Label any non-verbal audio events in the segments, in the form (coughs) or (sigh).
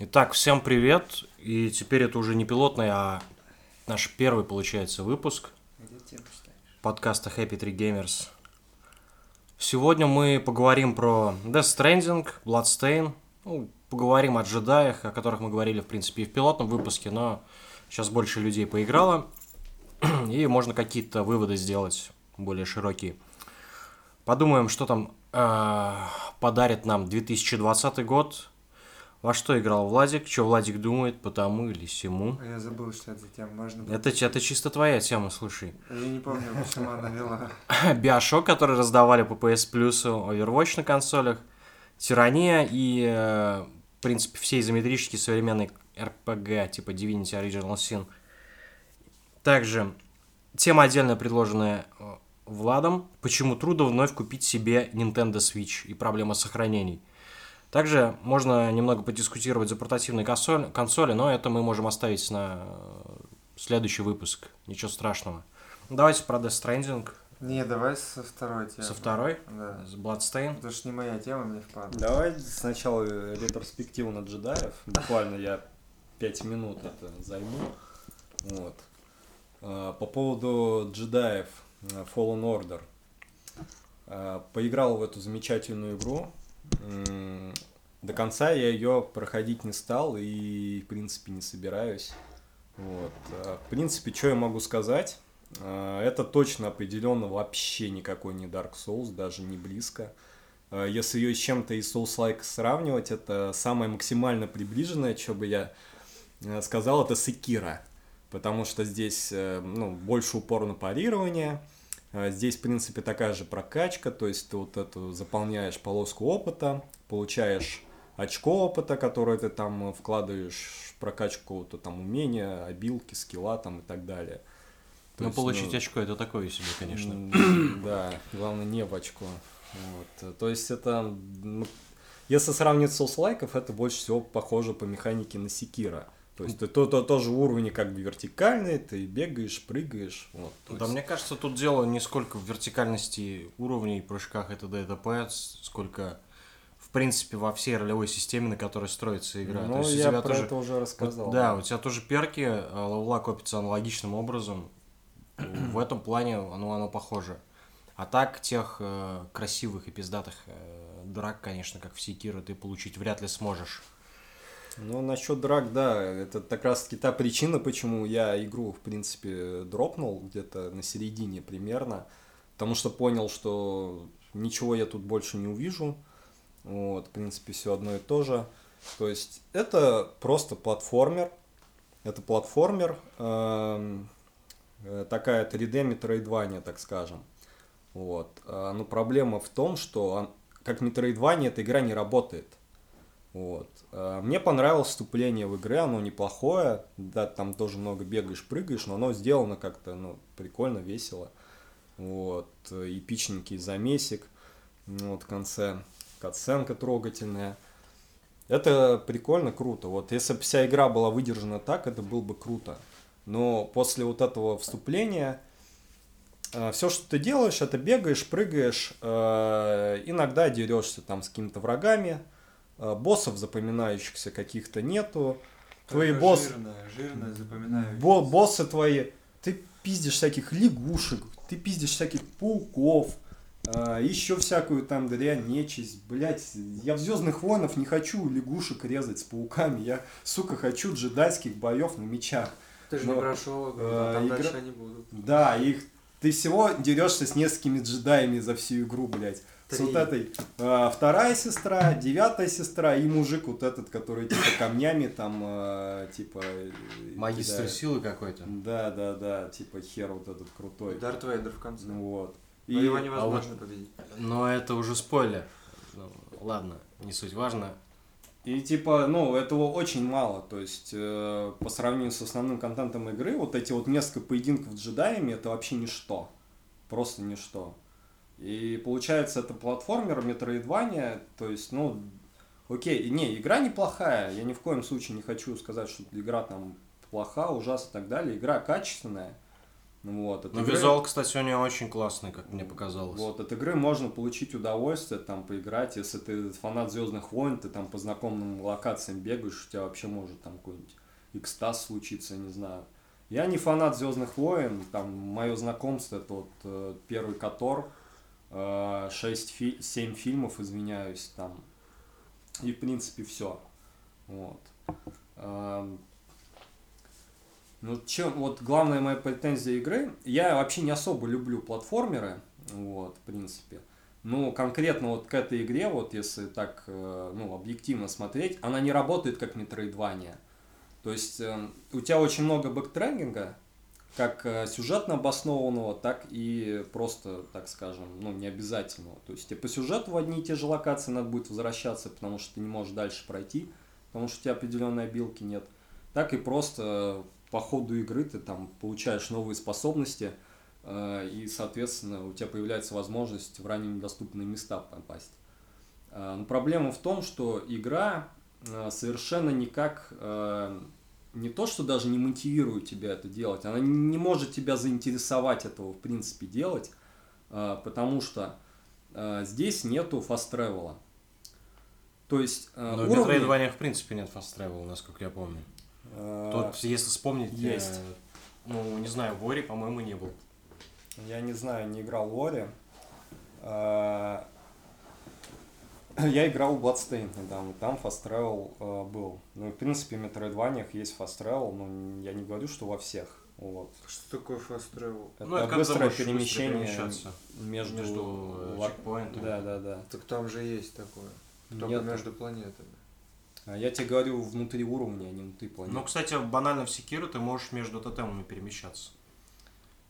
Итак, всем привет. И теперь это уже не пилотный, а наш первый, получается, выпуск подкаста Happy Tree Gamers. Сегодня мы поговорим про Death Stranding, Bloodstain, ну, поговорим о джедаях, о которых мы говорили, в принципе, и в пилотном выпуске, но сейчас больше людей поиграло, (clears throat) и можно какие-то выводы сделать более широкие. Подумаем, что там э, подарит нам 2020 год, во что играл Владик, что Владик думает, потому или сему. А Я забыл, что это тема. Можно... Это, это чисто твоя тема, слушай. Я не помню, почему она вела. (laughs) Биошок, который раздавали по PS Plus, Overwatch на консолях, Тирания и, э, в принципе, все изометрические современные RPG, типа Divinity Original Sin. Также тема отдельно предложенная э, Владом, почему трудно вновь купить себе Nintendo Switch и проблема сохранений. Также можно немного подискутировать за портативные консоли, консоли, но это мы можем оставить на следующий выпуск. Ничего страшного. Давайте про Death Stranding. Не, давай со второй темы. Со второй? Да. С Bloodstain. Это ж не моя тема, мне впадло. Давай сначала ретроспективу на джедаев. Буквально я 5 минут это займу. Вот. А, По поводу джедаев э, Fallen Order. А, Поиграл в эту замечательную игру. М, До конца я ее проходить не стал и, в принципе, не собираюсь. Вот. А, В принципе, что я могу сказать? А, Это точно определенно вообще никакой не Dark Souls, даже не близко. А, Если ее с чем-то из Souls-like сравнивать, это самое максимально приближенное, что бы я э, сказал, это Секира. Потому что здесь э, ну, больше упор на парирование. А Здесь, в принципе, такая же прокачка, то есть ты вот эту заполняешь полоску опыта, получаешь очко опыта, которое ты там вкладываешь в прокачку какого-то там умения, обилки, скилла там и так далее. То Ну, есть, получить ну, очко это такое себе, конечно. Да, главное не в очко. Вот. То есть это, ну, если сравнивать с соус-лайков, это больше всего похоже по механике на Секира. То есть ты то, то, тоже уровни как бы вертикальные, ты бегаешь, прыгаешь. Вот, Да, есть- мне кажется, тут дело не сколько в вертикальности уровней, прыжках это ДТП, сколько, в принципе, во всей ролевой системе, на которой строится игра. Ну, То есть я про тоже- это уже Вот, рассказал. да, у тебя тоже перки, а левела копится аналогичным образом. В этом плане оно, оно похоже. А так, тех э, красивых и пиздатых э, драк, конечно, как в Секиро, ты получить вряд ли сможешь. Ну, насчет драк, да, это как раз таки та причина, почему я игру, в принципе, дропнул где-то на середине примерно, потому что понял, что ничего я тут больше не увижу, вот, в принципе, все одно и то же. То есть, это просто платформер, это платформер, эм, э, такая 3D метроидвания, так скажем. Вот. А, Но проблема в том, что как метроидвания эта игра не работает. Вот. А, Мне понравилось вступление в игру, оно неплохое, да, там тоже много бегаешь, прыгаешь, но оно сделано как-то, ну, прикольно, весело. Вот, э, эпичненький замесик, ну, вот в конце катсценка трогательная. Это прикольно, круто. Вот если бы вся игра была выдержана так, это было бы круто. Но после вот этого вступления все, что ты делаешь, это бегаешь, прыгаешь, э, иногда дерешься там с какими-то врагами, э, боссов запоминающихся каких-то нету. Твои Только боссы, Жирная, жирная, запоминаю. бо- боссы твои, ты пиздишь всяких лягушек, ты пиздишь всяких пауков, еще всякую там дрянь, нечисть, блять, я в Звездных войнах не хочу лягушек резать с пауками, я, сука, хочу джедайских боев на мечах. Ты же но, не прошел, э, там игра- дальше они будут. Да, их ты всего дерешься с несколькими джедаями за всю игру, блядь. С Три. вот этой э, вторая сестра, девятая сестра и мужик вот этот, который типа камнями там э, типа э, Магистр кидает. силы какой-то. Да, да, да, типа хер вот этот крутой. Дарт Вейдер в конце. Ну вот. Но И- его а невозможно победить. Но это уже спойлер. Ну, ладно, не суть важно. И типа, ну, этого очень мало. То есть, э, по сравнению с основным контентом игры, вот эти вот несколько поединков с джедаями это вообще ничто. Просто ничто. И получается, это платформер, метроидвания, то есть, ну, окей, не, игра неплохая, я ни в коем случае не хочу сказать, что игра там плоха, ужасна и так далее, игра качественная, Вот, от Ну, игры- визуал, кстати, у нее очень классный, как мне показалось. Вот, от игры можно получить удовольствие, там, поиграть. Если ты фанат Звездных войн, ты там по знакомым локациям бегаешь, у тебя вообще может там какой-нибудь экстаз случиться, не знаю. Я не фанат Звездных войн, там, мое знакомство, это вот э, первый Котор, 6, 7 фильмов, извиняюсь, там, и, в принципе, все. Вот. Эм, ну, чем, вот главная моя претензия игры, я вообще не особо люблю платформеры, вот, в принципе. Но конкретно вот к этой игре, вот если так, э, ну, объективно смотреть, она не работает как Metroidvania. То есть э, у тебя очень много бэктрекинга, как э, сюжетно обоснованного, так и просто, так скажем, ну, не обязательного. То есть тебе по сюжету в одни и те же локации надо будет возвращаться, потому что ты не можешь дальше пройти, потому что у тебя определенной обилки нет. Так и просто по ходу игры ты там получаешь новые способности, э, и, соответственно, у тебя появляется возможность в ранее недоступные места попасть. Э, Но проблема в том, что игра э, совершенно никак э, не то, что даже не мотивирует тебя это делать, она не может тебя заинтересовать этого, в принципе, делать, э, потому что э, здесь нету фаст тревела. То есть э, Но в уровни- Metroidvania, в принципе, нет travel, насколько я помню. Тут, если вспомнить, э, есть. ну, не знаю, в Ори, по-моему, не был. Я не знаю, не играл в Ори. А, (clears throat) Я играл в Bloodstained недавно, там Fast Travel э, был. Ну, и, в принципе, в Metroidvania есть Fast Travel, но я не говорю, что во всех. Вот. Что такое fast travel? Это Ну, это быстрое быстро перемещение перемещаться между... между э, лок- чекпоинтами. Да, да, да. Так там же есть такое. Только Нет, между планетами. а я тебе говорю внутри уровня, а не внутри планеты. Ну, кстати, банально в Секиру ты можешь между тотемами перемещаться.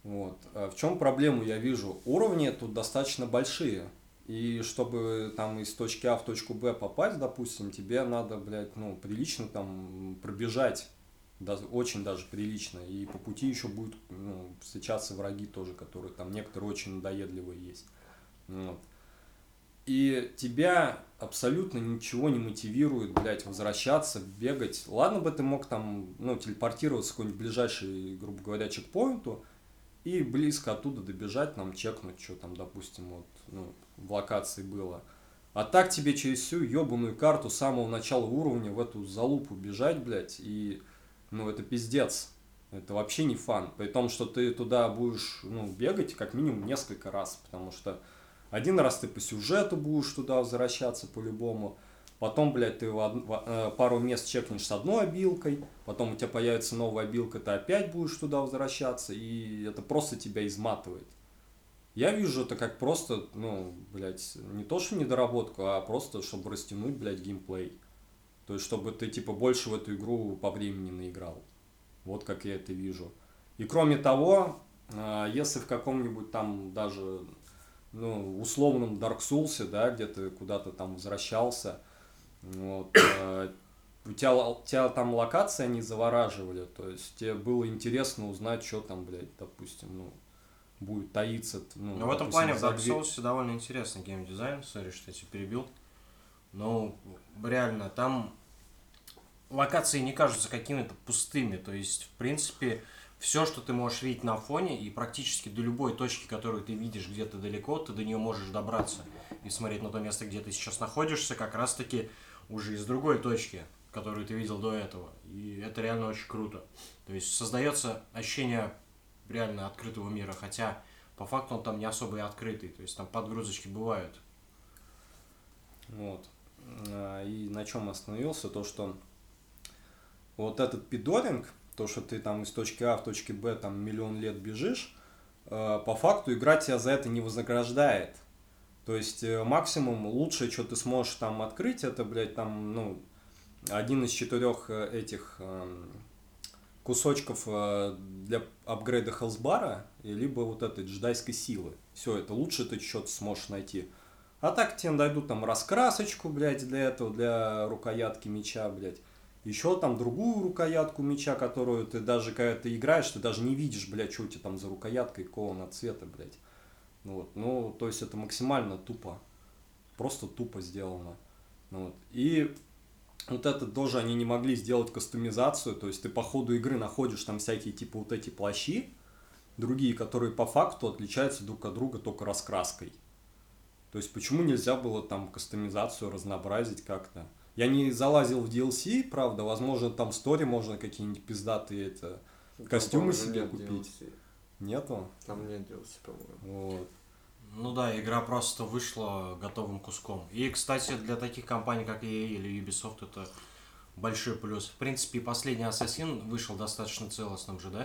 Вот. А В чем проблему я вижу? Уровни тут достаточно большие. И чтобы там из точки А в точку Б попасть, допустим, тебе надо, блядь, ну, прилично там пробежать. Да, очень даже прилично. И по пути еще будут ну, встречаться враги тоже, которые там некоторые очень надоедливые есть. Вот. И тебя абсолютно ничего не мотивирует, блядь, возвращаться, бегать. Ладно бы ты мог там, ну, телепортироваться к какой-нибудь ближайшей, грубо говоря, чекпоинту, и близко оттуда добежать, нам чекнуть, что там, допустим, вот, ну, в локации было. А так тебе через всю ебаную карту с самого начала уровня в эту залупу бежать, блядь, и, ну, это пиздец. Это вообще не фан. При том, что ты туда будешь, ну, бегать как минимум несколько раз, потому что один раз ты по сюжету будешь туда возвращаться по-любому, потом, блядь, ты в од- э, пару мест чекнешь с одной обилкой, потом у тебя появится новая обилка, ты опять будешь туда возвращаться, и это просто тебя изматывает. Я вижу это как просто, ну, блядь, не то что недоработку, а просто, чтобы растянуть, блядь, геймплей. То есть, чтобы ты, типа, больше в эту игру по времени наиграл. Вот как я это вижу. И кроме того, а, если в каком-нибудь там даже, ну, условном Dark Souls, да, где ты куда-то там возвращался, вот, у тебя, тебя там локации они завораживали, то есть тебе было интересно узнать, что там, блядь, допустим, ну, будет таиться. Ну, Но в этом плане в Dark Souls довольно интересный геймдизайн. Sorry, что я тебя перебил. Ну, реально, там локации не кажутся какими-то пустыми. То есть, в принципе, все, что ты можешь видеть на фоне, и практически до любой точки, которую ты видишь где-то далеко, ты до нее можешь добраться и смотреть на то место, где ты сейчас находишься, как раз-таки уже из другой точки, которую ты видел до этого. И это реально очень круто. То есть создается ощущение реально открытого мира, хотя по факту он там не особо и открытый, то есть там подгрузочки бывают. Вот. А, И на чем остановился, то что вот этот пидоринг, то, что ты там из точки А в точке Б там миллион лет бежишь, э, по факту игра тебя за это не вознаграждает. То есть э, максимум лучшее, что ты сможешь там открыть, это, блядь, там, ну, один из четырех э, этих эм, кусочков э, для апгрейда хелсбара, и либо вот этой джедайской силы. Все, это лучше ты что-то сможешь найти. А так тебе дойдут там раскрасочку, блядь, для этого, для рукоятки меча, блядь. Еще там другую рукоятку меча, которую ты даже, когда ты играешь, ты даже не видишь, блядь, что у тебя там за рукояткой, какого она цвета, блядь. Ну Вот. Ну, то есть это максимально тупо. Просто тупо сделано. Ну Вот. И вот это тоже они не могли сделать кастомизацию, то есть ты по ходу игры находишь там всякие типа вот эти плащи, другие, которые по факту отличаются друг от друга только раскраской. То есть почему нельзя было там кастомизацию разнообразить как-то? Я не залазил в DLC, правда, возможно, там в сторе можно какие-нибудь пиздатые это, костюмы Там, себе нет купить. DLC. Нету? Там нет DLC, по-моему. Вот. Ну да, игра просто вышла готовым куском. И, кстати, для таких компаний, как EA или Ubisoft, это большой плюс. В принципе, последний Ассасин вышел достаточно целостным же, да?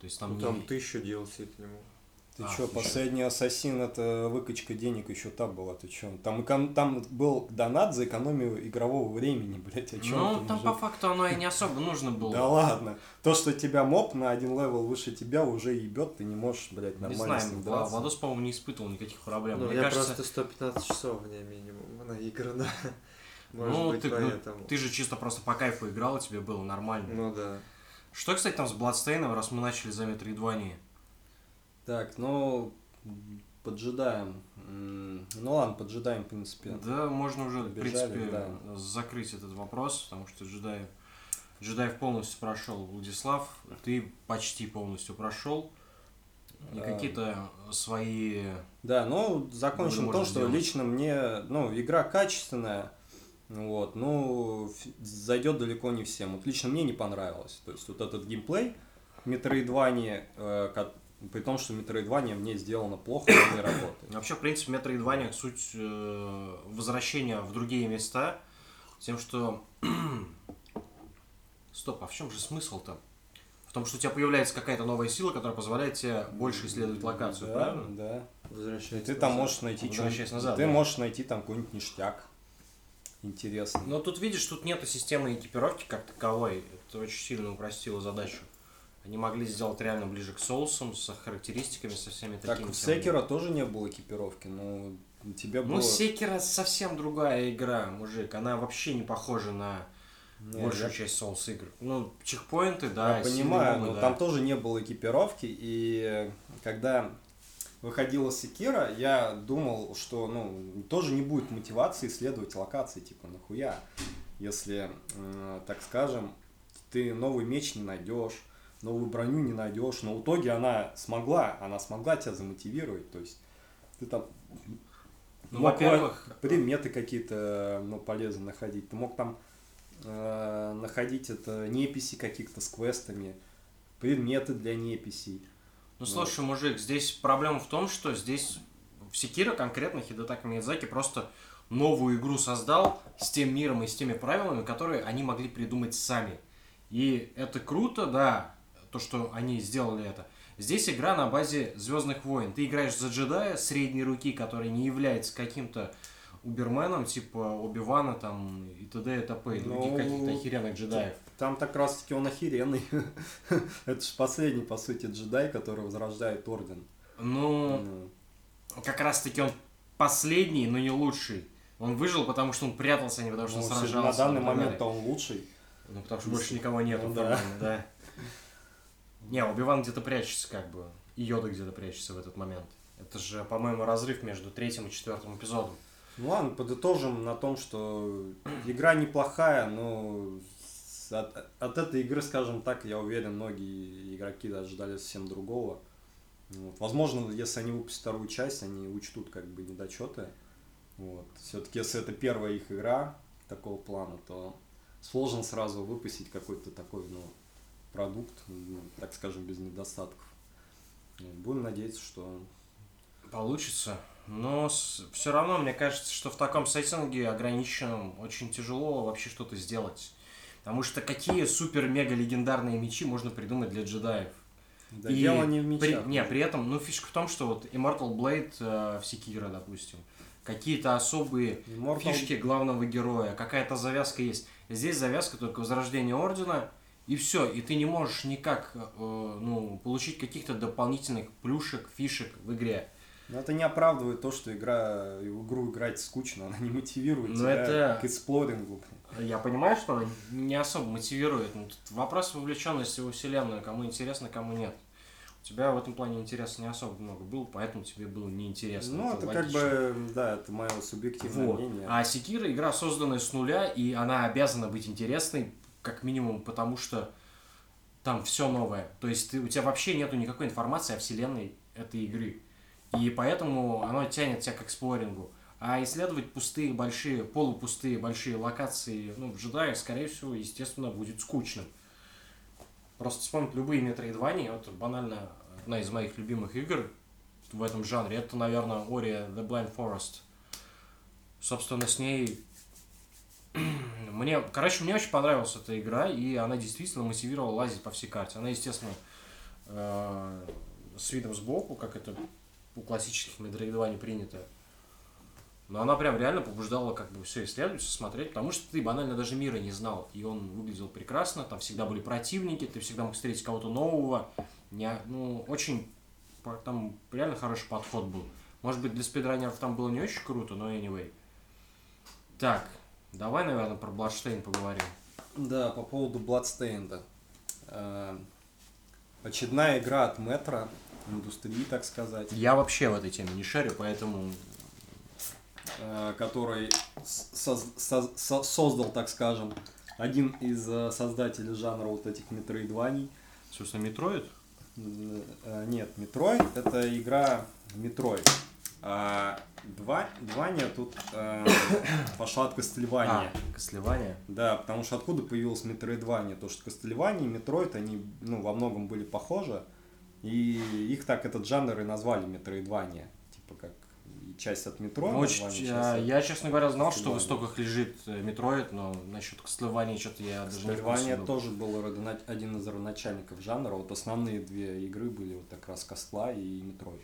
То есть там, Ну, не- там тысячу DLC к нему. Ты А, чё, слушай. последний ассасин это выкачка денег еще та была, ты чё? Там, там был донат за экономию игрового времени, (laughs) блять, о чем Ну, там по факту оно и не особо нужно было. Да ладно. То, что тебя моб на один level выше тебя уже ебет, ты не можешь, блядь, Не нормально с знаю, ним Ва- драться. Владос, по-моему, не испытывал никаких проблем. Ну, Мне я кажется, просто 115 часов в ней минимум наиграно. (laughs) Может ну, быть, ты, ну, поэтому. ты же чисто просто по кайфу играл, и тебе было нормально. Ну да. Что, кстати, там с Бладстейном, раз мы начали за Метроидвании? Так, ну, поджидаем. Ну ладно, поджидаем, в принципе. Да, можно уже, в принципе, да. закрыть этот вопрос, потому что Джедаев, Джедаев полностью прошел. Владислав, ты почти полностью прошел. И А. какие-то свои... Да, ну, закончим то, что сделать. лично мне, ну, игра качественная, вот, ну, зайдет далеко не всем. Вот лично мне не понравилось. То есть вот этот геймплей Metroidvania, э, при том, что Metroidvania мне сделано плохо, он не работает. Вообще, в принципе, Метроидвания суть э, возвращения в другие места, тем, что... (clears throat) Стоп, а в чем же смысл-то? В том, что у тебя появляется какая-то новая сила, которая позволяет тебе больше исследовать локацию, да, правильно? Да. И Возвращайся ты там назад. можешь найти Возвращаясь что-нибудь- назад, Ты да. можешь найти там какой-нибудь ништяк. Интересно. Но тут, видишь, тут нету системы экипировки как таковой. Это очень сильно упростило задачу. Они могли сделать реально ближе к соусам, с характеристиками, со всеми Так, такими. в темами. Секера тоже не было экипировки, но тебе Ну, было... Секера совсем другая игра, мужик. Она вообще не похожа на Не, большую я- часть соус игр. Ну, чекпоинты, да, я понимаю, бомбы, но да. там тоже не было экипировки, и когда выходила Секира, я думал, что, ну, тоже не будет мотивации исследовать локации, типа, нахуя, если, э, так скажем, ты новый меч не найдешь, новую броню не найдешь, но в итоге она смогла, она смогла тебя замотивировать, то есть ты там Ну, мог во-первых, предметы какие-то ну, полезно находить. Ты мог там э, находить это неписи каких-то с квестами, предметы для неписей. Ну слушай, мужик, здесь проблема в том, что здесь в Секиро конкретно Хидетака Миядзаки просто новую игру создал с тем миром и с теми правилами, которые они могли придумать сами. И это круто, да, то, что они сделали это. Здесь игра на базе Звездных войн. Ты играешь за джедая средней руки, который не является каким-то уберменом, типа Оби-Вана там и т.д. и т.п. и других Ну, каких-то охеренных джедаев. Там так раз таки он охеренный. (laughs) это же последний, по сути, джедай, который возрождает орден. Ну, Ну, как раз таки он последний, но не лучший. Он выжил, потому что он прятался, а не потому что ну, он на сражался. данный и так момент он лучший. Ну, потому что больше никого нету, Ну, да. да. Не, Убиван где-то прячется, как бы. И Йода где-то прячется в этот момент. Это же, по-моему, разрыв между третьим и четвертым эпизодом. Ну ладно, подытожим на том, что игра неплохая, но от, от этой игры, скажем так, я уверен, многие игроки ожидали совсем другого. Вот. Возможно, если они выпустят вторую часть, они учтут как бы недочеты. Вот. Все-таки, если это первая их игра такого плана, то сложно сразу выпустить какой-то такой, ну, продукт, ну, так скажем, без недостатков. Будем надеяться, что Получится. Но все равно, мне кажется, что в таком сеттинге ограниченном очень тяжело вообще что-то сделать. Потому что какие супер-мега легендарные мечи можно придумать для джедаев? да, И дело не в при- мечах. не, при этом, ну, фишка в том, что вот Immortal Blade э, в Секиро, допустим, какие-то особые Immortal- фишки главного героя, какая-то завязка есть. Здесь завязка только возрождение Ордена, и все, и ты не можешь никак, э, ну, получить каких-то дополнительных плюшек, фишек в игре. Но это не оправдывает то, что игра, в игру играть скучно, она не мотивирует Ну, тебя это- к эксплорингу. Я понимаю, что она не особо мотивирует, но тут вопрос вовлеченности во вселенную, кому интересно, кому нет. У тебя в этом плане интереса не особо много было, поэтому тебе было неинтересно. Ну, это как логично. бы, да, это мое субъективное Вот. мнение. А Секира игра созданная с нуля, и она обязана быть интересной, как минимум, потому что там все новое. То есть ты, у тебя вообще нету никакой информации о вселенной этой игры. И поэтому оно тянет тебя к эксплорингу. А исследовать пустые, большие, полупустые, большие локации, ну, в джедае, скорее всего, естественно, будет скучным. Просто вспомнить любые метроидвания, вот банально одна из моих любимых игр в этом жанре, это, наверное, Ори The Blind Forest. Собственно, с ней (clears throat) мне, короче, мне очень понравилась эта игра, и она действительно мотивировала лазить по всей карте. Она, естественно, э, с видом сбоку, как это у классических метроидваний принято. Но она прям реально побуждала как бы все исследовать, все смотреть, потому что ты банально даже мира не знал. И он выглядел прекрасно, там всегда были противники, ты всегда мог встретить кого-то нового. Не, ну, очень, там реально хороший подход был. Может быть, для спидранеров там было не очень круто, но anyway. Так, Давай, наверное, про Bloodstained поговорим. Да, по поводу Bloodstained. Э, очередная игра от Метро, индустрии, так сказать. Я вообще в этой теме не шарю, поэтому... Э, который соз соз создал, так скажем, один из э, создателей жанра вот этих метроидваний. Собственно, Metroid? Нет, Metroid это игра Metroid. А, два, вания тут э, (coughs) пошла от Castlevania. А, Castlevania? Да, потому что откуда появилась Метроидвания? То, что Castlevania и Metroid, они ну, во многом были похожи. И их так этот жанр и назвали Метроидвания. Типа как часть от метро. Ну, очень, а, я, честно говоря, знал, что в истоках лежит э, Metroid, но насчет Castlevania что-то я даже не Castlevania тоже был один из родоначальников жанра. Вот основные две игры были вот как раз Кастла и Metroid,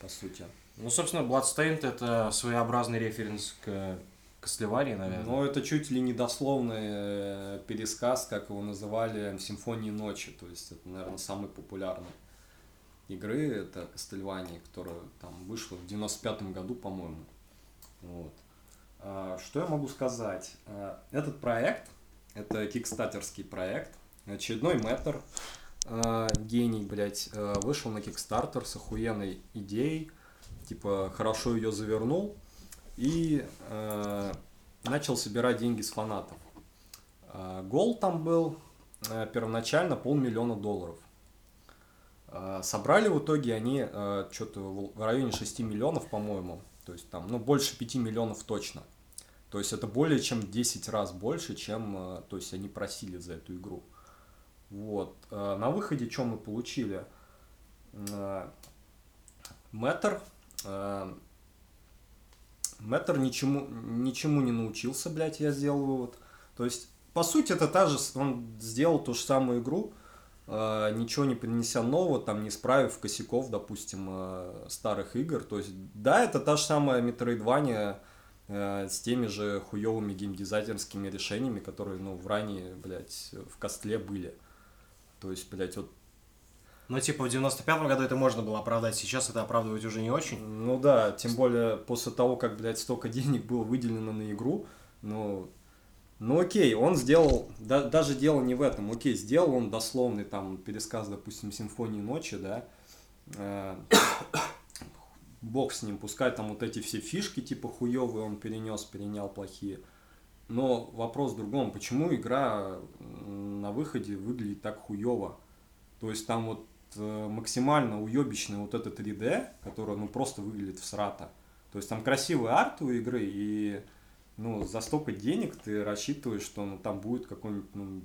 по сути. Ну, собственно, Bloodstained это своеобразный референс к Кастлевании, наверное. Ну, это чуть ли не дословный э, пересказ, как его называли, Симфонии ночи. То есть, это, наверное, самый популярный игры, это Castlevania, которая там вышла в 95 году, по-моему. Вот. А, что я могу сказать? А, этот проект, это кикстатерский проект, очередной метр, а, гений, блядь, вышел на Кикстартер с охуенной идеей, типа хорошо ее завернул и э, начал собирать деньги с фанатов. Э, гол там был э, первоначально полмиллиона долларов. Э, собрали в итоге они э, что-то в районе 6 миллионов, по-моему. То есть там, ну, больше 5 миллионов точно. То есть это более чем 10 раз больше, чем э, то есть они просили за эту игру. Вот. Э, на выходе что мы получили? Э, Мэтр Эм, Мэттер ничему, ничему не научился, блядь, я сделал вывод. То есть, по сути, это та же, он сделал ту же самую игру, э, ничего не принеся нового, там, не исправив косяков, допустим, э, старых игр. То есть, да, это та же самая Metroidvania э, с теми же хуевыми геймдизайнерскими решениями, которые, ну, в ранее, блядь, в костле были. То есть, блядь, вот ну, типа, в 95-м году это можно было оправдать, сейчас это оправдывать уже не очень. Ну да, тем более после того, как, блядь, столько денег было выделено на игру, ну, ну окей, он сделал, да, даже дело не в этом, окей, сделал он дословный там пересказ, допустим, симфонии ночи, да, э, (coughs) бог с ним, пускай там вот эти все фишки типа хуевые он перенес, перенял плохие. Но вопрос в другом, почему игра на выходе выглядит так хуево? То есть там вот максимально уебищный вот этот 3D, который, ну, просто выглядит в срата. То есть там красивый арт у игры, и, ну, за столько денег ты рассчитываешь, что, ну, там будет какой-нибудь, ну,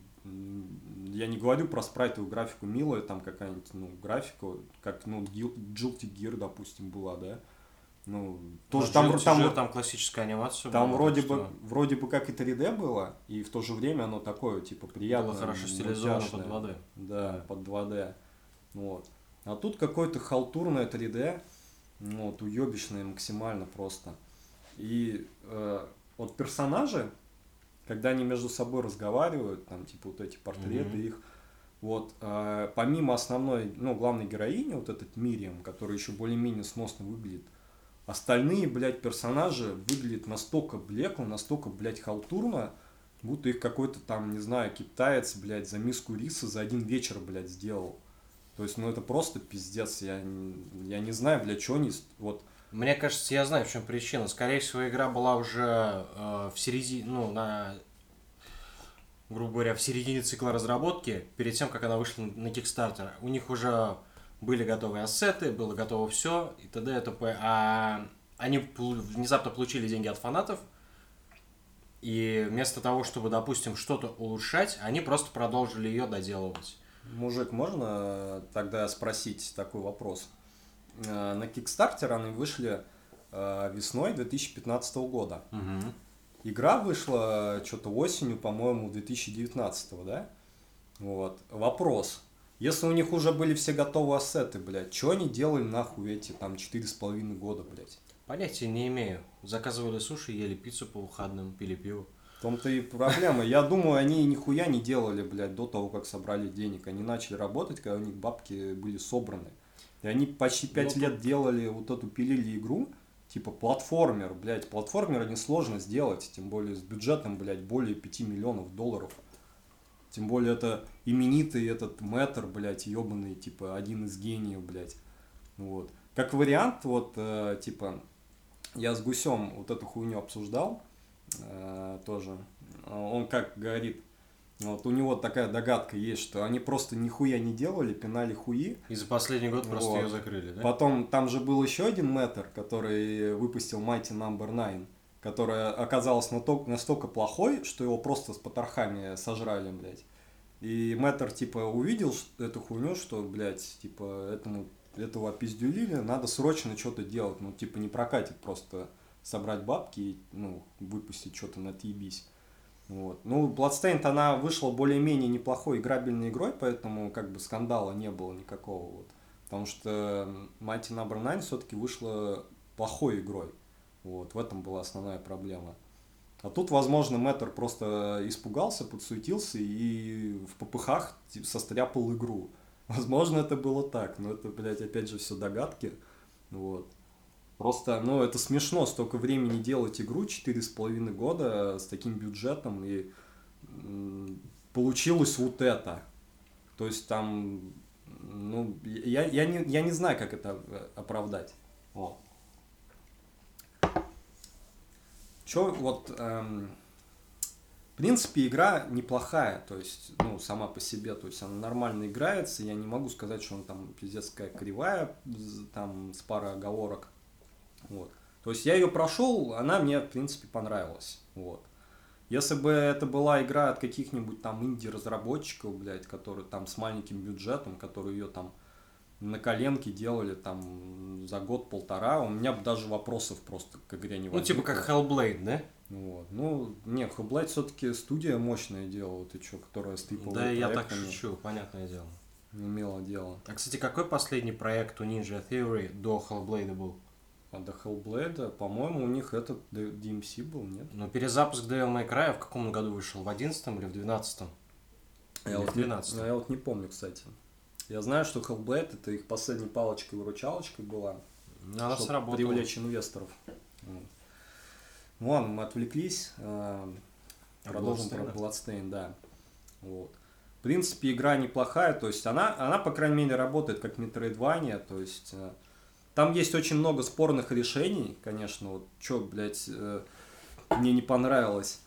я не говорю про спрайтовую графику милая, там какая-нибудь, ну, графика, как, ну, Guilty Gear, допустим, была, да, ну, тоже там, Gear, там, там классическая анимация. Там была, вроде бы, вроде бы как и 3D было, и в то же время оно такое, типа, приятное. Было хорошо стилизовано под 2D. Да, под 2D. Вот. А тут какое-то халтурное 3D, ну, вот, уебищное максимально просто. И э, вот персонажи, когда они между собой разговаривают, там, типа, вот эти портреты mm-hmm. их, вот, э, помимо основной, ну, главной героини, вот этот Мириам, который еще более-менее сносно выглядит, остальные, блядь, персонажи выглядят настолько блекло, настолько, блядь, халтурно, будто их какой-то там, не знаю, китаец, блядь, за миску риса за один вечер, блядь, сделал. То есть, ну это просто пиздец. Я, я не знаю, для чего они... Вот. Мне кажется, я знаю, в чем причина. Скорее всего, игра была уже э, в середине, ну, на грубо говоря, в середине цикла разработки, перед тем, как она вышла на Kickstarter. У них уже были готовые ассеты, было готово все, и т.д. и т.п. А они внезапно получили деньги от фанатов, и вместо того, чтобы, допустим, что-то улучшать, они просто продолжили ее доделывать. Мужик, можно тогда спросить такой вопрос? Э, на Kickstarter они вышли э, весной 2015 года. Угу. Игра вышла что-то осенью, по-моему, 2019, да? Вот. Вопрос. Если у них уже были все готовые ассеты, блядь, что они делали нахуй эти там четыре с половиной года, блядь? Понятия не имею. Заказывали суши, ели пиццу по выходным, пили пиво. Том-то и проблема. Я думаю, они нихуя не делали, блядь, до того, как собрали денег. Они начали работать, когда у них бабки были собраны. И они почти пять лет делали вот эту пилили игру, типа платформер, блядь. Платформер несложно сделать, тем более с бюджетом, блядь, более 5 миллионов долларов. Тем более это именитый этот мэтр, блядь, ебаный, типа, один из гениев, блядь. Вот. Как вариант, вот, э, типа, я с Гусем вот эту хуйню обсуждал тоже. Он как говорит, вот у него такая догадка есть, что они просто нихуя не делали, пинали хуи. И за последний год просто вот. ее закрыли, да? Потом там же был еще один мэтр, который выпустил Mighty Number no. 9 которая оказалась настолько плохой, что его просто с потрохами сожрали, блядь. И Мэтр, типа, увидел эту хуйню, что, блядь, типа, этому, этого опиздюлили, надо срочно что-то делать. Ну, типа, не прокатит просто собрать бабки и, ну, выпустить что-то на отъебись. Вот. Ну, Bloodstained, она вышла более-менее неплохой играбельной игрой, поэтому, как бы, скандала не было никакого, вот. Потому что Mighty Number no. 9 все-таки вышла плохой игрой. Вот, в этом была основная проблема. А тут, возможно, Мэтр просто испугался, подсуетился и в попыхах состряпал игру. Возможно, это было так, но это, блядь, опять же все догадки. Вот. Просто, ну, это смешно, столько времени делать игру, четыре с половиной года с таким бюджетом, и получилось вот это. То есть там, ну, я, я, не, я не знаю, как это э, оправдать. Вот. Че вот, эм, в принципе, игра неплохая, то есть, ну, сама по себе, то есть она нормально играется, я не могу сказать, что она там пиздец какая кривая, там с парой оговорок, вот. То есть я ее прошел, она мне, в принципе, понравилась, вот. Если бы это была игра от каких-нибудь там инди-разработчиков, блядь, которые там с маленьким бюджетом, которые ее там на коленке делали там за год-полтора, у меня бы даже вопросов просто к игре не возникло. Ну, типа как Hellblade, да? Вот. Ну, не, Hellblade все-таки студия мощное дело, ты что, которая с трипловыми Да, я так шучу, понятное дело. Имела дело. А, кстати, какой последний проект у Ninja Theory до Hellblade был? А до Hellblade, по-моему, у них этот DMC был, нет? Ну, перезапуск Devil May Cry в каком году вышел? В 11 или в 12 я вот, 12 я вот не помню, кстати. Я знаю, что Hellblade это их последней палочкой-выручалочкой была. Она чтобы сработала. привлечь инвесторов. Ну ладно, мы отвлеклись. Э, продолжим про Bloodstained, да. Вот. В принципе, игра неплохая, то есть она, она, по крайней мере, работает как Metroidvania, то есть э, там есть очень много спорных решений, конечно, вот что, блядь, э, мне не понравилось.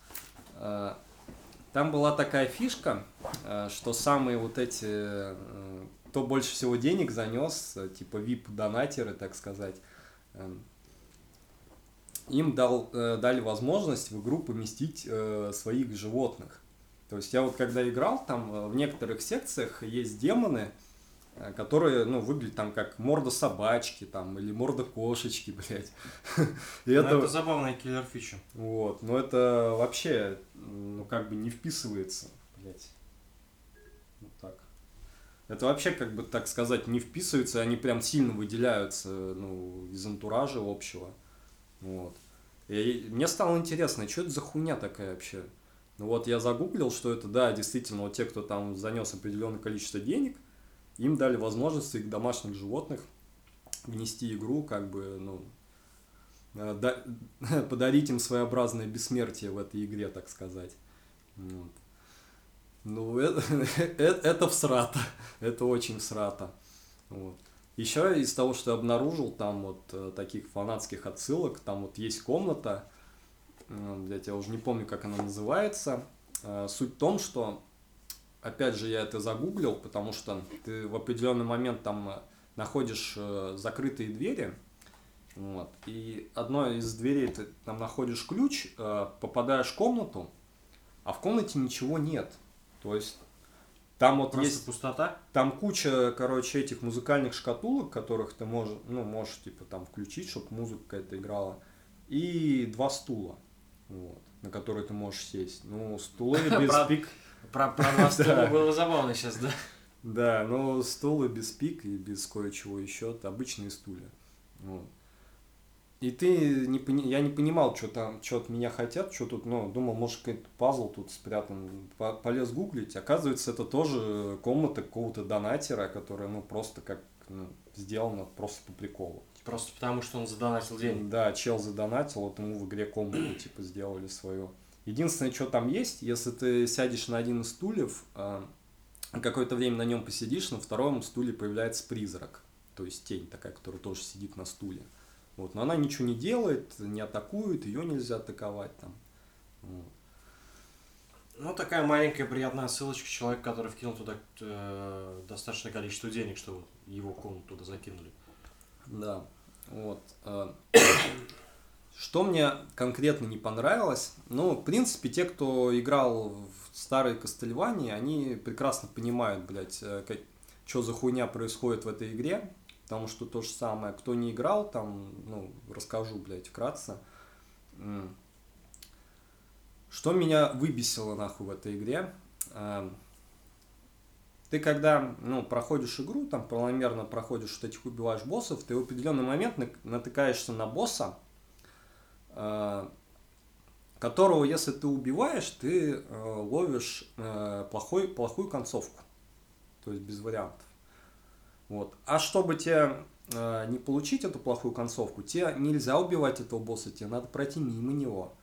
Там была такая фишка, что самые вот эти кто больше всего денег занес, э, типа VIP-донатеры, так сказать, эм, им дал, э, дали возможность в игру поместить э, своих животных. То есть я вот когда играл, там в некоторых секциях есть демоны, которые, ну, выглядят там как морда собачки, там, или морда кошечки, (laughs) блядь. И это... это забавная киллер-фича. Вот, но это вообще, ну, как бы не вписывается, блядь. Это вообще, как бы так сказать, не вписывается, они прям сильно выделяются ну, из антуража общего. Вот. И мне стало интересно, что это за хуйня такая вообще? Ну вот я загуглил, что это, да, действительно, вот те, кто там занес определенное количество денег, им дали возможность их домашних животных внести игру, как бы, ну, э, да, (laughs) подарить им своеобразное бессмертие в этой игре, так сказать. Вот. Ну, это, (laughs) это, это всрато. (laughs) Это очень всрато. Вот. Еще из того, что я обнаружил, там вот э, таких фанатских отсылок, там вот есть комната, я уже не помню, как она называется, Э, суть в том, что, опять же, я это загуглил, потому что ты в определенный момент там э, находишь э, закрытые двери, вот, и одной из дверей ты там находишь ключ, попадаешь в комнату, а в комнате ничего нет. То есть там вот Просто есть пустота. Там куча, короче, этих музыкальных шкатулок, которых ты можешь, ну, можешь, типа, там включить, чтобы музыка какая-то играла. И два стула, вот, на которые ты можешь сесть. Ну, стулы (laughs) без. Про, про два (laughs) стула было забавно сейчас, да? Да, но стулы без пик и без кое-чего еще, это обычные стулья. Вот. И ты не пони... я не понимал, что там, что от меня хотят, что тут, ну, думал, может, какой-то пазл тут спрятан. Полез гуглить, оказывается, это тоже комната какого-то донатера, которая, ну, просто как ну, сделана просто по приколу. Просто потому, что он задонатил денег. Да, чел задонатил, вот ему в игре комнату, типа, сделали свою. Единственное, что там есть, если ты сядешь на один из стульев, а, какое-то время на нем посидишь, на втором стуле появляется призрак, то есть тень такая, которая тоже сидит на стуле. Вот, но она ничего не делает, не атакует, ее нельзя атаковать там. Вот. Ну, такая маленькая приятная ссылочка человек, который вкинул туда э, достаточное количество денег, чтобы его комнату туда закинули. Да, вот. Что мне конкретно не понравилось, ну, в принципе, те, кто играл в старые Кастельвании, они прекрасно понимают, блядь, э, как, что за хуйня происходит в этой игре, Потому что то же самое, кто не играл, там, ну, расскажу, блядь, вкратце. Что меня выбесило, нахуй, в этой игре? Эм, ты когда, ну, проходишь игру, там, планомерно проходишь, что этих убиваешь боссов, ты в определенный момент натыкаешься на босса, которого, если ты убиваешь, ты э, ловишь э, плохой, плохую концовку. То есть без вариантов. Вот. А чтобы тебе э, не получить эту плохую концовку, тебе нельзя убивать этого босса, тебе надо пройти мимо него.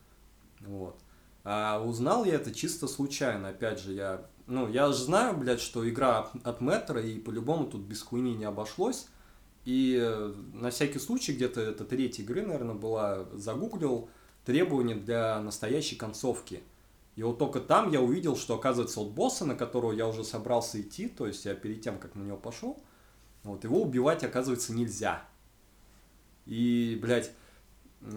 Вот. А узнал я это чисто случайно, опять же, я, ну, я же знаю, блядь, что игра от Метра, и по-любому тут без хуйни не обошлось. И э, на всякий случай, где-то это третья игры, наверное, была, загуглил требования для настоящей концовки. И вот только там я увидел, что, оказывается, от босса, на которого я уже собрался идти, то есть я перед тем, как на него пошел, вот, его убивать, оказывается, нельзя. И, блядь,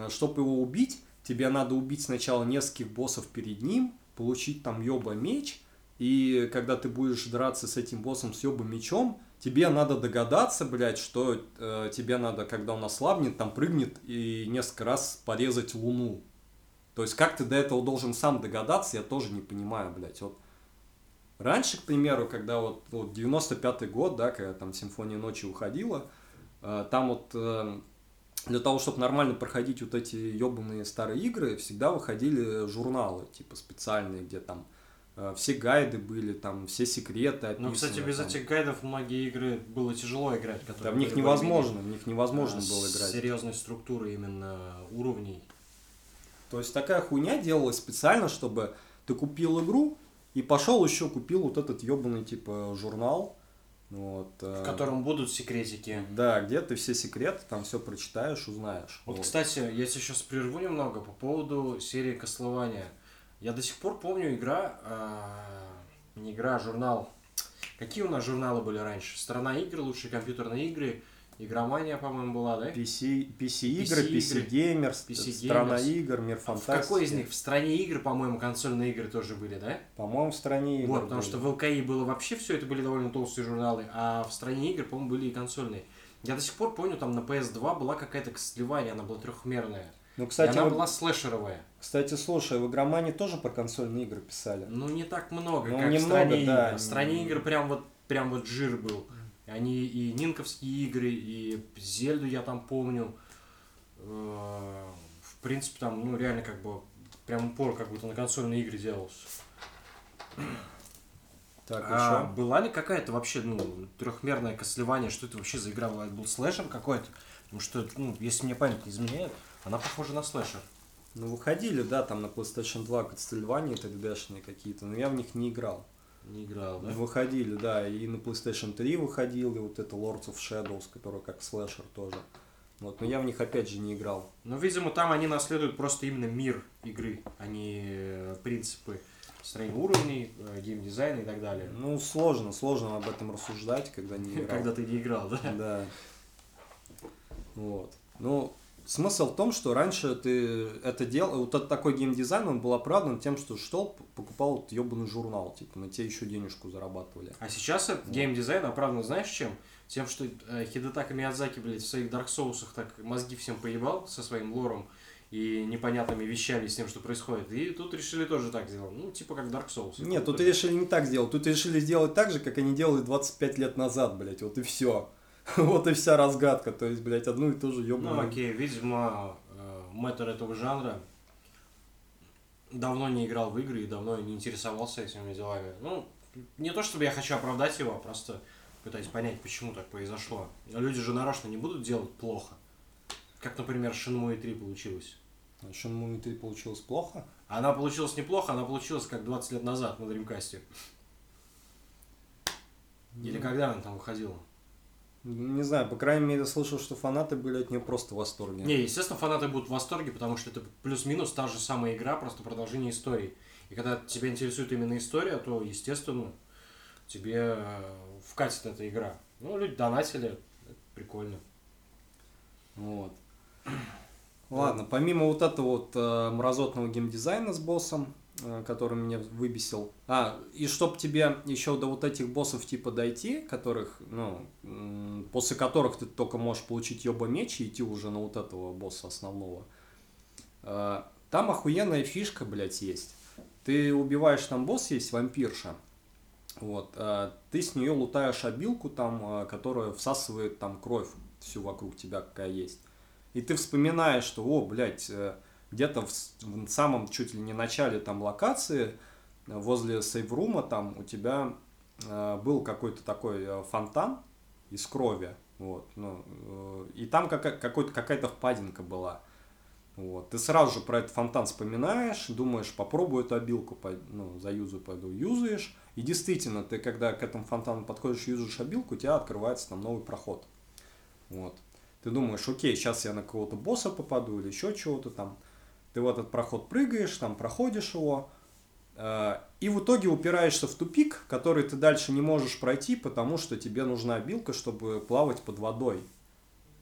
чтобы его убить, тебе надо убить сначала нескольких боссов перед ним, получить там ёба меч, и когда ты будешь драться с этим боссом с ёба мечом, тебе надо догадаться, блядь, что э, тебе надо, когда он ослабнет, там прыгнет и несколько раз порезать луну. То есть как ты до этого должен сам догадаться, я тоже не понимаю, блядь. Вот Раньше, к примеру, когда вот, вот 95-й год, да, когда там «Симфония ночи» уходила, э, там вот э, для того, чтобы нормально проходить вот эти ебаные старые игры, всегда выходили журналы, типа специальные, где там все гайды были, там все секреты описаны. Ну, кстати, без там. этих гайдов многие игры было тяжело играть. Да, в них невозможно, в них невозможно было играть. Серьезной структуры именно уровней. То есть такая хуйня делалась специально, чтобы ты купил игру, и пошел еще купил вот этот ебаный типа журнал. Вот, э, в котором будут секретики. Да, где ты все секреты, там все прочитаешь, узнаешь. Вот, вот. кстати, я сейчас прерву немного по поводу серии Кослования. Я до сих пор помню игра, э, не игра, а журнал. Какие у нас журналы были раньше? Страна игр, лучшие компьютерные игры. Игромания, по-моему, была, да? PC, PC игры, PC, Gamers, PC Страна Gamers. игр, Мир фантастики. В какой из них? В Стране игр, по-моему, консольные игры тоже были, да? По-моему, в Стране игр Вот, потому были. что в ЛКИ было вообще все, это были довольно толстые журналы, а в Стране игр, по-моему, были и консольные. Я до сих пор помню, там на PS2 была какая-то сливание, она была трехмерная. Ну, кстати, и она вот, была слэшеровая. Кстати, слушай, в Игромане тоже про консольные игры писали. Ну, не так много, ну, как немного, в стране да, игр. В стране игр прям вот, прям вот жир был. Они и Нинковские игры, и Зельду я там помню. Э, в принципе, там, ну, реально, как бы, прям упор как будто на консольные игры делался. Так, а еще? была ли какая-то вообще, ну, трехмерное косливание, что это вообще за игра была? Был слэшер какой-то? Потому что, ну, если мне память не изменяет, она похожа на слэшер. Ну, выходили, да, там на PlayStation 2 Castlevania 3D-шные какие-то, но я в них не играл. Не играл, да? Выходили, да, и на PlayStation 3 выходил, и вот это Lords of Shadows, который как слэшер тоже. Вот, но я в них опять же не играл. Ну, видимо, там они наследуют просто именно мир игры, а не э, принципы построение уровней, э, геймдизайн и так далее. Ну, сложно, сложно об этом рассуждать, когда не (laughs) играл. Когда ты не играл, да? Да. Вот. Ну, смысл в том, что раньше ты это делал, вот этот такой геймдизайн, он был оправдан тем, что что покупал вот ебаный журнал, типа, на тебе еще денежку зарабатывали. А сейчас этот геймдизайн оправдан знаешь чем? Тем, что э, Хидетака Миядзаки, блядь, в своих Dark Souls так мозги всем поебал со своим лором и непонятными вещами с тем, что происходит. И тут решили тоже так сделать. Ну, типа как Dark Souls. Нет, тут решили не так сделать. Тут решили сделать так же, как они делали 25 лет назад, блядь. Вот и все. (laughs) Вот и вся разгадка. То есть, блядь, одну и ту же ебаную. Ну, окей, видимо, э, мэтр этого жанра давно не играл в игры и давно не интересовался этими делами. Ну, не то чтобы я хочу оправдать его, а просто пытаюсь понять, почему так произошло. Но люди же нарочно не будут делать плохо. Как, например, Shenmue 3 получилось. Shenmue 3 получилось плохо? Она получилась неплохо, она получилась как 20 лет назад на Dreamcast. Или когда она там выходила? Не знаю, по крайней мере, слышал, что фанаты были от нее просто в восторге. Не, естественно, фанаты будут в восторге, потому что это плюс-минус та же самая игра, просто продолжение истории. И когда тебя интересует именно история, то, естественно, тебе э, вкатит эта игра. Ну, люди донатили, это прикольно. Вот. Ладно, помимо вот этого вот э, мразотного геймдизайна с боссом, который меня выбесил. А, и чтоб тебе еще до вот этих боссов типа дойти, которых, ну, после которых ты только можешь получить ёба меч и идти уже на вот этого босса основного. Э, там охуенная фишка, блядь, есть. Ты убиваешь там босс, есть вампирша. Вот, э, ты с нее лутаешь обилку там, э, которая всасывает там кровь всю вокруг тебя, какая есть. И ты вспоминаешь, что, о, блядь, э, где-то в, в самом чуть ли не начале там локации, возле сейврума там у тебя э, был какой-то такой э, фонтан из крови, вот, ну, э, и там кака- какой-то, какая-то впадинка была. Вот. Ты сразу же про этот фонтан вспоминаешь, думаешь, попробую эту обилку, пой- ну, заюзаю, пойду, юзаешь. И действительно, ты когда к этому фонтану подходишь, юзаешь обилку, у тебя открывается там новый проход. Вот. Ты думаешь, окей, сейчас я на какого-то босса попаду или еще чего-то там. Ты в этот проход прыгаешь, там проходишь его, э, и в итоге упираешься в тупик, который ты дальше не можешь пройти, потому что тебе нужна обилка, чтобы плавать под водой.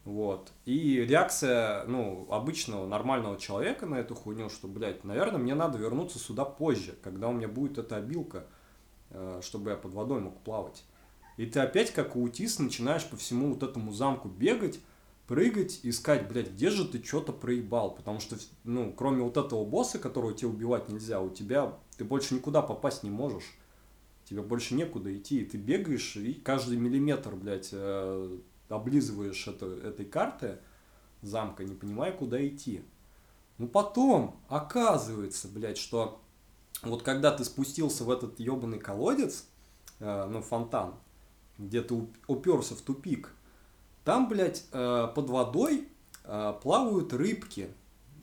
Вот. И реакция, ну, обычного нормального человека на эту хуйню, что, блядь, наверное, мне надо вернуться сюда позже, когда у меня будет эта обилка, э, чтобы я под водой мог плавать. И ты опять, как аутист, начинаешь по всему вот этому замку бегать, прыгать, искать, блядь, где же ты что-то проебал. Потому что, ну, кроме вот этого босса, которого тебе убивать нельзя, у тебя, ты больше никуда попасть не можешь. Тебе больше некуда идти, и ты бегаешь, и каждый миллиметр, блядь, э, облизываешь это, этой карты замка, не понимая, куда идти. Ну потом оказывается, блядь, что вот когда ты спустился в этот ебаный колодец, э, ну фонтан, где ты уп- уперся в тупик, там, блядь, э, под водой э, плавают рыбки,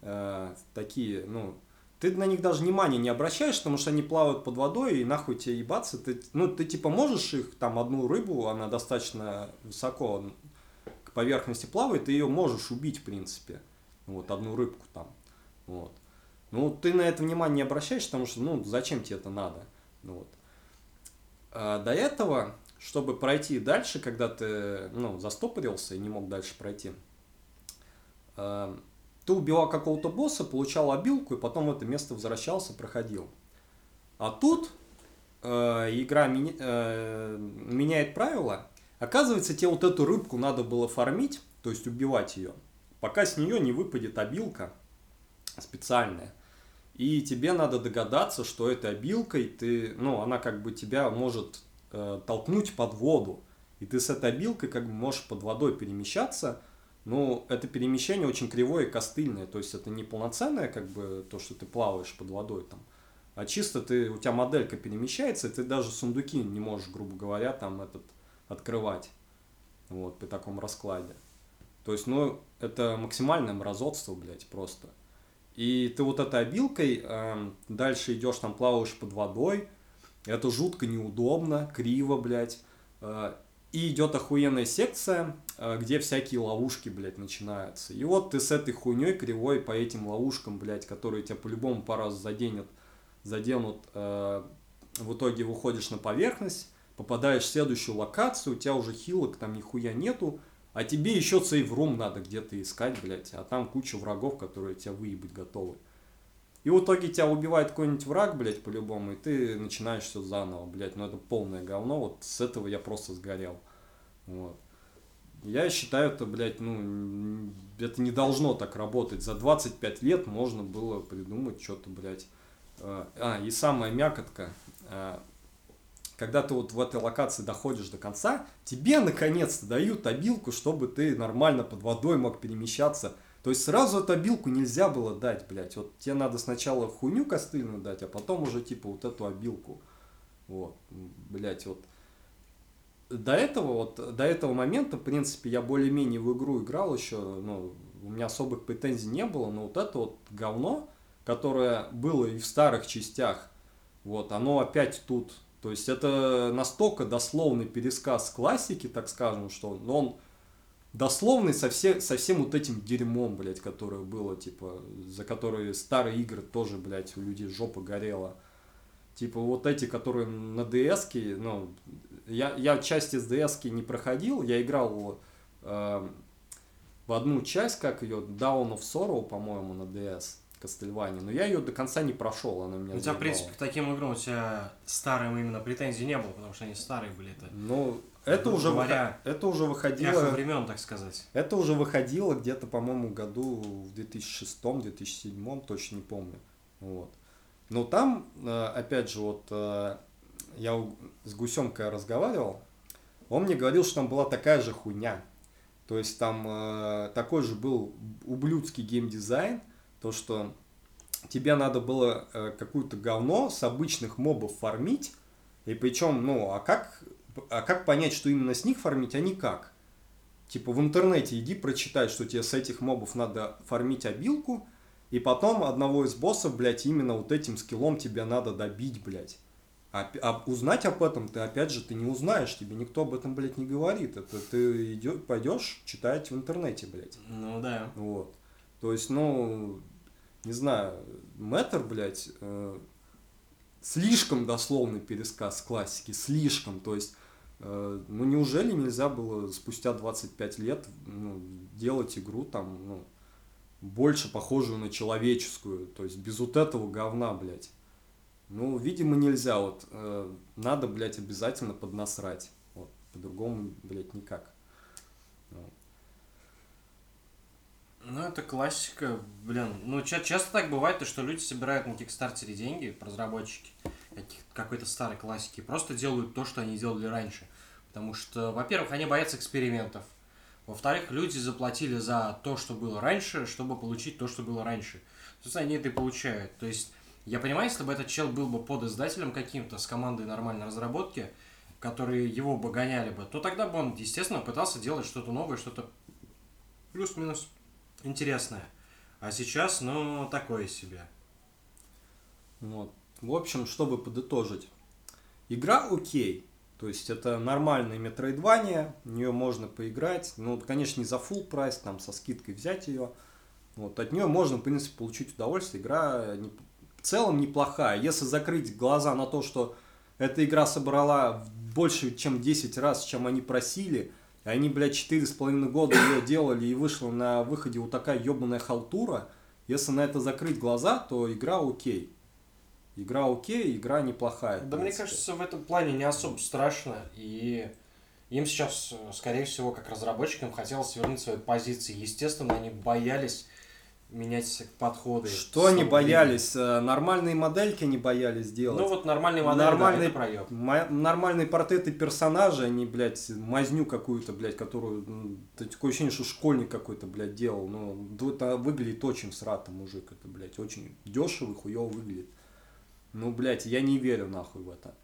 э, такие, ну, ты на них даже внимания не обращаешь, потому что они плавают под водой, и нахуй тебе ебаться. Ты, ну, ты типа можешь их, там, одну рыбу, она достаточно высоко к поверхности плавает, ты ее можешь убить, в принципе. Вот, одну рыбку там. Вот. Ну, ты на это внимание не обращаешь, потому что, ну, зачем тебе это надо? Вот. А до этого, чтобы пройти дальше, когда ты, ну, застопорился и не мог дальше пройти, э, ты убивал какого-то босса, получал обилку, и потом в это место возвращался, проходил. А тут э, игра меня- э, меняет правила. Оказывается, тебе вот эту рыбку надо было фармить, то есть убивать ее, пока с нее не выпадет обилка специальная. И тебе надо догадаться, что этой обилкой ты, ну, она как бы тебя может э, толкнуть под воду. И ты с этой обилкой как бы можешь под водой перемещаться. Но это перемещение очень кривое и костыльное. То есть это не полноценное, как бы, то, что ты плаваешь под водой там. А чисто ты, у тебя моделька перемещается, и ты даже сундуки не можешь, грубо говоря, там этот открывать. Вот, при таком раскладе. То есть, ну, это максимальное мразотство, блядь, просто. И ты вот этой обилкой эм, дальше идешь, там плаваешь под водой. Это жутко неудобно, криво, блядь. Э, и идет охуенная секция, э, где всякие ловушки, блядь, начинаются. И вот ты с этой хуйней кривой по этим ловушкам, блядь, которые тебя по-любому по раз заденет, заденут, э, в итоге выходишь на поверхность, попадаешь в следующую локацию, у тебя уже хилок там нихуя нету, а тебе еще сейв-рум надо где-то искать, блядь, а там куча врагов, которые тебя выебать готовы. И в итоге тебя убивает какой-нибудь враг, блядь, по-любому, и ты начинаешь все заново, блядь. Ну это полное говно, вот с этого я просто сгорел. Вот. Я считаю, это, блядь, ну, это не должно так работать. За 25 лет можно было придумать что-то, блядь. А, а и самая мякотка. А, когда ты вот в этой локации доходишь до конца, тебе наконец-то дают обилку, чтобы ты нормально под водой мог перемещаться то есть сразу эту обилку нельзя было дать, блядь. Вот тебе надо сначала хуйню костыльную дать, а потом уже типа вот эту обилку. Вот, блядь, вот. До этого, вот, до этого момента, в принципе, я более-менее в игру играл еще, ну, у меня особых претензий не было, но вот это вот говно, которое было и в старых частях, вот, оно опять тут. То есть это настолько дословный пересказ классики, так скажем, что он дословный со, все, со всем вот этим дерьмом, блядь, которое было, типа, за которые старые игры тоже, блядь, у людей жопа горела. Типа вот эти, которые на DS, ну, я, я часть из DS не проходил, я играл э, в одну часть, как ее, Down of Sorrow, по-моему, на DS. Кастельвани, но я ее до конца не прошел, она меня У тебя, в принципе, к таким играм у тебя старым именно претензий не было, потому что они старые были. Это... Ну, это уже, говоря, это уже выходило... времен, так сказать. Это уже выходило где-то, по-моему, году в 2006-2007, точно не помню. Вот. Но там, э, опять же, вот э, я с Гусемкой разговаривал, он мне говорил, что там была такая же хуйня. То есть там э, такой же был ублюдский геймдизайн, то что тебе надо было какую-то говно с обычных мобов фармить, и причем, ну, а как а как понять, что именно с них фармить, а не как? Типа в интернете иди прочитай, что тебе с этих мобов надо фармить обилку, и потом одного из боссов, блядь, именно вот этим скиллом тебе надо добить, блядь. А, а узнать об этом ты, опять же, ты не узнаешь, тебе никто об этом, блядь, не говорит. Это ты идешь, пойдешь читать в интернете, блядь. Ну да. Вот. То есть, ну, не знаю, Мэтр, блядь, э, слишком дословный пересказ классики, слишком. То есть, ну неужели нельзя было спустя 25 лет ну, делать игру там, ну, больше похожую на человеческую, то есть без вот этого говна, блядь. Ну, видимо, нельзя, вот, э, надо, блядь, обязательно поднасрать, вот, по-другому, блядь, никак. Ну, это классика, блин, ну, ча- часто так бывает, то, что люди собирают на Кикстартере деньги, разработчики, какой-то старой классики, просто делают то, что они делали раньше. Потому что, во-первых, они боятся экспериментов. Во-вторых, люди заплатили за то, что было раньше, чтобы получить то, что было раньше. Собственно, они это и получают. То есть, я понимаю, если бы этот чел был бы под издателем каким-то, с командой нормальной разработки, которые его бы гоняли бы, то тогда бы он, естественно, пытался делать что-то новое, что-то плюс-минус интересное. А сейчас, ну, такое себе. Вот. В общем, чтобы подытожить. Игра окей. То есть это нормальная метроидвания, в нее можно поиграть. Ну, конечно, не за full прайс, там со скидкой взять ее. Вот, от нее можно, в принципе, получить удовольствие. Игра не, в целом неплохая. Если закрыть глаза на то, что эта игра собрала больше, чем 10 раз, чем они просили, и они, блядь, 4,5 года ее делали, и вышла на выходе вот такая ебаная халтура, если на это закрыть глаза, то игра окей. Игра окей, игра неплохая. Да мне кажется, в этом плане не особо страшно. И им сейчас, скорее всего, как разработчикам хотелось вернуть свои позиции. Естественно, они боялись менять подходы. Что они боялись? Э, нормальные модельки они боялись делать. Ну вот нормальные модели, нормальные, да, проеб. Нормальные портреты персонажей, они, блядь, мазню какую-то, блядь, которую... Ну, такое ощущение, что школьник какой-то, блядь, делал. Ну, это выглядит очень срато, мужик. Это, блядь, очень дешево, хуево выглядит. Ну, блядь, я не верю нахуй в это.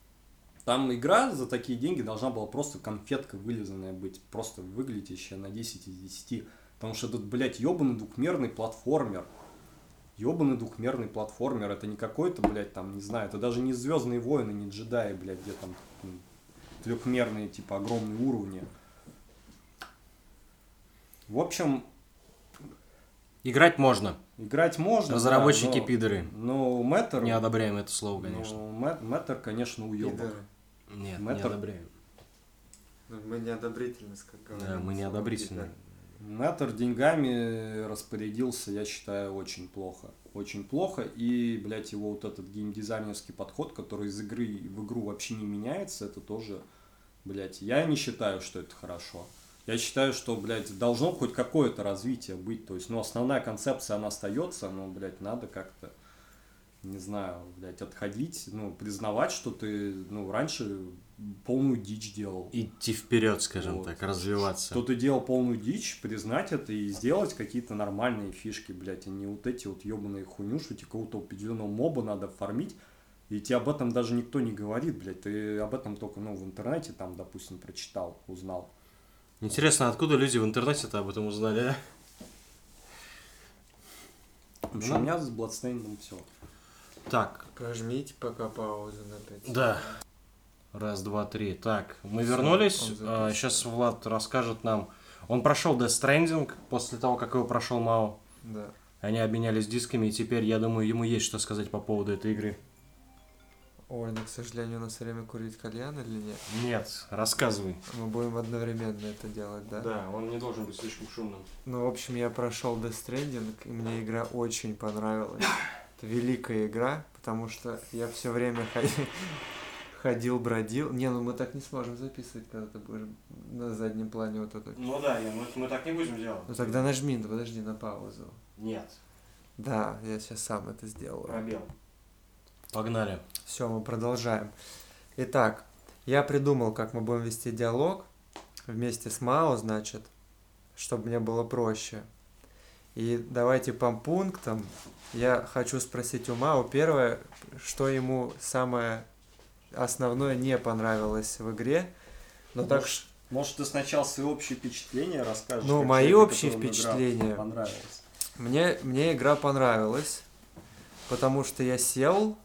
Там игра за такие деньги должна была просто конфетка вылизанная быть, просто выглядящая на 10 из 10. Потому что этот, блядь, ебаный двухмерный платформер. Ебаный двухмерный платформер. Это не какой-то, блядь, там, не знаю, это даже не Звездные войны, не джедаи, блядь, где там трехмерные, типа, огромные уровни. В общем, Играть можно. Играть можно. Разработчики да, но, пидоры. Но Мэттер... Не одобряем это слово, конечно. Ну, Мэттер, конечно, уебок. Пидоры. Нет, не Мэттер- одобряем. Ну, Мы неодобрительно сказали. Да, мы неодобрительны. Мэттер деньгами распорядился, я считаю, очень плохо. Очень плохо. И, блядь, его вот этот геймдизайнерский подход, который из игры в игру вообще не меняется, это тоже, блядь, я не считаю, что это хорошо. Я считаю, что, блядь, должно хоть какое-то развитие быть. То есть, ну, основная концепция, она остается, но, блядь, надо как-то, не знаю, блядь, отходить, ну, признавать, что ты, ну, раньше полную дичь делал. Идти вперед, скажем Вот. так, развиваться. Что ты делал полную дичь, признать это и сделать какие-то нормальные фишки, блядь, а не вот эти вот ебаные хуйню, что тебе какого-то определенного моба надо фармить, и тебе об этом даже никто не говорит, блядь, ты об этом только, ну, в интернете там, допустим, прочитал, узнал. Интересно, откуда люди в интернете-то об этом узнали, а? В общем, Ну. у меня с Bloodstained все. Так, Прожмите пока паузу на 5 Да. Раз, два, три. Так, мы Всё, вернулись. А. Сейчас Влад расскажет нам. Он прошел Death Stranding после того, как его прошел Мао. Да. Они обменялись дисками, и теперь, я думаю, ему есть что сказать по поводу этой игры. Ой, ну, к сожалению, у нас время курить кальян или нет? Нет, рассказывай. Мы будем одновременно это делать, да? он не должен быть слишком шумным. Ну, в общем, я прошел Death Stranding, и мне игра очень понравилась. Это великая игра, потому что я все время (laughs) ходил, бродил. Не, ну мы так не сможем записывать, когда ты будешь на заднем плане вот это. Ну да, мы, мы так не будем делать. Ну тогда нажми, ну, подожди на паузу. Нет, Да, я сейчас сам это сделаю. пробел. Погнали. Все, мы продолжаем. Итак, я придумал, как мы будем вести диалог вместе с Мао, значит, чтобы мне было проще. И давайте по пунктам. Я хочу спросить у Мао первое, что ему самое основное не понравилось в игре. Но так Может, Может, ты сначала свои общие впечатления расскажешь? Ну, мои человеку, общие впечатления. Мне, мне игра понравилась, потому что я сел...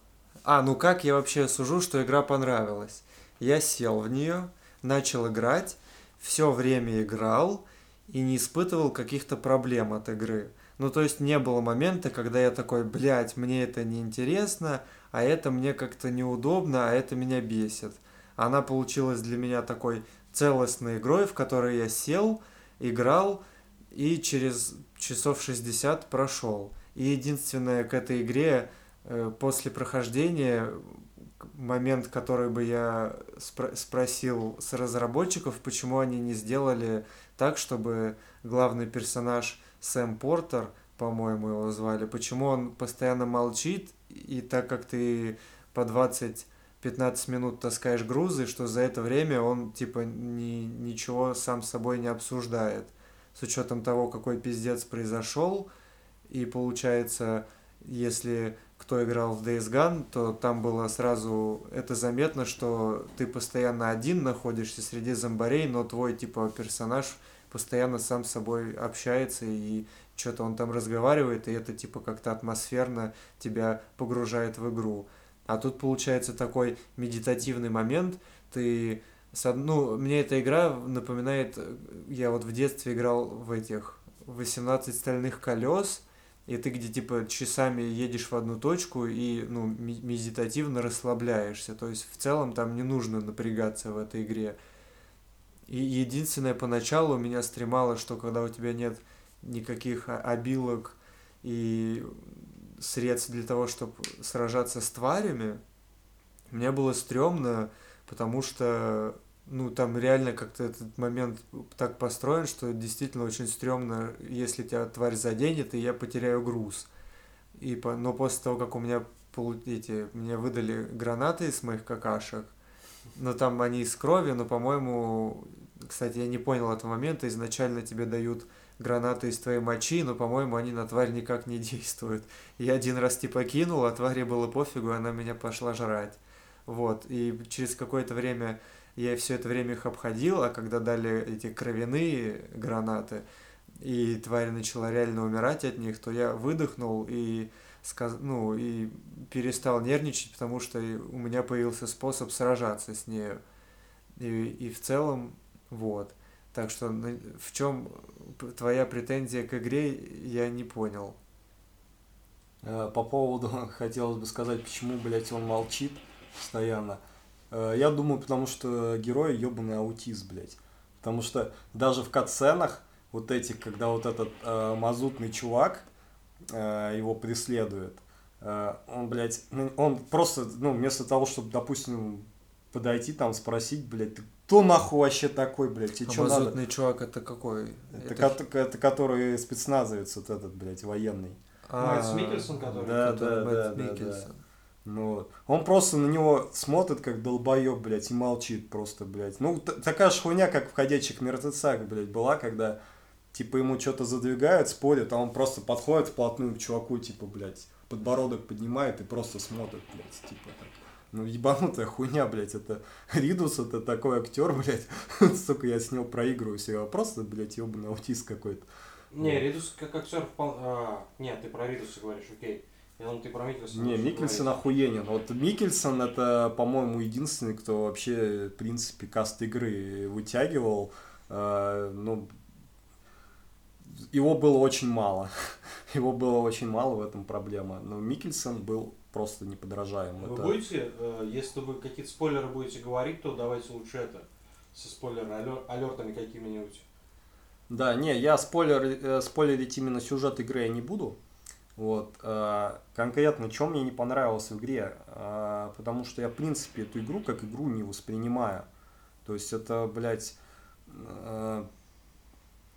А, ну как я вообще сужу, что игра понравилась? Я сел в нее, начал играть, все время играл и не испытывал каких-то проблем от игры. Ну, то есть не было момента, когда я такой, блядь, мне это неинтересно, а это мне как-то неудобно, а это меня бесит. Она получилась для меня такой целостной игрой, в которой я сел, играл и через часов 60 прошел. И единственное к этой игре э, после прохождения момент, который бы я спро- спросил с разработчиков, почему они не сделали так, чтобы главный персонаж Сэм Портер, по-моему, его звали, почему он постоянно молчит, и так как ты по 20-15 минут таскаешь грузы, что за это время он типа ни, ничего сам с собой не обсуждает. С учетом того, какой пиздец произошел, и получается, если кто играл в Days Gone, то там было сразу это заметно, что ты постоянно один находишься среди зомбарей, но твой типа персонаж постоянно сам с собой общается и что-то он там разговаривает, и это типа как-то атмосферно тебя погружает в игру. А тут получается такой медитативный момент, ты ну, мне эта игра напоминает, э, я вот в детстве играл в этих 18 стальных колес, и ты где типа часами едешь в одну точку и ну, медитативно расслабляешься. То есть в целом там не нужно напрягаться в этой игре. И единственное поначалу меня стремало, что когда у тебя нет никаких обилок и средств для того, чтобы сражаться с тварями, мне было стрёмно, потому что ну, там реально как-то этот момент так построен, что действительно очень стрёмно, если тебя тварь заденет, и я потеряю груз. И по... Но после того, как у меня эти, мне выдали гранаты из моих какашек, но там они из крови, но, по-моему, кстати, я не понял этого момента, изначально тебе дают гранаты из твоей мочи, но, по-моему, они на тварь никак не действуют. Я один раз типа кинул, а твари было пофигу, и она меня пошла жрать. Вот, и через какое-то время я все это время их обходил, а когда дали эти кровяные гранаты, и тварь начала реально умирать от них, то я выдохнул и сказ... ну, и перестал нервничать, потому что у меня появился способ сражаться с нею. И, и в целом, вот. Так что ну, в чем твоя претензия к игре, я не понял. Э, по поводу, (laughs) хотелось бы сказать, почему, блядь, он молчит постоянно. Э, я думаю, потому что герой ебаный аутист, блядь. Потому что даже в катсценах вот этих, когда вот этот э, мазутный чувак э, его преследует, э, он, блядь, ну, он просто, ну, вместо того, чтобы, допустим, подойти там, спросить, блядь, ты кто нахуй вообще такой, блядь, тебе а что надо? чувак это какой? Это, это... Ко- это который спецназовец вот этот, блядь, военный. А, Мэтт Микельсон, который? Да, да, да, да, да. Ну, он просто на него смотрит, как долбоеб, блядь, и молчит просто, блядь. Ну, такая же хуйня, как в «Ходячих мертвецах», блядь, была, когда, типа, ему что-то задвигают, спорят, а он просто подходит вплотную к чуваку, типа, блядь, подбородок поднимает и просто смотрит, блядь, типа, так. Ну, ебанутая хуйня, блядь, это Ридус, это такой актер, (laughs) блядь, сука, я с него проигрываю себя, просто, блядь, ебаный аутист какой-то. Не, Ридус как актер вполне... А, нет, ты про Ридуса говоришь, окей. Я думал, ты про Микельсона. Не, Микельсон охуенен. Вот Микельсон это, по-моему, единственный, кто вообще, в принципе, каст игры вытягивал. Э, ну, его было очень мало. (laughs) его было очень мало, в этом проблема. Но Микельсон был просто неподражаем. Вы это... будете, э, если вы какие-то спойлеры будете говорить, то давайте лучше это со спойлерами, алертами какими-нибудь. Да, не, я спойлер, э, спойлерить именно сюжет игры я не буду. Вот. Э, конкретно, что мне не понравилось в игре, э, потому что я, в принципе, эту игру как игру не воспринимаю. То есть это, блядь, э,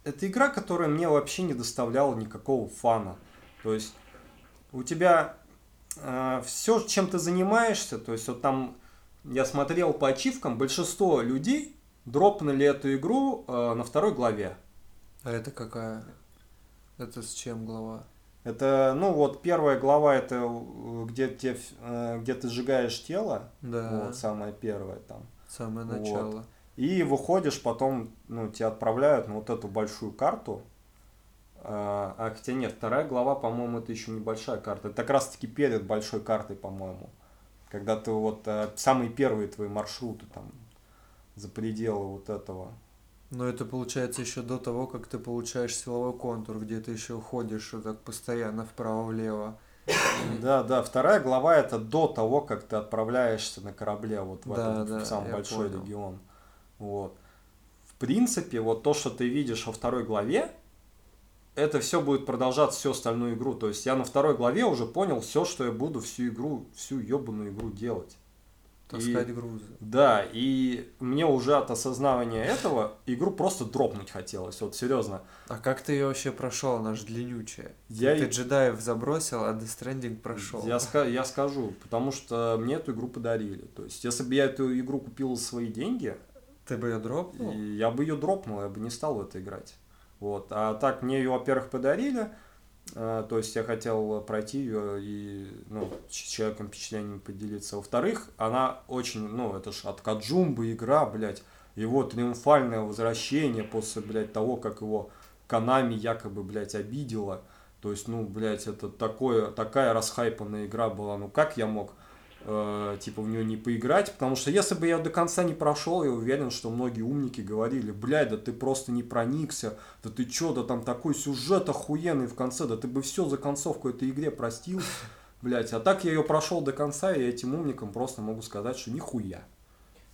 это игра, которая мне вообще не доставляла никакого фана. То есть у тебя э, все, чем ты занимаешься, то есть вот там я смотрел по ачивкам, большинство людей дропнули эту игру э, на второй главе. А это какая? Это с чем глава? Это, ну вот первая глава, это э, где, те, э, где ты сжигаешь тело. Да. Вот самая первая там. Самое начало. Вот. И выходишь, потом, ну, тебя отправляют на вот эту большую карту. А, а хотя нет, вторая глава, по-моему, это еще небольшая карта. Это как раз таки перед большой картой, по-моему. Когда ты вот э, самые первые твои маршруты там за пределы вот этого но это получается еще до того, как ты получаешь силовой контур, где ты еще ходишь вот так постоянно вправо-влево. Да, да, вторая глава это до того, как ты отправляешься на корабле вот в да, этот да, в самый большой понял. регион. Вот. В принципе, вот то, что ты видишь во второй главе, это все будет продолжаться всю остальную игру. То есть я на второй главе уже понял все, что я буду всю игру, всю ебаную игру делать. Таскать и, грузы. Да, и мне уже от осознавания этого игру просто дропнуть хотелось, вот серьезно. А как ты ее вообще прошел, она же длиннючая. Я ты и... джедаев забросил, а Stranding прошел. Я, ска- я скажу, потому что мне эту игру подарили. То есть, если бы я эту игру купил за свои деньги... Ты бы ее дропнул? Я бы ее дропнул, я бы не стал в это играть. Вот. А так мне ее, во-первых, подарили, а, то есть я хотел пройти ее и ну, с человеком впечатлениями поделиться. Во-вторых, она очень, ну, это ж от Каджумбы игра, блядь, его триумфальное возвращение после, блядь, того, как его Канами якобы, блядь, обидела. То есть, ну, блядь, это такое, такая расхайпанная игра была. Ну, как я мог э, типа в нее не поиграть, потому что если бы я до конца не прошел, я уверен, что многие умники говорили, блядь, да ты просто не проникся, да ты чё, да там такой сюжет охуенный в конце, да ты бы все за концовку этой игре простил, блядь, а так я ее прошел до конца, и этим умникам просто могу сказать, что нихуя.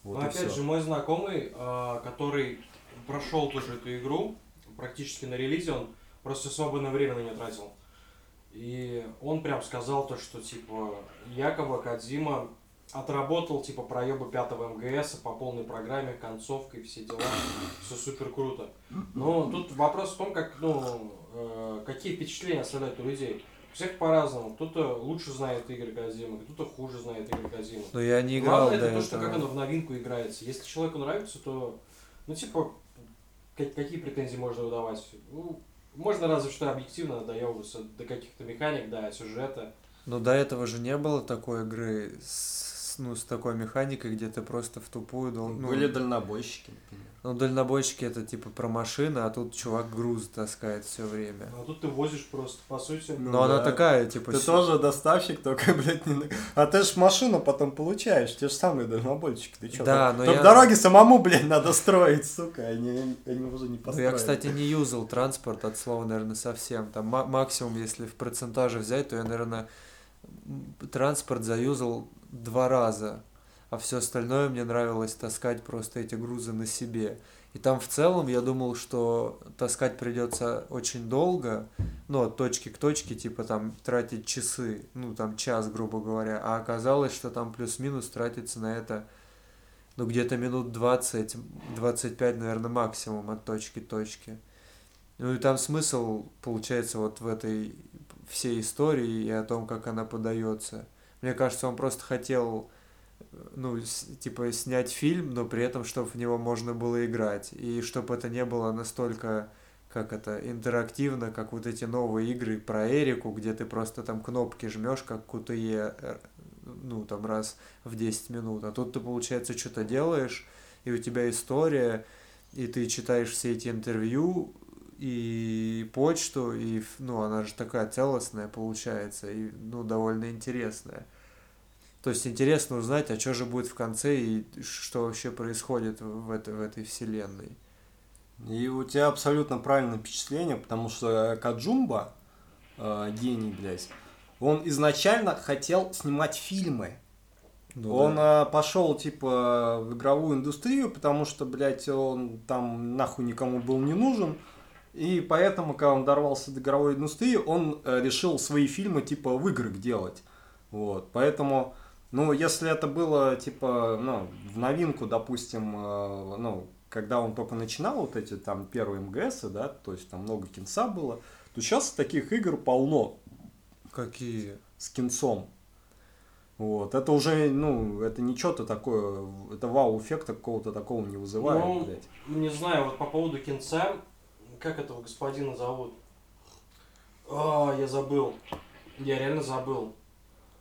Вот ну, опять все. же, мой знакомый, э, который прошел тоже эту игру, практически на релизе, он просто свободное время на нее тратил. И он прям сказал то, что типа якобы Кадзима отработал типа проебы пятого МГС по полной программе, концовкой, все дела, все супер круто. Но тут вопрос в том, как, ну, э, какие впечатления оставляют у людей. У всех по-разному. Кто-то лучше знает игры Казима, кто-то хуже знает игры Казима. Но я не играл Главное это то, что как оно в новинку играется. Если человеку нравится, то, ну, типа, какие претензии можно выдавать? Ну, можно разве что объективно доебываться до каких-то механик, да, сюжета. Но до этого же не было такой игры с с, ну, с такой механикой, где ты просто в тупую... Дол... Ну, Были дальнобойщики, например. Ну, дальнобойщики это типа про машины, а тут чувак груз таскает все время. А тут ты возишь просто, по сути. Но Ну она да. такая, типа... Ты с- тоже доставщик, только, блядь, не... на- А ты ж машину потом получаешь, те же самые дальнобойщики, ты чё? Да, там? но Только я- дороги самому, блядь, надо строить, сука, они, они уже не Ну, построят. я, кстати, не юзал транспорт от слова, наверное, совсем. Там ма- максимум, если в процентаже взять, то я, наверное, транспорт заюзал два раза. А все остальное мне нравилось таскать просто эти грузы на себе. И там в целом я думал, что таскать придется очень долго, ну, от точки к точке, типа там тратить часы, ну, там час, грубо говоря. А оказалось, что там плюс-минус тратится на это, ну, где-то минут 20, 25, наверное, максимум от точки к точке. Ну и там смысл, получается, вот в этой всей истории и о том, как она подается. Мне кажется, он просто хотел, ну, с- типа, снять фильм, но при этом, чтобы в него можно было играть. И чтобы это не было настолько, как это, интерактивно, как вот эти новые игры про Эрику, где ты просто там кнопки жмешь, как QTE, э, ну, там раз в 10 минут. А тут ты, получается, что-то делаешь, и у тебя история, и ты читаешь все эти интервью, и почту, и, ну, она же такая целостная получается, и, ну, довольно интересная. То есть интересно узнать, а что же будет в конце, и что вообще происходит в этой, в этой вселенной. И у тебя абсолютно правильное впечатление, потому что Каджумба, э, гений, блядь, он изначально хотел снимать фильмы. Ну он да. пошел, типа, в игровую индустрию, потому что, блядь, он там нахуй никому был не нужен. И поэтому, когда он дорвался до игровой индустрии, он э, решил свои фильмы, типа, в играх делать. Вот, поэтому, ну, если это было, типа, ну, в новинку, допустим, э, ну, когда он только начинал вот эти там первые МГС, да, то есть там много кинца было, то сейчас таких игр полно Какие? с кинцом. Вот, это уже, ну, это не что-то такое, это вау-эффекта какого-то такого не вызывает, Ну, блядь. Не знаю, вот по поводу кинца, как этого господина зовут? А, я забыл. Я реально забыл.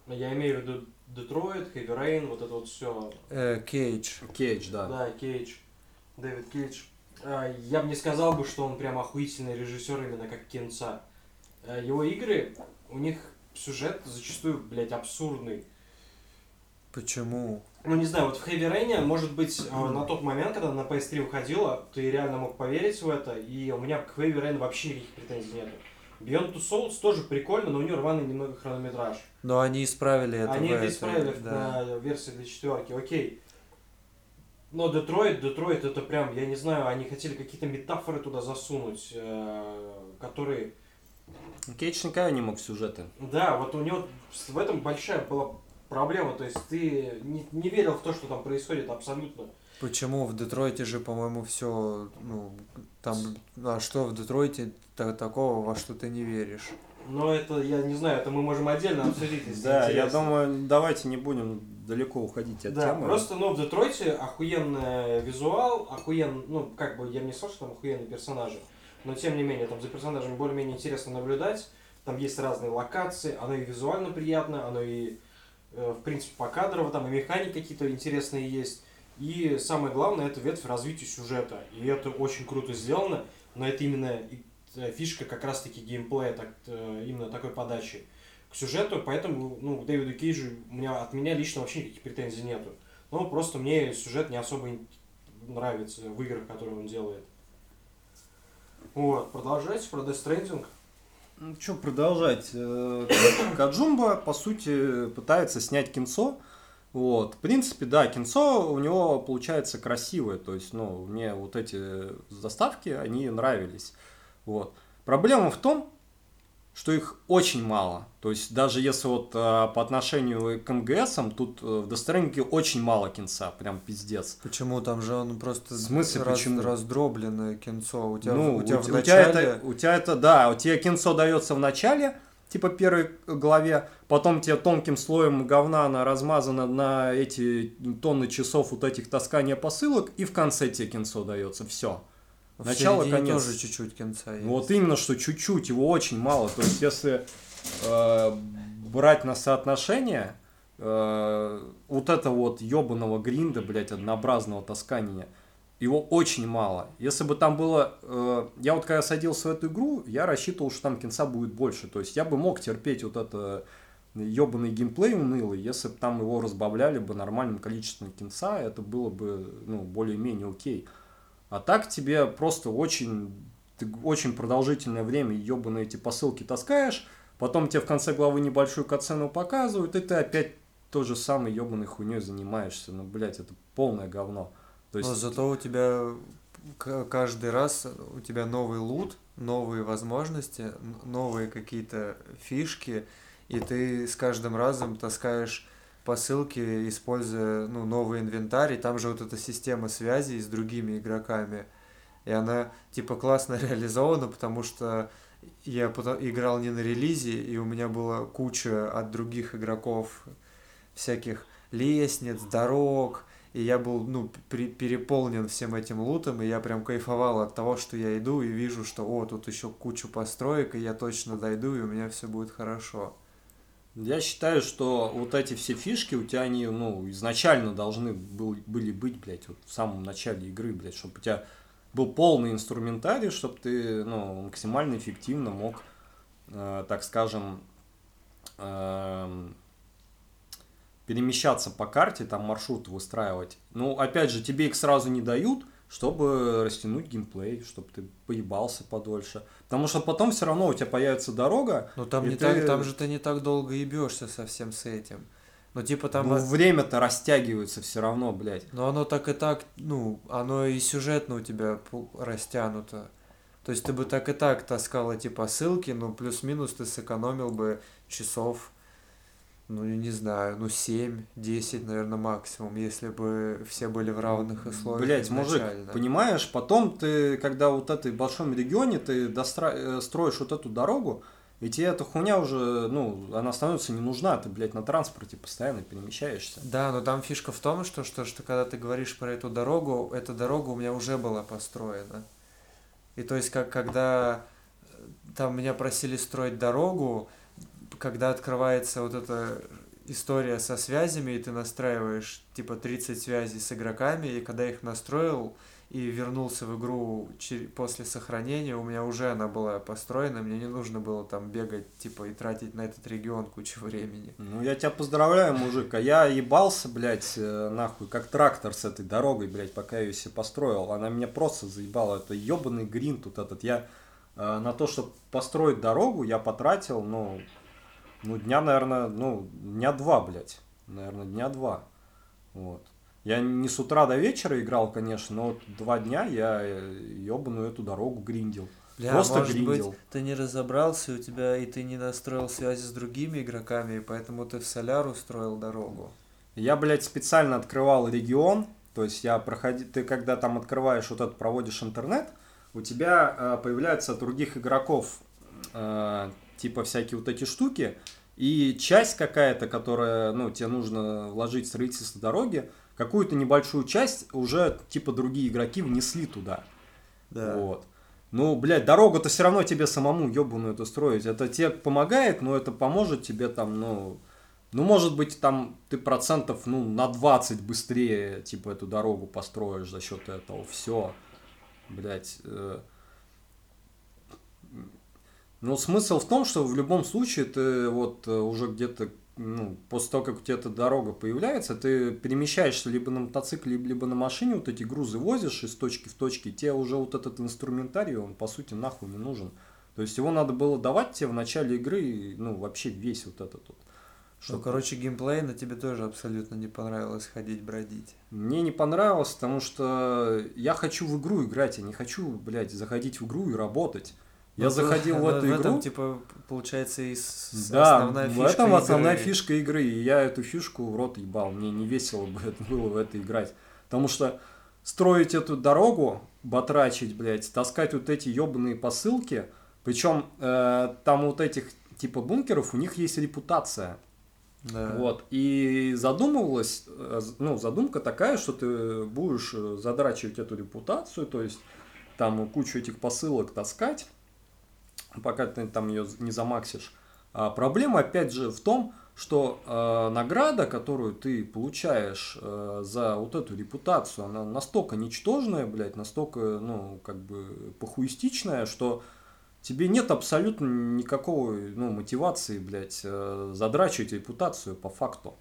Я имею в виду Детройт, Heavy Rain, вот это вот все. Э, Кейдж. Кейдж, да. Да, Кейдж. Дэвид Кейдж. А, Я бы не сказал бы, что он прям охуительный режиссер именно как кинца. А, Его игры, у них сюжет зачастую, блядь, абсурдный. Почему? Ну, не знаю, вот в Heavy Rain, может быть, э, на тот момент, когда на PS3 выходила, ты реально мог поверить в это, и у меня к Heavy Rain вообще никаких претензий нету. Beyond Two Souls тоже прикольно, но у нее рваный немного хронометраж. Но они исправили это Они это исправили в- да. на версии для четверки, окей. Но Детройт, Детройт это прям, я не знаю, они хотели какие-то метафоры туда засунуть, э, которые... Кейдж никогда не мог сюжеты. Да, вот у него в этом большая была проблема, то есть ты не, не верил в то, что там происходит абсолютно. Почему в Детройте же, по-моему, все, ну, там, а что в Детройте та- такого, во что ты не веришь? Но это, я не знаю, это мы можем отдельно обсудить, если Да, я интересно. думаю, давайте не будем далеко уходить от Да, темы. просто, ну, в Детройте охуенный визуал, охуен, ну, как бы, я не что там охуенные персонажи, но, тем не менее, там за персонажами более-менее интересно наблюдать, там есть разные локации, оно и визуально приятно, оно и, э, в принципе, покадрово, там и механики какие-то интересные есть, и самое главное, это ветвь развития сюжета, и это очень круто сделано, но это именно фишка как раз-таки геймплея, так, э, именно такой подачи к сюжету, поэтому, ну, к Дэвиду Кейджу у меня, от меня лично вообще никаких претензий нету. Ну, просто мне сюжет не особо нравится в играх, которые он делает. Вот, продолжайте про Death Stranding. Ну, что продолжать? Э, Каджумба, по сути, пытается снять кинцо. Вот. В принципе, да, кинцо у него получается красивое. То есть, ну, мне вот эти заставки, они нравились. Вот. Проблема в том, что их очень мало. То есть, даже если вот а, по отношению к МГСам, тут э, в Stranding очень мало кинца, прям пиздец. Почему там же он просто В смысле, раз- почему? раздробленное кинцо? У тебя, ну, у тебя в у начале... это, у тебя это, да, у тебя кинцо дается в начале, типа первой главе, потом тебе тонким слоем говна она размазана на эти тонны часов вот этих таскания посылок, и в конце тебе кинцо дается, все. В начало, конец. тоже чуть-чуть кинца есть. Вот именно, что чуть-чуть, его очень мало. То есть, если э, брать на соотношение, э, вот это вот ебаного гринда, блядь, однообразного таскания, его очень мало. Если бы там было... Э, я вот когда садился в эту игру, я рассчитывал, что там кинца будет больше. То есть я бы мог терпеть вот это ебаный геймплей унылый, если бы там его разбавляли бы нормальным количеством кинца, это было бы, ну, более-менее окей. А так тебе просто очень, ты очень продолжительное время ебаные эти посылки таскаешь, потом тебе в конце главы небольшую катсцену показывают, и ты опять то же самое ебаной хуйней занимаешься. Ну, блядь, это полное говно. То есть... Но зато у тебя каждый раз у тебя новый лут, новые возможности, новые какие-то фишки, и ты с каждым разом таскаешь посылки, используя ну, новый инвентарь, и там же вот эта система связи с другими игроками. И она типа классно (laughs) реализована, потому что я играл не на релизе, и у меня была куча от других игроков всяких лестниц, дорог, и я был, ну, при, переполнен всем этим лутом, и я прям кайфовал от того, что я иду и вижу, что, о, тут еще кучу построек, и я точно дойду, и у меня все будет хорошо. Я считаю, что вот эти все фишки у тебя, они, ну, изначально должны был, были быть, блядь, вот в самом начале игры, блядь, чтобы у тебя был полный инструментарий, чтобы ты, ну, максимально эффективно мог, э, так скажем, э, перемещаться по карте, там маршрут выстраивать. Ну, опять же, тебе их сразу не дают, чтобы растянуть геймплей, чтобы ты поебался подольше. Потому что потом все равно у тебя появится дорога. Ну там не ты... так, там же ты не так долго ебешься совсем с этим. Ну, типа там... Ну, время-то растягивается все равно, блядь. Но оно так и так, ну, оно и сюжетно у тебя растянуто. То есть ты бы так и так таскала, типа, ссылки, ну, плюс-минус ты сэкономил бы часов ну, не знаю, ну, 7-10, наверное, максимум, если бы все были в равных условиях Блять, мужик, понимаешь, потом ты, когда вот этой большом регионе, ты достра... Э, строишь вот эту дорогу, и тебе эта хуйня уже, ну, она становится не нужна, ты, блядь, на транспорте постоянно перемещаешься. Да, но там фишка в том, что, что, что когда ты говоришь про эту дорогу, эта дорога у меня уже была построена. И то есть, как когда э, там меня просили строить дорогу, когда открывается вот эта история со связями, и ты настраиваешь типа 30 связей с игроками, и когда их настроил и вернулся в игру после сохранения, у меня уже она была построена, мне не нужно было там бегать, типа, и тратить на этот регион кучу времени. Ну, я тебя поздравляю, мужик, а я ебался, блядь, э, нахуй, как трактор с этой дорогой, блядь, пока я ее себе построил. Она меня просто заебала, это ебаный грин тут этот. Я э, на то, чтобы построить дорогу, я потратил, ну, ну, дня, наверное, ну, дня два, блядь. Наверное, дня два. Вот. Я не с утра до вечера играл, конечно, но вот два дня я ебаную эту дорогу гриндил. Бля, Просто может гриндил. быть, ты не разобрался у тебя, и ты не настроил связи с другими игроками, и поэтому ты в Соляр устроил дорогу. Я, блядь, специально открывал регион, то есть я проходи, ты когда там открываешь вот этот, проводишь интернет, у тебя э, появляются от других игроков э, типа всякие вот эти штуки, и часть какая-то, которая, ну, тебе нужно вложить в строительство дороги, какую-то небольшую часть уже, типа, другие игроки внесли туда. Да. Вот. Ну, блядь, дорогу-то все равно тебе самому ебаную это строить. Это тебе помогает, но это поможет тебе там, ну... Ну, может быть, там ты процентов, ну, на 20 быстрее, типа, эту дорогу построишь за счет этого. Все. Блядь. Э но смысл в том, что в любом случае ты вот э, уже где-то ну, после того, как у тебя эта дорога появляется, ты перемещаешься либо на мотоцикле, либо на машине, вот эти грузы возишь из точки в точки, тебе уже вот этот инструментарий, он по сути нахуй не нужен. То есть его надо было давать тебе в начале игры, ну, вообще весь вот этот вот. Что, ну, короче, геймплей на тебе тоже абсолютно не понравилось ходить бродить. Мне не понравилось, потому что я хочу в игру играть, я не хочу, блядь, заходить в игру и работать. Я ну, заходил в эту в игру. Этом, типа, получается, и да, основная фишка. В этом игры. основная фишка игры. И я эту фишку в рот ебал. Мне не весело было в это играть. Потому что строить эту дорогу, батрачить, блядь, таскать вот эти ебаные посылки. Причем э, там вот этих типа бункеров, у них есть репутация. Да. Вот. И задумывалась, э, ну, задумка такая, что ты будешь э, задрачивать эту репутацию, то есть там кучу этих посылок таскать пока ты там ее не замаксишь. А проблема, опять же, в том, что э, награда, которую ты получаешь э, за вот эту репутацию, она настолько ничтожная, блядь, настолько, ну, как бы похуистичная, что тебе нет абсолютно никакого, ну, мотивации, блядь, э, задрачивать репутацию по факту.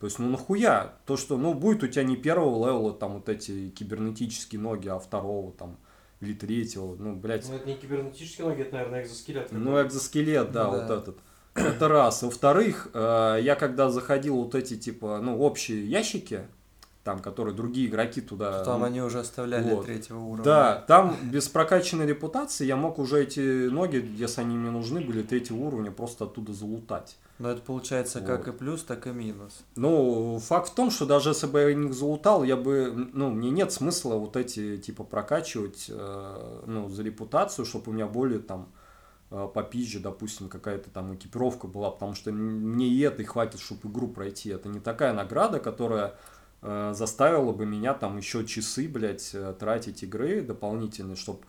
То есть, ну нахуя? То, что, ну, будет у тебя не первого левела, там, вот эти кибернетические ноги, а второго, там, или третьего, ну, блядь. Ну, это не кибернетические ноги, это, наверное, экзоскелет. Ну, экзоскелет, да, Ну, вот да. этот. Это раз. Во-вторых, э, я когда заходил вот эти, типа, ну, общие ящики, там, которые другие игроки туда... Там ну, они уже оставляли вот. третьего уровня. Да, там без прокачанной репутации я мог уже эти ноги, если они мне нужны были, третьего уровня, просто оттуда залутать. Но это получается как Вот. и плюс, так и минус. Ну, факт в том, что даже если бы я их залутал, я бы, ну, мне нет смысла вот эти, типа, прокачивать, э, ну, за репутацию, чтобы у меня более там э, попизже, допустим, какая-то там экипировка была, потому что мне и этой хватит, чтобы игру пройти. Это не такая награда, которая э, заставила бы меня там еще часы, блядь, э, тратить игры дополнительные, чтобы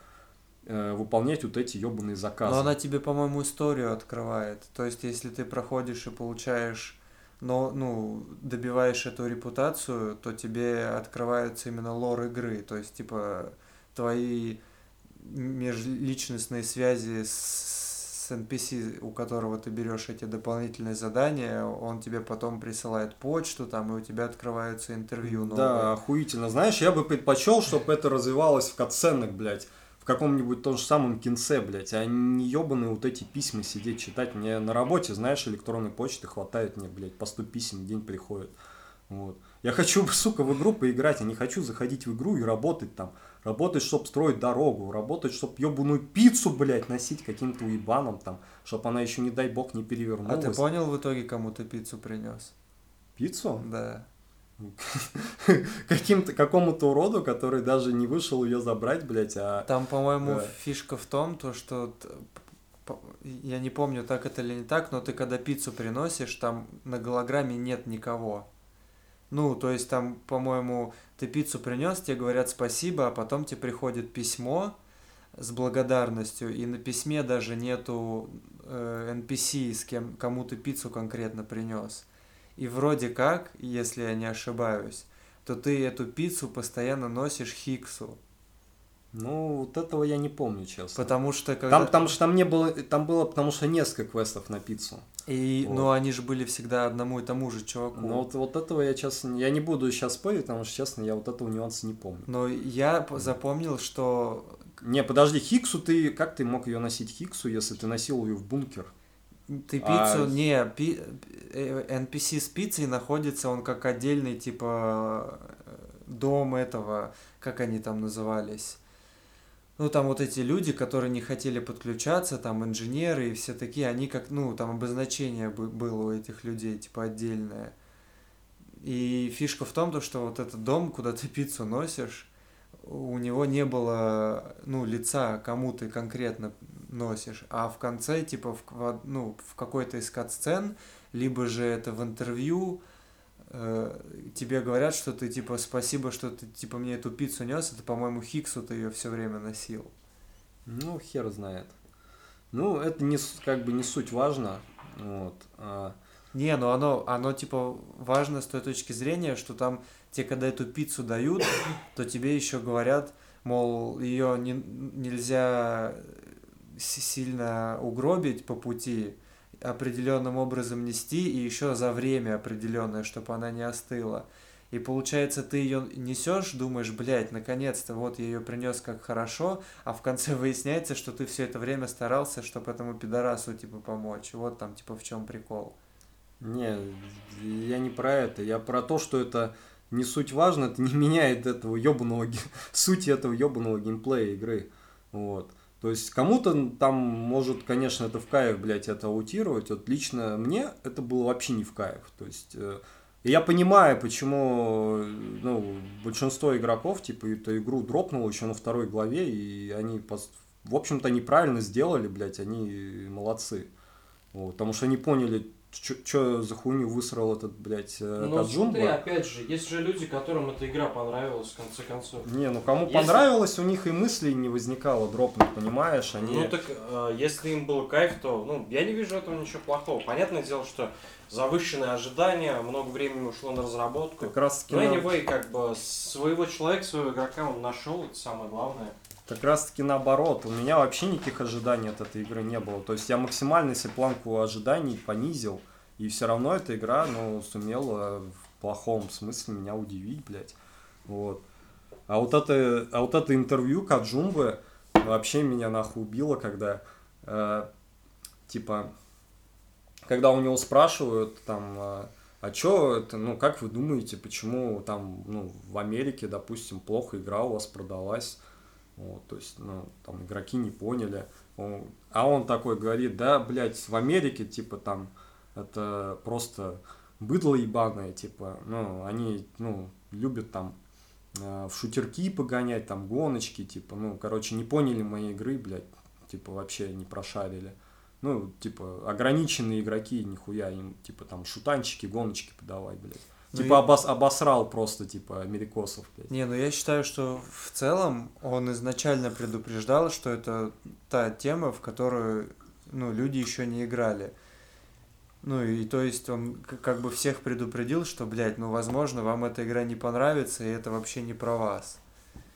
выполнять вот эти ебаные заказы. Но она тебе, по-моему, историю открывает. То есть, если ты проходишь и получаешь, но, ну, добиваешь эту репутацию, то тебе открывается именно лор игры. То есть, типа, твои межличностные связи с, с NPC, у которого ты берешь эти дополнительные задания, он тебе потом присылает почту, там, и у тебя открываются интервью новые. Да, охуительно. Знаешь, я бы предпочел, чтобы это развивалось в катсценах, блядь. В каком-нибудь том же самом кинце, блядь, а не ебаные вот эти письма сидеть читать. Мне на работе, знаешь, электронной почты хватает мне, блядь, по 100 писем в день приходит. Вот. Я хочу, (laughs) сука, в игру поиграть, я не хочу заходить в игру и работать там. Работать, чтобы строить дорогу, работать, чтобы ебаную пиццу, блядь, носить каким-то уебаном там, чтобы она еще, не дай бог, не А перевернулась. ты понял в итоге, кому ты пиццу принес? Пиццу? Да. (laughs) Каким-то, какому-то уроду, который даже не вышел ее забрать, блядь, а... Там, по-моему, Да. фишка в том, то, что я не помню, так это или не так, но ты когда пиццу приносишь, там на голограмме нет никого. Ну, то есть там, по-моему, ты пиццу принес, тебе говорят спасибо, а потом тебе приходит письмо с благодарностью, и на письме даже нету э, NPC, с кем кому ты пиццу конкретно принес. И вроде как, если я не ошибаюсь, то ты эту пиццу постоянно носишь Хиксу. Ну, вот этого я не помню, честно. Потому что когда... Там, потому что там не было, там было, потому что несколько квестов на пиццу. И, Вот. ну, они же были всегда одному и тому же чуваку. Но вот, вот этого я, честно, я не буду сейчас спорить, потому что, честно, я вот этого нюанса не помню. Но я п- запомнил, что Не, подожди, Хиксу ты, как ты мог ее носить Хиксу, если ты носил ее в бункер? ты пиццу... А- Не, пи- э, NPC с пиццей находится, он как отдельный, типа, э, дом этого, как они там назывались? Ну, там вот эти люди, которые не хотели подключаться, там инженеры и все такие, они как, ну, там обозначение бы- было у этих людей, типа, отдельное. И фишка в том, то, что вот этот дом, куда ты пиццу носишь, у него не было, ну, лица, кому ты конкретно носишь, а в конце, типа, в, ну, в какой-то из сцен либо же это в интервью, тебе говорят, что ты, типа, спасибо, что ты, типа, мне эту пиццу нес, это, по-моему, Хиксу ты ее все время носил. Ну, хер знает. Ну, это не, как бы не суть важно. Вот. А, Не, ну оно, оно типа важно с той точки зрения, что там тебе когда эту пиццу дают, то тебе еще говорят, мол, ее не, нельзя си- сильно угробить по пути, определенным образом нести и еще за время определенное, чтобы она не остыла. И получается, ты ее несешь, думаешь, блядь, наконец-то, вот я ее принес как хорошо, а в конце (laughs) выясняется, что ты все это время старался, чтобы этому пидорасу, типа, помочь. Вот там, типа, в чем прикол. Не, я не про это. Я про то, что это не суть важно, это не (laughs) меняет этого ебаного, сути этого ебаного геймплея игры. Вот. То есть кому-то там может, конечно, это в кайф, блядь, это аутировать. Вот лично мне это было вообще не в кайф. То есть э, я понимаю, почему э, ну, большинство игроков, типа, эту игру дропнуло еще на второй главе, и они, в общем-то, неправильно сделали, блядь, они молодцы. Вот, потому что они поняли, что за хуйню высрал этот, блядь, э, ну, смотри, опять же, есть же люди, которым эта игра понравилась, в конце концов. Не, ну кому если... понравилось, у них и мыслей не возникало дропнуть, понимаешь? Они... Ну так, э, если им был кайф, то, ну, я не вижу этого ничего плохого. Понятное дело, что завышенные ожидания, много времени ушло на разработку. Как раз таки... Ну, anyway, как бы своего человека, своего игрока он нашел, это самое главное. Как раз таки наоборот, у меня вообще никаких ожиданий от этой игры не было. То есть я максимально себе планку ожиданий понизил, и все равно эта игра, ну, сумела в плохом смысле меня удивить, блядь. Вот. А вот это, а вот это интервью Каджумбы вообще меня нахуй убило, когда, э, типа, когда у него спрашивают, там, э, а чё это, ну, как вы думаете, почему там, ну, в Америке, допустим, плохо игра у вас продалась? Вот, то есть, ну, там игроки не поняли. Он, а он такой говорит, да, блядь, в Америке, типа, там, это просто быдло ебаное, типа, ну, они, ну, любят там э, в шутерки погонять, там, гоночки, типа, ну, короче, не поняли моей игры, блядь, типа, вообще не прошарили. Ну, типа, ограниченные игроки, нихуя им, типа, там, шутанчики, гоночки подавай, блядь. Ну типа и... обос, обосрал просто, типа, америкосов. Блядь. Не, ну я считаю, что в целом он изначально предупреждал, что это та тема, в которую, ну, люди еще не играли. Ну, и то есть он как бы всех предупредил, что, блядь, ну, возможно, вам эта игра не понравится, и это вообще не про вас.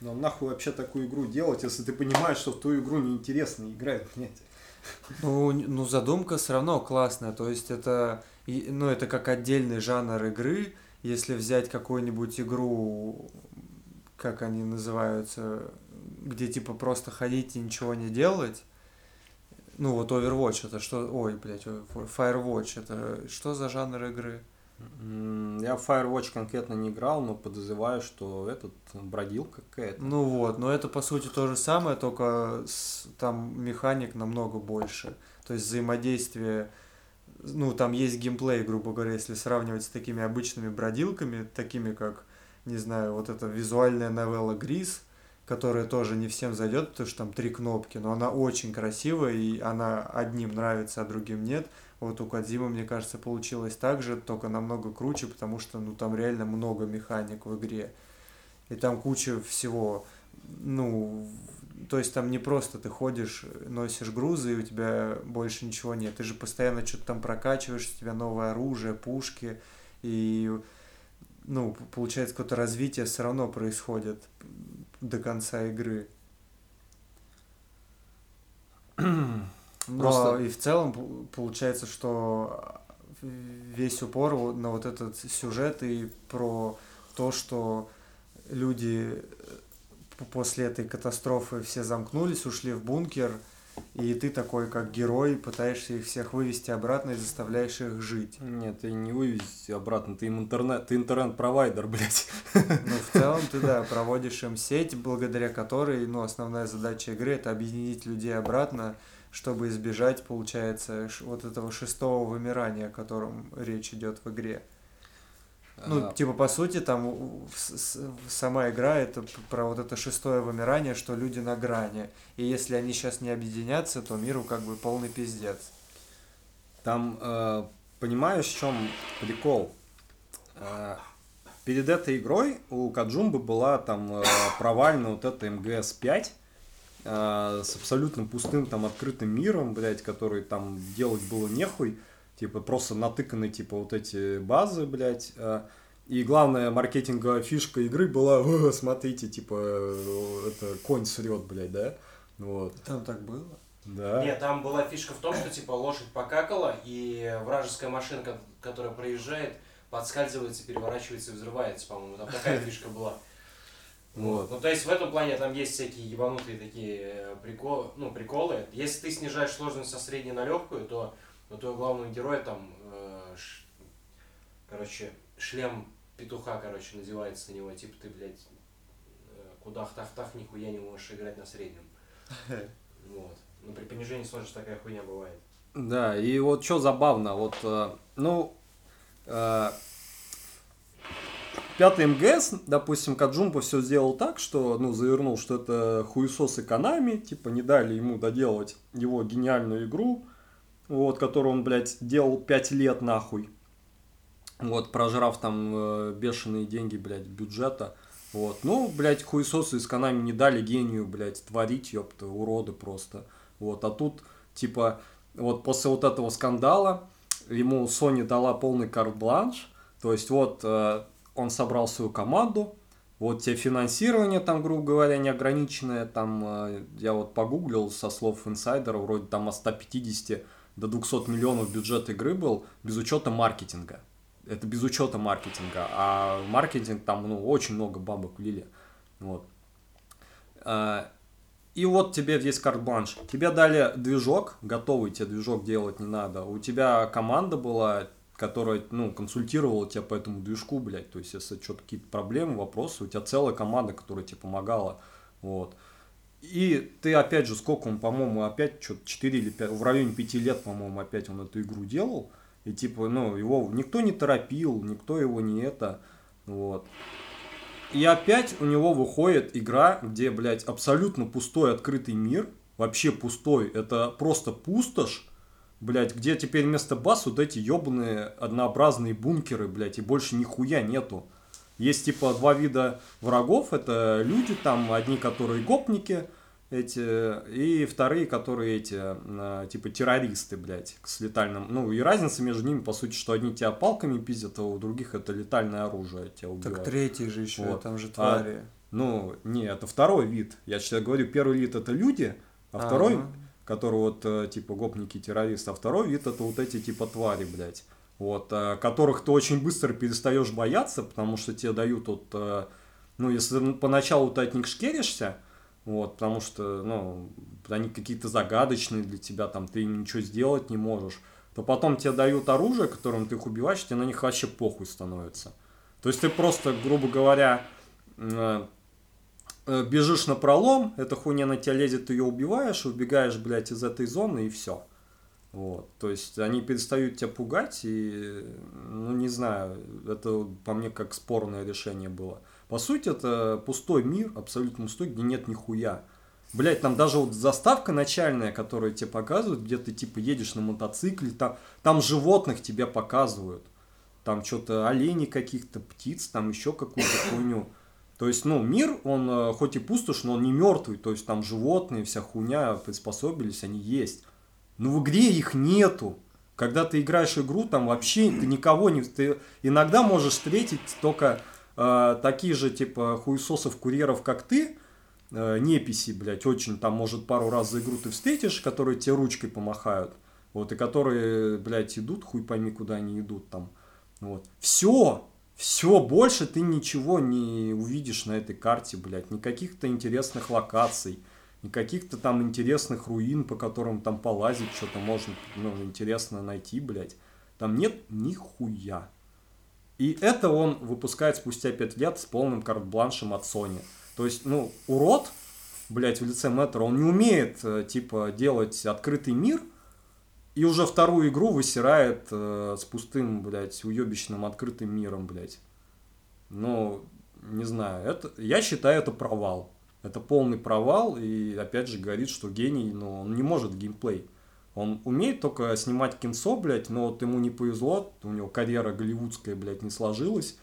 Ну, нахуй вообще такую игру делать, если ты понимаешь, что в ту игру неинтересно играть, блядь. (laughs) Ну, ну, задумка все равно классная, то есть это, ну, это как отдельный жанр игры, если взять какую-нибудь игру, как они называются, где типа просто ходить и ничего не делать, ну вот Overwatch это что, ой, блядь, Firewatch это что за жанр игры? Я в Firewatch конкретно не играл, но подозреваю, что этот бродилка какая-то. Ну вот, но это по сути то же самое, только с, там механик намного больше. То есть взаимодействие ну, там есть геймплей, грубо говоря, если сравнивать с такими обычными бродилками, такими как, не знаю, вот эта визуальная новелла Грис, которая тоже не всем зайдет, потому что там три кнопки, но она очень красивая, и она одним нравится, а другим нет. Вот у Кадзима, мне кажется, получилось так же, только намного круче, потому что, ну, там реально много механик в игре. И там куча всего, ну, то есть там не просто ты ходишь, носишь грузы, и у тебя больше ничего нет. Ты же постоянно что-то там прокачиваешь, у тебя новое оружие, пушки, и ну, получается, какое-то развитие все равно происходит до конца игры. Но и в целом получается, что весь упор на вот этот сюжет и про то, что люди после этой катастрофы все замкнулись, ушли в бункер, и ты такой, как герой, пытаешься их всех вывести обратно и заставляешь их жить. Нет, ты не вывести обратно, ты им интернет, ты интернет-провайдер, (laughs) блядь. Ну, в целом ты, да, проводишь им сеть, благодаря которой, ну, основная задача игры – это объединить людей обратно, чтобы избежать, получается, вот этого шестого вымирания, о котором речь идет в игре. Ну, типа, по сути, там сама игра это про вот это шестое вымирание, что люди на грани. И если они сейчас не объединятся, то миру как бы полный пиздец. Там, э, понимаешь, в чем прикол? Э, перед этой игрой у Каджумбы была там э, провальная вот эта МГС-5 э, с абсолютно пустым там открытым миром, блядь, который там делать было нехуй типа просто натыканы типа вот эти базы, блядь. А, и главная маркетинговая фишка игры была, смотрите, типа, это конь срет, блядь, да? Вот. Там так было? Да. Нет, там была фишка в том, что типа лошадь покакала, и вражеская машинка, которая проезжает, подскальзывается, переворачивается и взрывается, по-моему. Там такая (laughs) фишка была. Вот. Ну, то есть в этом плане там есть всякие ебанутые такие э, приколы, ну, приколы. Если ты снижаешь сложность со средней на легкую, то у твоего главного героя там, э, ш... короче, шлем петуха, короче, надевается на него, типа ты, блядь, э, кудах-тах-тах, нихуя не можешь играть на среднем. (laughs) Вот. Ну, при понижении сложности такая хуйня бывает. Да, и вот что забавно, вот, э, ну, э, пятый МГС, допустим, Каджумпа все сделал так, что, ну, завернул, что это хуесос и Канами, типа, не дали ему доделать его гениальную игру, вот, который он, блядь, делал 5 лет нахуй. Вот, прожрав там э, бешеные деньги, блядь, бюджета. Вот, ну, блядь, хуесосы из Канами не дали гению, блядь, творить, ёпта, уроды просто. Вот, а тут, типа, вот после вот этого скандала ему Sony дала полный карт-бланш, то есть вот э, он собрал свою команду, вот тебе финансирование там, грубо говоря, неограниченное, там э, я вот погуглил со слов инсайдера, вроде там от 150 до 200 миллионов бюджет игры был, без учета маркетинга. Это без учета маркетинга, а маркетинг там, ну, очень много бабок влили. Вот. А, и вот тебе весь карт-бланш. Тебе дали движок, готовый тебе движок делать не надо. У тебя команда была, которая, ну, консультировала тебя по этому движку, блядь. То есть, если что-то какие-то проблемы, вопросы, у тебя целая команда, которая тебе помогала. Вот. И ты опять же, сколько он, по-моему, опять что-то 4 или 5, в районе 5 лет, по-моему, опять он эту игру делал. И типа, ну, его никто не торопил, никто его не это, вот. И опять у него выходит игра, где, блядь, абсолютно пустой открытый мир, вообще пустой, это просто пустошь, блядь, где теперь вместо баз вот эти ебаные однообразные бункеры, блядь, и больше нихуя нету. Есть типа два вида врагов, это люди там, одни, которые гопники, эти, и вторые, которые эти, э, типа террористы, блядь, с летальным, ну и разница между ними, по сути, что одни тебя палками пиздят, а у других это летальное оружие тебя убивает. Так третий же еще, вот. там же а, твари. А, ну, не, это второй вид, я сейчас говорю, первый вид это люди, а, а второй, который вот, э, типа, гопники, террористы, а второй вид это вот эти, типа, твари, блядь, вот, э, которых ты очень быстро перестаешь бояться, потому что тебе дают вот, ну, если поначалу ты от них шкеришься, вот, потому что, ну, они какие-то загадочные для тебя, там, ты им ничего сделать не можешь, то потом тебе дают оружие, которым ты их убиваешь, тебе на них вообще похуй становится. То есть ты просто, грубо говоря, э, э, бежишь на пролом, эта хуйня на тебя лезет, ты ее убиваешь, убегаешь, блядь, из этой зоны и все. Вот, то есть они перестают тебя пугать, и, ну, не знаю, это по мне как спорное решение было. По сути, это пустой мир, абсолютно пустой, где нет нихуя. Блять, там даже вот заставка начальная, которую тебе показывают, где ты типа едешь на мотоцикле, там, там животных тебе показывают. Там что-то оленей каких-то, птиц, там еще какую-то (coughs) хуйню. То есть, ну, мир, он э, хоть и пустошь, но он не мертвый. То есть там животные, вся хуйня приспособились, они есть. Но в игре их нету. Когда ты играешь игру, там вообще ты никого не... Ты иногда можешь встретить только э, такие же, типа, хуесосов-курьеров, как ты, э, неписи, блядь, очень, там, может, пару раз за игру ты встретишь, которые тебе ручкой помахают, вот, и которые, блядь, идут, хуй пойми, куда они идут там, вот. Все, все, больше ты ничего не увидишь на этой карте, блядь, никаких-то интересных локаций, никаких-то там интересных руин, по которым там полазить, что-то можно, ну, интересно найти, блядь. Там нет нихуя. И это он выпускает спустя 5 лет с полным карт-бланшем от Sony. То есть, ну, урод, блядь, в лице Мэттера, он не умеет, э, типа, делать открытый мир, и уже вторую игру высирает э, с пустым, блядь, уебищным открытым миром, блядь. Ну, не знаю, это, я считаю это провал. Это полный провал, и опять же говорит, что гений, но он не может геймплей. Он умеет только снимать кинцо, блядь, но вот ему не повезло, у него карьера голливудская, блядь, не сложилась.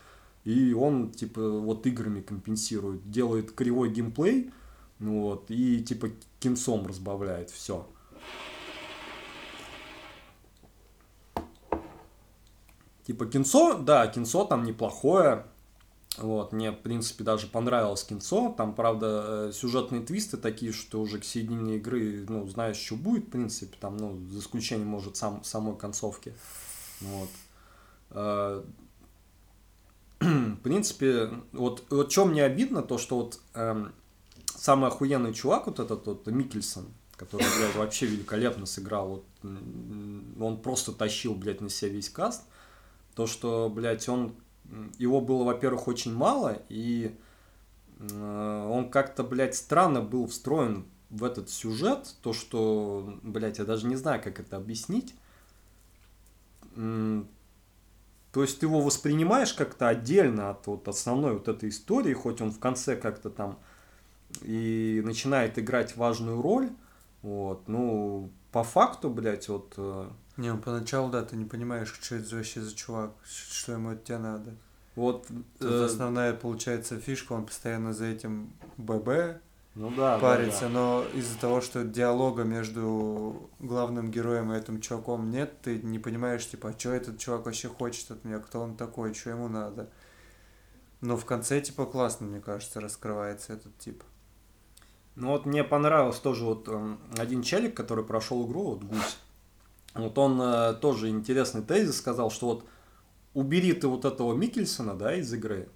И он, типа, вот играми компенсирует, делает кривой геймплей, ну вот, и, типа, кинцом разбавляет, все. Типа кинцо, да, кинцо там неплохое, вот, мне, в принципе, даже понравилось кинцо. Там, правда, э, сюжетные твисты такие, что уже к середине игры, ну, знаешь, что будет, в принципе, там, ну, за исключением, может, сам, самой концовки. Вот. Э, (clears throat) в принципе, вот, вот что мне обидно, то, что вот эм, самый охуенный чувак, вот этот вот Микельсон, который, блядь, вообще великолепно сыграл, вот, он просто тащил, блядь, на себя весь каст, то, что, блядь, он его было, во-первых, очень мало, и э, он как-то, блядь, странно был встроен в этот сюжет, то, что, блядь, я даже не знаю, как это объяснить. То есть ты его воспринимаешь как-то отдельно от вот основной вот этой истории, хоть он в конце как-то там и начинает играть важную роль, вот, ну, по факту, блядь, вот... Не, ну поначалу, да, ты не понимаешь, что это вообще за чувак, что ему от тебя надо. Вот Тут э... основная, получается, фишка, он постоянно за этим ББ ну, да, парится, да, да. но из-за того, что диалога между главным героем и этим чуваком нет, ты не понимаешь, типа, а что этот чувак вообще хочет от меня, кто он такой, что ему надо. Но в конце, типа, классно, мне кажется, раскрывается этот тип. Ну вот мне понравился тоже вот э, один челик, который прошел игру, вот Гусь. Вот он э, тоже интересный тезис сказал, что вот убери ты вот этого Микельсона, да, из игры,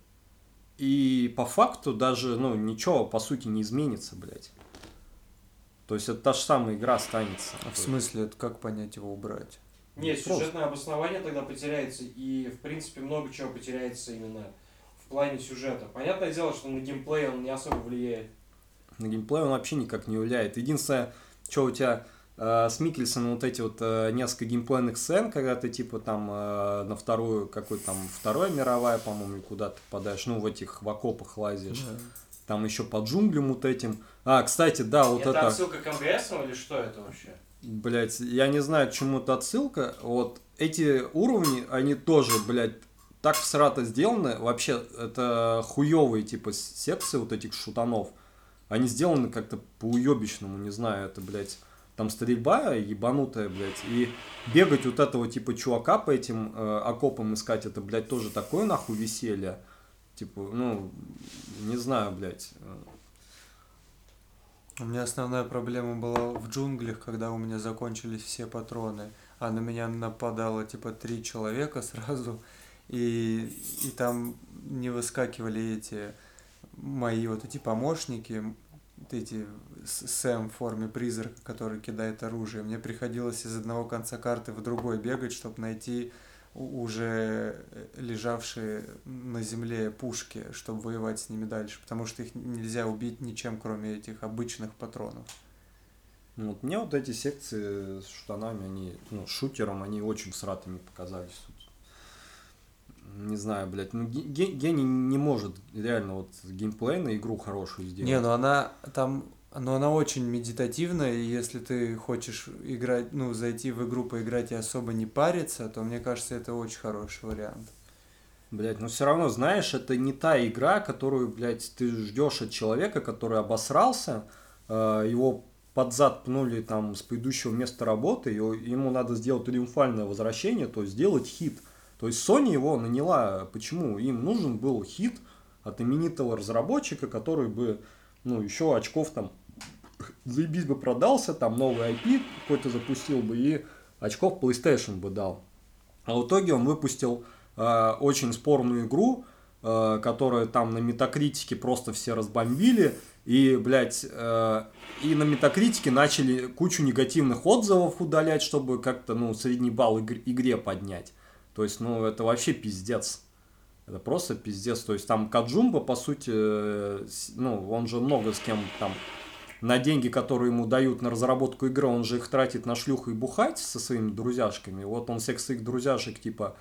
и по факту даже, ну, ничего по сути не изменится, блядь. То есть это та же самая игра останется. А в смысле, это как понять его убрать? Нет, сюжетное обоснование тогда потеряется, и, в принципе, много чего потеряется именно в плане сюжета. Понятное дело, что на геймплей он не особо влияет. На геймплей он вообще никак не влияет. Единственное, что у тебя с Микельсоном вот эти вот э, несколько геймплейных сцен, когда ты типа там э, на вторую, какой там, вторая мировая, по-моему, куда ты попадаешь, ну, в этих в окопах лазишь. Да. Там еще под джунглем вот этим. А, кстати, да, вот это... Это отсылка к МГС или что это вообще? Блять, я не знаю, к чему это отсылка. Вот эти уровни, они тоже, блядь, так всрато сделаны. Вообще, это хуевые, типа, секции вот этих шутанов они сделаны как-то по-уебищному, не знаю, это, блядь, там стрельба ебанутая, блядь, и бегать вот этого типа чувака по этим э, окопам искать, это, блядь, тоже такое нахуй веселье. Типа, ну, не знаю, блядь. У меня основная проблема была в джунглях, когда у меня закончились все патроны, а на меня нападало типа три человека сразу, и, и там не выскакивали эти мои вот эти помощники, вот эти Сэм в форме призрака, который кидает оружие, мне приходилось из одного конца карты в другой бегать, чтобы найти уже лежавшие на земле пушки, чтобы воевать с ними дальше, потому что их нельзя убить ничем, кроме этих обычных патронов. Ну, вот мне вот эти секции с штанами, они, ну, шутером, они очень сратыми показались не знаю, блядь, ну гений не может реально вот геймплей на игру хорошую сделать. Не, ну она там, но она очень медитативная, и если ты хочешь играть, ну, зайти в игру, поиграть и особо не париться, то мне кажется, это очень хороший вариант. Блять, но все равно, знаешь, это не та игра, которую, блядь, ты ждешь от человека, который обосрался, э, его под зад пнули там с предыдущего места работы, и ему надо сделать триумфальное возвращение, то есть сделать хит – то есть Sony его наняла, почему? Им нужен был хит от именитого разработчика, который бы, ну, еще очков там заебись бы продался, там новый IP какой-то запустил бы и очков PlayStation бы дал. А в итоге он выпустил э, очень спорную игру, э, которая там на метакритике просто все разбомбили. И, блядь, э, и на метакритике начали кучу негативных отзывов удалять, чтобы как-то, ну, средний балл игр- игре поднять. То есть, ну, это вообще пиздец. Это просто пиздец. То есть, там Каджумба, по сути, э, ну, он же много с кем там на деньги, которые ему дают на разработку игры, он же их тратит на шлюху и бухать со своими друзьяшками. Вот он всех своих друзьяшек, типа,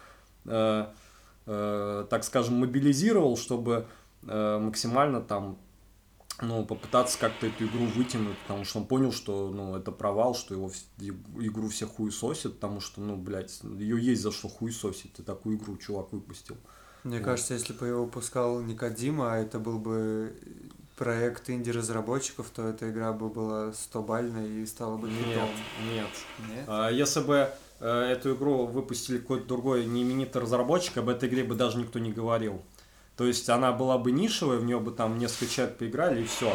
э, э, так скажем, мобилизировал, чтобы э, максимально там ну, попытаться как-то эту игру вытянуть, потому что он понял, что, ну, это провал, что его игру все хуесосят, потому что, ну, блядь, ее есть за что хуесосить, ты такую игру чувак выпустил. Мне вот. кажется, если бы его выпускал не Кадима, а это был бы проект инди-разработчиков, то эта игра бы была 100-бальной и стала бы хитом. Нет, нет. нет? А, если бы э, эту игру выпустили какой-то другой неименитый разработчик, об этой игре бы даже никто не говорил. То есть она была бы нишевая, в нее бы там несколько человек поиграли и все.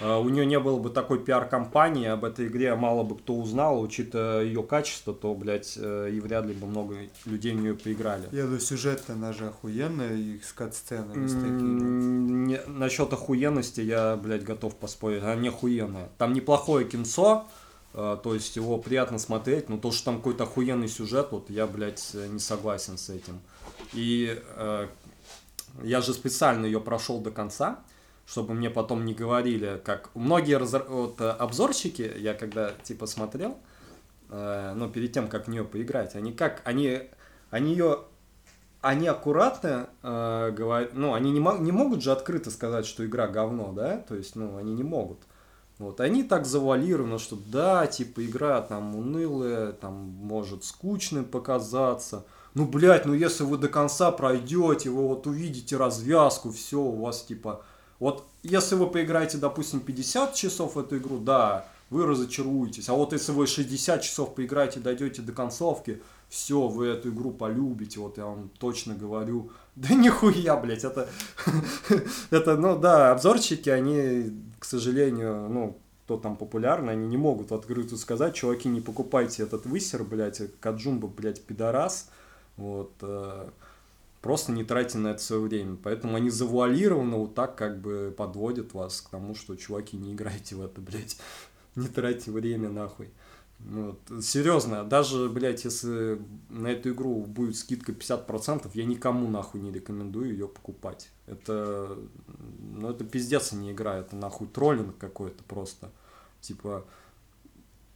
А, у нее не было бы такой пиар-компании, об этой игре мало бы кто узнал, учитывая ее качество, то, блядь, э, и вряд ли бы много людей в нее поиграли. Я думаю, сюжет-то она же охуенная, и с кат-сценами с такими. Насчет охуенности я, блядь, готов поспорить. Она не охуенная. Там неплохое кинцо, э, то есть его приятно смотреть, но то, что там какой-то охуенный сюжет, вот я, блядь, не согласен с этим. И э, я же специально ее прошел до конца, чтобы мне потом не говорили, как многие разор... вот, э, обзорщики, я когда типа смотрел, э, ну перед тем как в нее поиграть, они как они они ее они аккуратно э, говорят, ну они не, не могут же открыто сказать, что игра говно, да, то есть ну они не могут. Вот, они так завуалированы, что да, типа, игра там унылая, там может скучной показаться. Ну, блядь, ну если вы до конца пройдете, вы вот увидите развязку, все, у вас типа... Вот если вы поиграете, допустим, 50 часов в эту игру, да, вы разочаруетесь. А вот если вы 60 часов поиграете, дойдете до концовки, все, вы эту игру полюбите, вот я вам точно говорю. (laughs) Да нихуя, блядь, это, (laughs) это, ну да, обзорчики, они, к сожалению, ну, кто там популярный, они не могут открыто сказать, чуваки, не покупайте этот высер, блядь, Каджумба, блядь, пидорас, вот, э, просто не тратьте на это свое время. Поэтому они завуалированно вот так как бы подводят вас к тому, что, чуваки, не играйте в это, блядь, (laughs) не тратьте время нахуй. Вот. Серьезно, даже, блядь, если на эту игру будет скидка 50%, я никому нахуй не рекомендую ее покупать. Это, ну, это пиздец, не игра, это нахуй троллинг какой-то просто. Типа,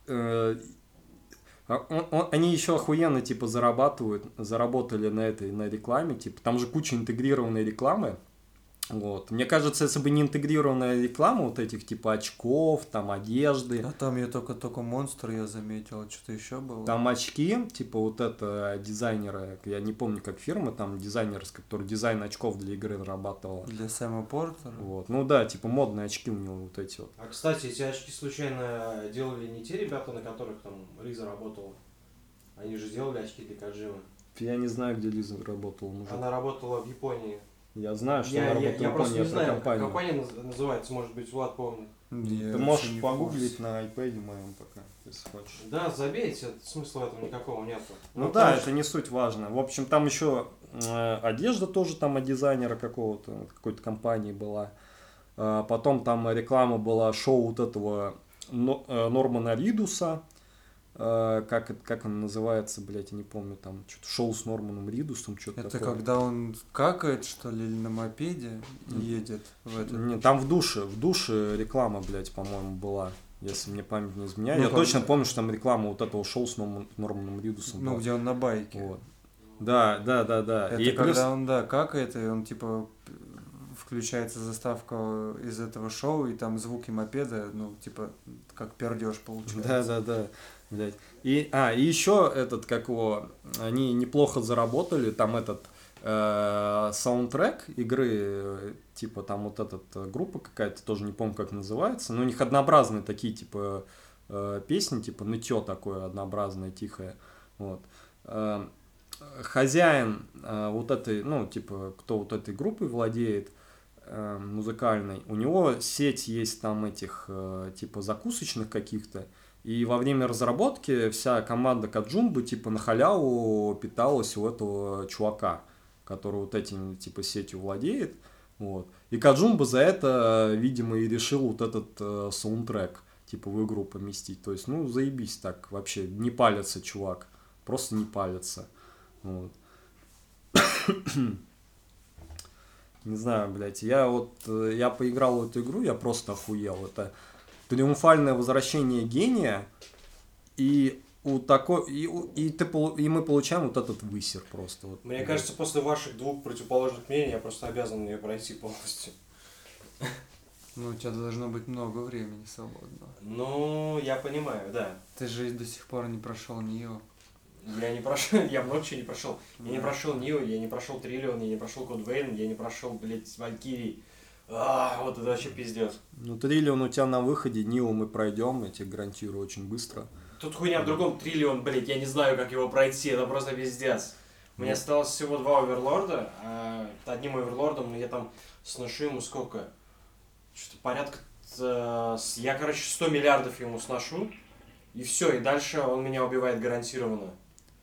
э, он, он, они еще охуенно, типа, зарабатывают, заработали на этой, на рекламе, типа, там же куча интегрированной рекламы, вот. Мне кажется, если бы не интегрированная реклама вот этих типа очков, там одежды. А там я только только монстр я заметил, что-то еще было. Там очки, типа вот это дизайнеры, я не помню как фирма, там дизайнер, который дизайн очков для игры разрабатывала. Для Сэма Портера? Вот. Ну да, типа модные очки у него вот эти вот. А кстати, эти очки случайно делали не те ребята, на которых там Риза работала? Они же делали очки для Каджимы. Я не знаю, где Лиза работала. Мужик. Она работала в Японии. Я знаю, что я, она я, работает я в просто не знаю, компания. как компания наз- называется, может быть, Влад помнит. Я Ты можешь погуглить на iPad моем пока, если хочешь. Да, забейте, смысла этом никакого нету. Ну да, это не суть важно. В общем, там еще э, одежда тоже там от дизайнера какого-то, от какой-то компании была. А потом там реклама была шоу вот этого э, Нормана Ридуса. Э, как, это- как он называется, блядь, я не помню, там что-то шоу с Норманом Ридусом, что-то Это такое. когда он какает, что ли, или на мопеде едет в этот... Не, там в душе, в душе реклама, блядь, по-моему, была. Если мне память не изменяет. Ну, я как- точно помню, что там реклама вот этого шоу с Норман- Норманом Ридусом Ну, была. где он на байке. Вот. Да, да, да, да. Это И когда плюс- он, да, какает, и он, типа, включается заставка из этого шоу, и там звуки мопеда, ну, типа, как пердеж получается. Да, да, да, блядь. И, а, и еще этот, как его, они неплохо заработали, там этот э, саундтрек игры, типа там вот этот э, группа какая-то, тоже не помню, как называется, но у них однообразные такие, типа, э, песни, типа нытье такое однообразное, тихое, вот. Э, хозяин э, вот этой, ну, типа, кто вот этой группой владеет, э, музыкальной, у него сеть есть там этих, э, типа, закусочных каких-то, и во время разработки вся команда Каджумбы, типа, на халяву питалась у этого чувака, который вот этим, типа, сетью владеет, вот. И Каджумба за это, видимо, и решил вот этот э, саундтрек, типа, в игру поместить. То есть, ну, заебись так вообще, не палится чувак, просто не палится. Вот. (coughs) Не знаю, блядь, я вот, э, я поиграл в эту игру, я просто охуел. Это триумфальное возвращение гения, и у такой, и, и, ты, и мы получаем вот этот высер просто. Вот. Мне кажется, после ваших двух противоположных мнений я просто обязан ее пройти полностью. Ну, у тебя должно быть много времени свободного. Ну, я понимаю, да. Ты же до сих пор не прошел Нио. Я не прошел, (laughs) я чего не прошел. Я не прошел Нио, я не прошел Триллион, я не прошел Код Вейн, я не прошел, блядь, Валькирий. А, вот это вообще пиздец. Ну, триллион у тебя на выходе, Нио мы пройдем, я тебе гарантирую, очень быстро. Тут хуйня в другом. Триллион, блядь, я не знаю, как его пройти, это просто пиздец. У меня Ну. осталось всего два оверлорда, а одним оверлордом я там сношу ему сколько? Что-то порядка... э, Я, короче, 100 миллиардов ему сношу, и все, и дальше он меня убивает гарантированно.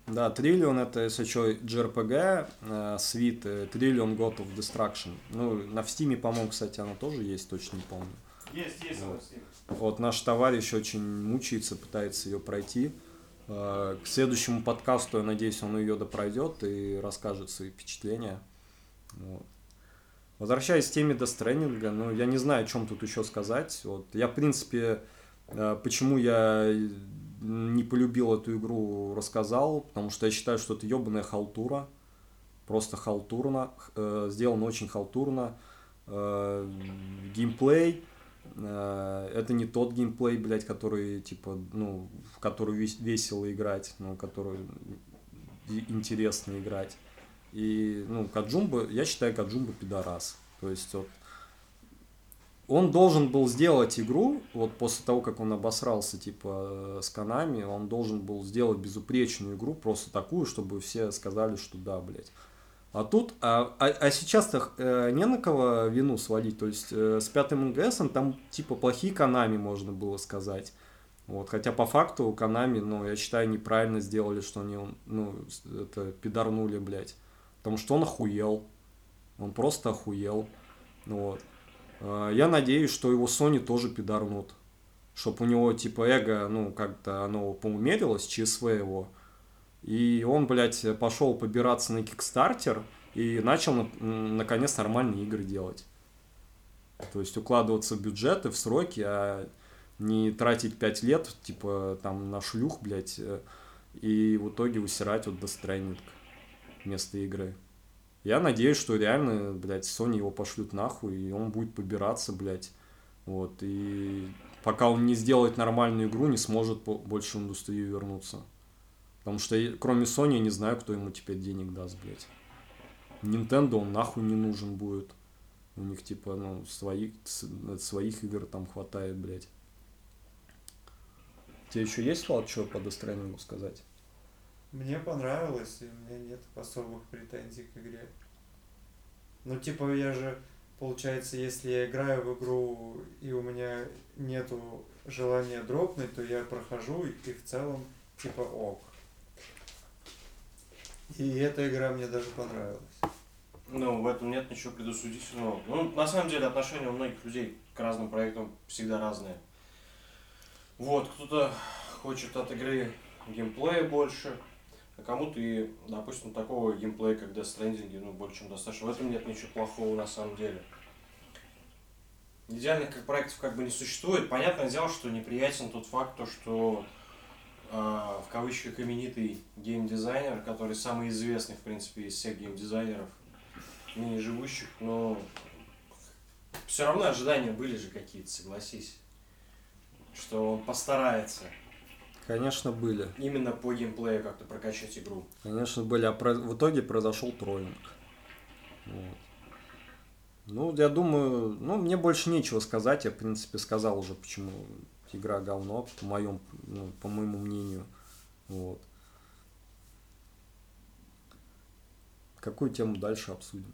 Да, Триллион это, если что, JRPG, э, свит, э, Trillion God of Destruction. Ну, на в Стиме, по-моему, кстати, она тоже есть, точно не помню. Есть, есть, Вот. Вот наш товарищ очень мучается, пытается ее пройти. Э, К следующему подкасту, я надеюсь, он ее допройдет и расскажет свои впечатления. Вот. Возвращаясь к теме Stranding, ну, я не знаю, о чем тут еще сказать. Вот. Я, в принципе, почему я не полюбил эту игру, рассказал, потому что я считаю, что это ебаная халтура. Просто халтурно. э, Сделано очень халтурно. Э, Геймплей Э, это не тот геймплей, блядь, который, типа, ну, в который весело играть, ну, который интересно играть. И, ну, Каджумба, я считаю Каджумба пидорас. То есть, вот, он должен был сделать игру, вот после того, как он обосрался, типа, с Канами, он должен был сделать безупречную игру, просто такую, чтобы все сказали, что да, блядь. А тут, а, а, а сейчас-то э, не на кого вину свалить, то есть э, с пятым НГСом там типа плохие Канами можно было сказать. Вот, хотя по факту Канами, ну, я считаю, неправильно сделали, что они, ну, это, пидорнули, блядь. Потому что он охуел. Он просто охуел. Вот. Э, я надеюсь, что его Sony тоже пидорнут. Чтоб у него, типа, эго, ну, как-то оно поумерилось, ЧСВ его. И он, блядь, пошел побираться на Кикстартер и начал, наконец, нормальные игры делать. То есть укладываться в бюджеты, в сроки, а не тратить 5 лет, типа, там, на шлюх, блядь, э, и в итоге высирать вот Death Stranding вместо игры. Я надеюсь, что реально, блядь, Sony его пошлют нахуй, и он будет побираться, блядь. Вот, и пока он не сделает нормальную игру, не сможет больше в индустрию вернуться. Потому что кроме Sony я не знаю, кто ему теперь денег даст, блядь. Nintendo он нахуй не нужен будет. У них типа, ну, своих, своих игр там хватает, блядь. Тебе еще есть, Влад, что по Death сказать? Мне понравилось, и у меня нет особых претензий к игре. Ну, типа, я же, получается, если я играю в игру, и у меня нету желания дропнуть, то я прохожу, и в целом, типа, ок. И эта игра мне даже понравилась. Ну, в этом нет ничего предосудительного. Ну, на самом деле, отношения у многих людей к разным проектам всегда разные. Вот, кто-то хочет от игры геймплея больше, а кому-то и, допустим, такого геймплея, как Death Stranding, ну, больше, чем достаточно. В этом нет ничего плохого на самом деле. Идеальных как проектов как бы не существует. Понятное дело, что неприятен тот факт, то, что а, в кавычках именитый геймдизайнер, который самый известный, в принципе, из всех геймдизайнеров, ныне живущих, но все равно ожидания были же какие-то, согласись, что он постарается. Конечно, были. Именно по геймплею как-то прокачать игру. Конечно, были, а про... в итоге произошел троллинг. Вот. Ну, я думаю, ну, мне больше нечего сказать. Я, в принципе, сказал уже, почему игра говно, по моему, ну, по моему мнению. Вот. Какую тему дальше обсудим?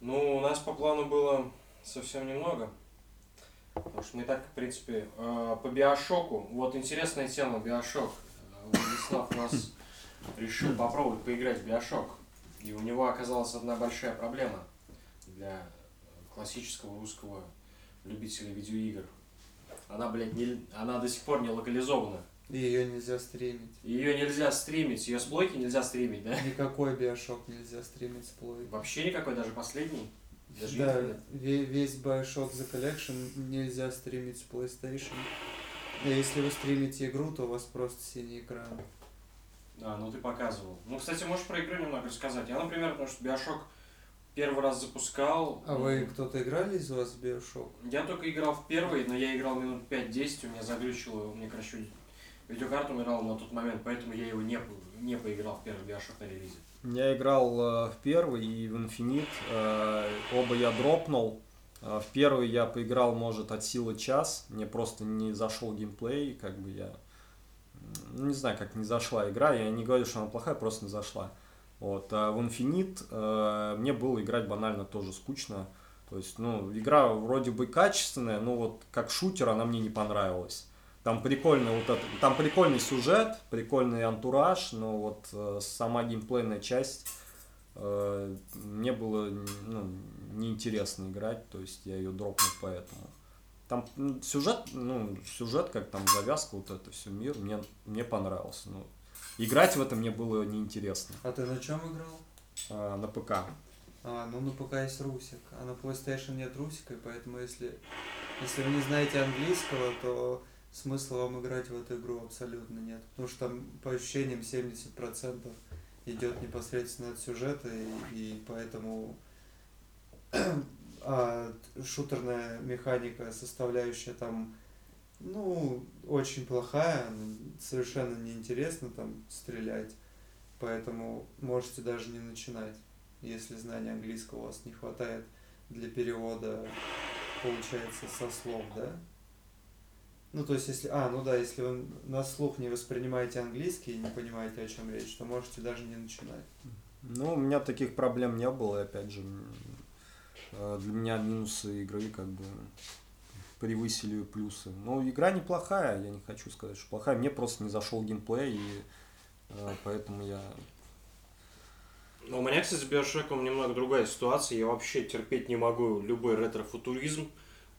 Ну, у нас по плану было совсем немного. Потому что мы так, в принципе, э, по Биошоку. Вот интересная тема Биошок. Владислав у нас решил попробовать поиграть в Биошок. И у него оказалась одна большая проблема для классического русского любителя видеоигр. Она, блядь, не, она до сих пор не локализована. И ее нельзя стримить. Ее нельзя стримить, ее с плойки нельзя стримить, да? Никакой биошок нельзя стримить с плойки. Вообще никакой, даже последний? Даже да, весь Bioshock The Collection нельзя стримить с PlayStation. И если вы стримите игру, то у вас просто синий экран. Да, ну ты показывал. Ну, кстати, можешь про игру немного рассказать. Я, например, потому что Bioshock первый раз запускал. А вы кто-то играли из вас в Bioshock? Я только играл в первый, но я играл минут 5-10, у меня заглючило, мне, короче, видеокарту умирала на тот момент, поэтому я его не, не поиграл в первый Bioshock на релизе. Я играл э, в первый и в Infinite, э, оба я дропнул. Э, в первый я поиграл, может, от силы час, мне просто не зашел геймплей, как бы я... Ну, не знаю, как не зашла игра, я не говорю, что она плохая, просто не зашла. Вот. А в э, мне было играть банально тоже скучно. То есть, ну, игра вроде бы качественная, но вот как шутер она мне не понравилась. Там прикольный вот это, там прикольный сюжет, прикольный антураж, но вот э, сама геймплейная часть э, мне было ну, неинтересно играть, то есть я ее дропнул поэтому. Там сюжет, ну, сюжет, как там завязка, вот это все мир, мне, мне понравился. Ну, играть в это мне было неинтересно. А ты на чем играл? А, на ПК. А, ну на ПК есть Русик, а на PlayStation нет Русика, поэтому если, если вы не знаете английского, то смысла вам играть в эту игру абсолютно нет. Потому что там по ощущениям 70% идет непосредственно от сюжета, и, и поэтому (clears throat) А шутерная механика, составляющая там, ну, очень плохая, совершенно неинтересно там стрелять. Поэтому можете даже не начинать, если знания английского у вас не хватает для перевода, получается, со слов, да? Ну, то есть, если... А, ну да, если вы на слух не воспринимаете английский и не понимаете, о чем речь, то можете даже не начинать. Ну, у меня таких проблем не было, и опять же, э, для меня минусы игры как бы превысили плюсы. Но игра неплохая, я не хочу сказать, что плохая. Мне просто не зашел геймплей, и э, поэтому я... Ну, у меня, кстати, с Биошеком немного другая ситуация. Я вообще терпеть не могу любой ретро-футуризм.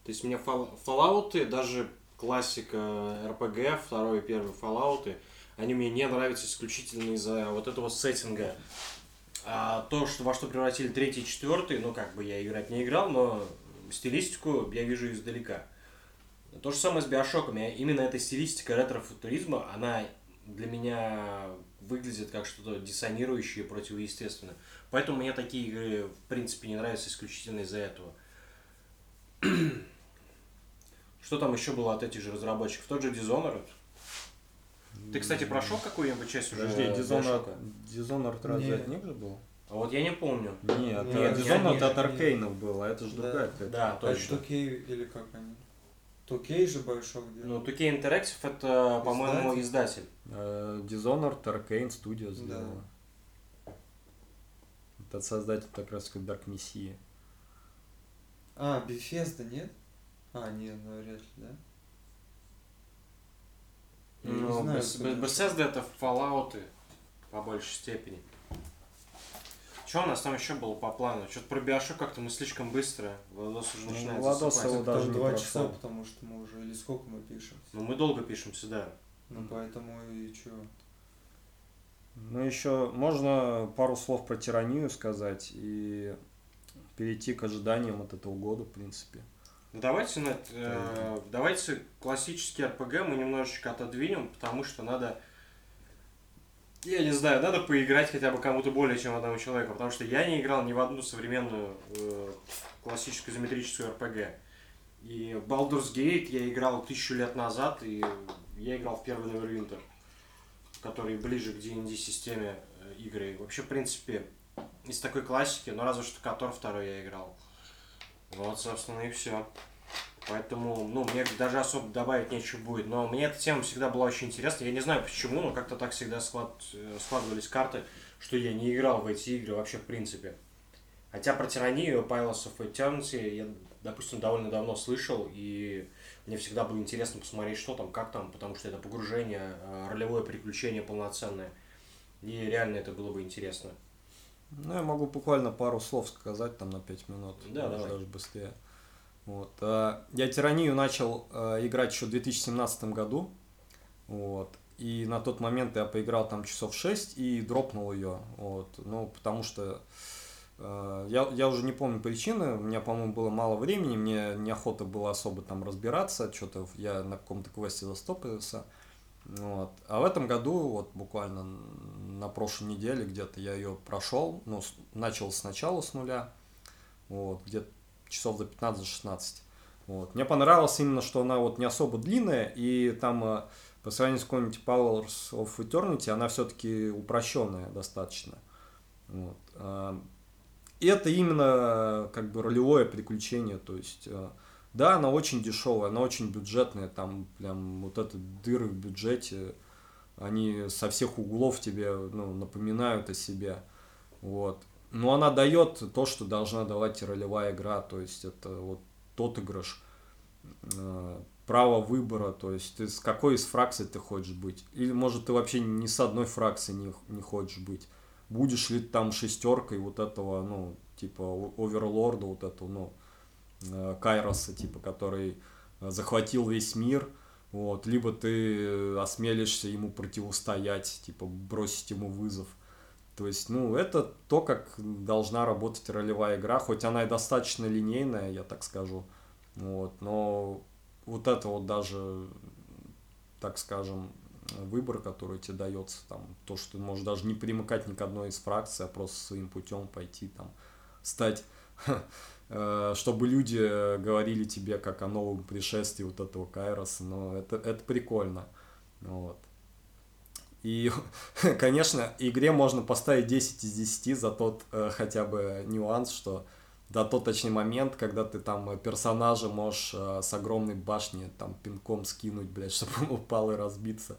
То есть мне Fallout, даже классика RPG, второй и первый Fallout, они мне не нравятся исключительно из-за вот этого сеттинга. А то, что, во что превратили третий и четвертый, ну, как бы я играть не играл, но стилистику я вижу издалека. То же самое с Биошоками. Именно эта стилистика ретро-футуризма, она для меня выглядит как что-то диссонирующее противоестественно. Поэтому мне такие игры, в принципе, не нравятся исключительно из-за этого. Что там еще было от этих же разработчиков? Тот же Dishonored. Ты, кстати, прошел какую-нибудь часть уже? Подожди, Dishonored, Dishonored разве от них же был? А вот я не помню. Нет, нет Dishonored от Аркейнов был, а это же другая какая-то. Да, точно. А или как они? Тукей же большой где Ну, Тукей Interactive это, по-моему, издатель. Uh, Dishonored Arcane Studios сделала. Да. Это создатель как раз как Dark Messiah. А, Bethesda, нет? А, нет, навряд ли, да? ну, не знаю, Bethesda это Fallout по большей степени. Что у нас там еще было по плану? Что-то про Биошок как-то мы слишком быстро. Владос уже ну, начинает Владос его даже два часа, потому что мы уже... Или сколько мы пишем? Ну, мы долго пишемся, да. Ну, поэтому и что? Ну, еще можно пару слов про тиранию сказать и перейти к ожиданиям от этого года, в принципе. Ну, давайте, э, давайте классический РПГ мы немножечко отодвинем, потому что надо, я не знаю, надо поиграть хотя бы кому-то более чем одному человеку, потому что я не играл ни в одну современную э, классическую изометрическую РПГ. И Baldur's Gate я играл тысячу лет назад, и я играл в первый Neverwinter, который ближе к D&D системе э, игры. Вообще, в принципе, из такой классики, но разве что Котор второй я играл. Вот, собственно, и все. Поэтому, ну, мне даже особо добавить нечего будет. Но мне эта тема всегда была очень интересна. Я не знаю почему, но как-то так всегда склад... Э, складывались карты, что я не играл в эти игры вообще в принципе. Хотя про тиранию Pilots of Eternity я, допустим, довольно давно слышал, и мне всегда было интересно посмотреть, что там, как там, потому что это погружение, э, ролевое приключение полноценное. И реально это было бы интересно. Ну, я могу буквально пару слов сказать там на 5 минут. Да, даже, даже быстрее. Вот. А, я тиранию начал а, играть еще в 2017 году. Вот. И на тот момент я поиграл там часов 6 и дропнул ее. Вот. Ну, потому что а, я, я уже не помню причины, у меня, по-моему, было мало времени, мне неохота было особо там разбираться, что-то я на каком-то квесте застопился. Вот. А в этом году, вот буквально на прошлой неделе где-то я ее прошел, ну, начал сначала с нуля, вот, где-то часов до 15-16. Вот. Мне понравилось именно, что она вот не особо длинная, и там э, по сравнению с какой-нибудь Powers of Eternity, она все-таки упрощенная достаточно. Вот. А, и это именно как бы ролевое приключение, то есть э, да, она очень дешевая, она очень бюджетная, там прям вот это дыры в бюджете, они со всех углов тебе ну, напоминают о себе. Вот. Но она дает то, что должна давать ролевая игра, то есть это вот тот игрыш, э, право выбора, то есть ты с какой из фракций ты хочешь быть. Или может ты вообще ни с одной фракции не, не хочешь быть. Будешь ли там шестеркой вот этого, ну, типа оверлорда вот этого, ну, Кайроса, типа, который э, захватил весь мир, вот, либо ты осмелишься ему противостоять, типа, бросить ему вызов. То есть, ну, это то, как должна работать ролевая игра, хоть она и достаточно линейная, я так скажу, вот, но вот это вот даже, так скажем, выбор, который тебе дается, там, то, что ты можешь даже не примыкать ни к одной из фракций, а просто своим путем пойти, там, стать э, (laughs) чтобы люди говорили тебе как о новом пришествии вот этого Кайроса, но это, это прикольно. Вот. И, (laughs) конечно, игре можно поставить 10 из 10 за тот э, хотя бы нюанс, что до тот точный момент, когда ты там персонажа можешь э, с огромной башни там пинком скинуть, блядь, (laughs) чтобы он упал и разбиться.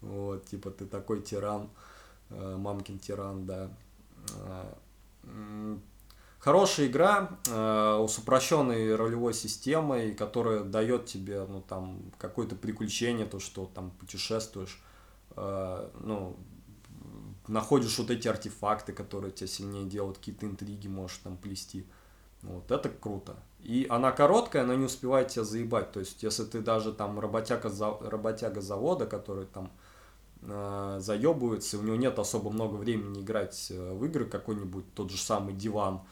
Вот, типа ты такой тиран, э, мамкин тиран, да. Хорошая игра э, с упрощенной ролевой системой, которая дает тебе, ну, там, какое-то приключение, то, что там путешествуешь Э, ну, находишь вот эти артефакты, которые тебя сильнее делают, какие-то интриги можешь там плести. Вот, это круто. И она короткая, но не успевает тебя заебать. То есть, если ты даже там работяга, работяга завода, который там э, заебывается, у него нет особо много времени играть э, в игры, какой-нибудь тот же самый диван,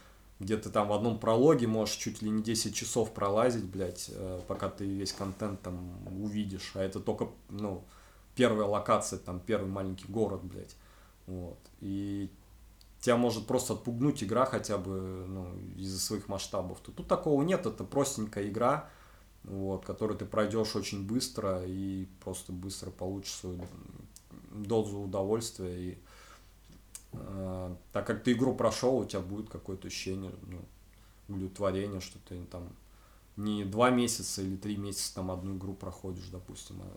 где ты там в одном прологе можешь чуть ли не 10 часов пролазить, блядь, э, пока ты весь контент там увидишь. А это только, ну, первая локация, там, первый маленький город, блядь. Вот. И тебя может просто отпугнуть игра хотя бы ну, из-за своих масштабов. Тут, тут такого нет, это простенькая игра, вот, которую ты пройдешь очень быстро и просто быстро получишь свою дозу удовольствия. И э, так как ты игру прошел, у тебя будет какое-то ощущение, ну, удовлетворение, что ты там не два месяца или три месяца там одну игру проходишь, допустим, а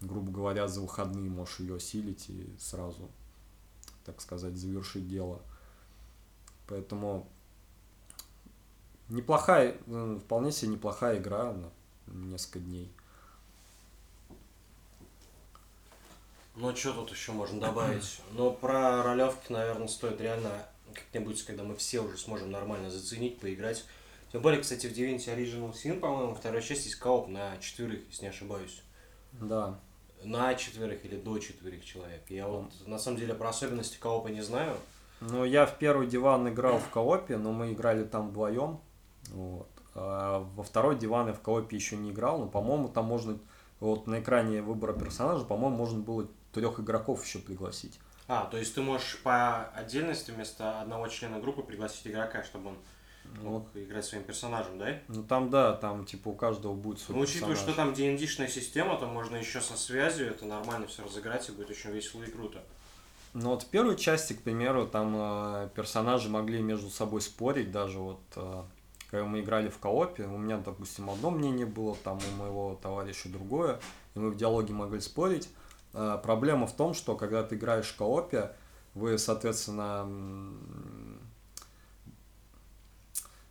грубо говоря, за выходные можешь ее осилить и сразу, так сказать, завершить дело. Поэтому неплохая, ну, вполне себе неплохая игра на несколько дней. Ну, что тут еще можно добавить? (clears throat) Ну, про ролевки, наверное, стоит реально как-нибудь, когда мы все уже сможем нормально заценить, поиграть. Тем более, кстати, в Divinity Original Sin, по-моему, вторая часть есть кооп на четверых, если не ошибаюсь. Да на четверых или до четверых человек. Я вот на самом деле про особенности коопа не знаю. Ну, я в первый диван играл в коопе, но мы играли там вдвоем. Вот. А во второй диван я в коопе еще не играл, но, по-моему, там можно, вот на экране выбора персонажа, по-моему, можно было трех игроков еще пригласить. А, то есть ты можешь по отдельности вместо одного члена группы пригласить игрока, чтобы он мог ну, играть своим персонажем, да? Ну там да, там типа у каждого будет свой Ну учитывая, персонаж. что там D&D-шная система, то можно еще со связью это нормально все разыграть и будет очень весело и круто. Ну вот в первой части, к примеру, там э, персонажи могли между собой спорить, даже вот э, когда мы играли в коопе, у меня, допустим, одно мнение было, там у моего товарища другое, и мы в диалоге могли спорить. Э, проблема в том, что когда ты играешь в коопе, вы, соответственно,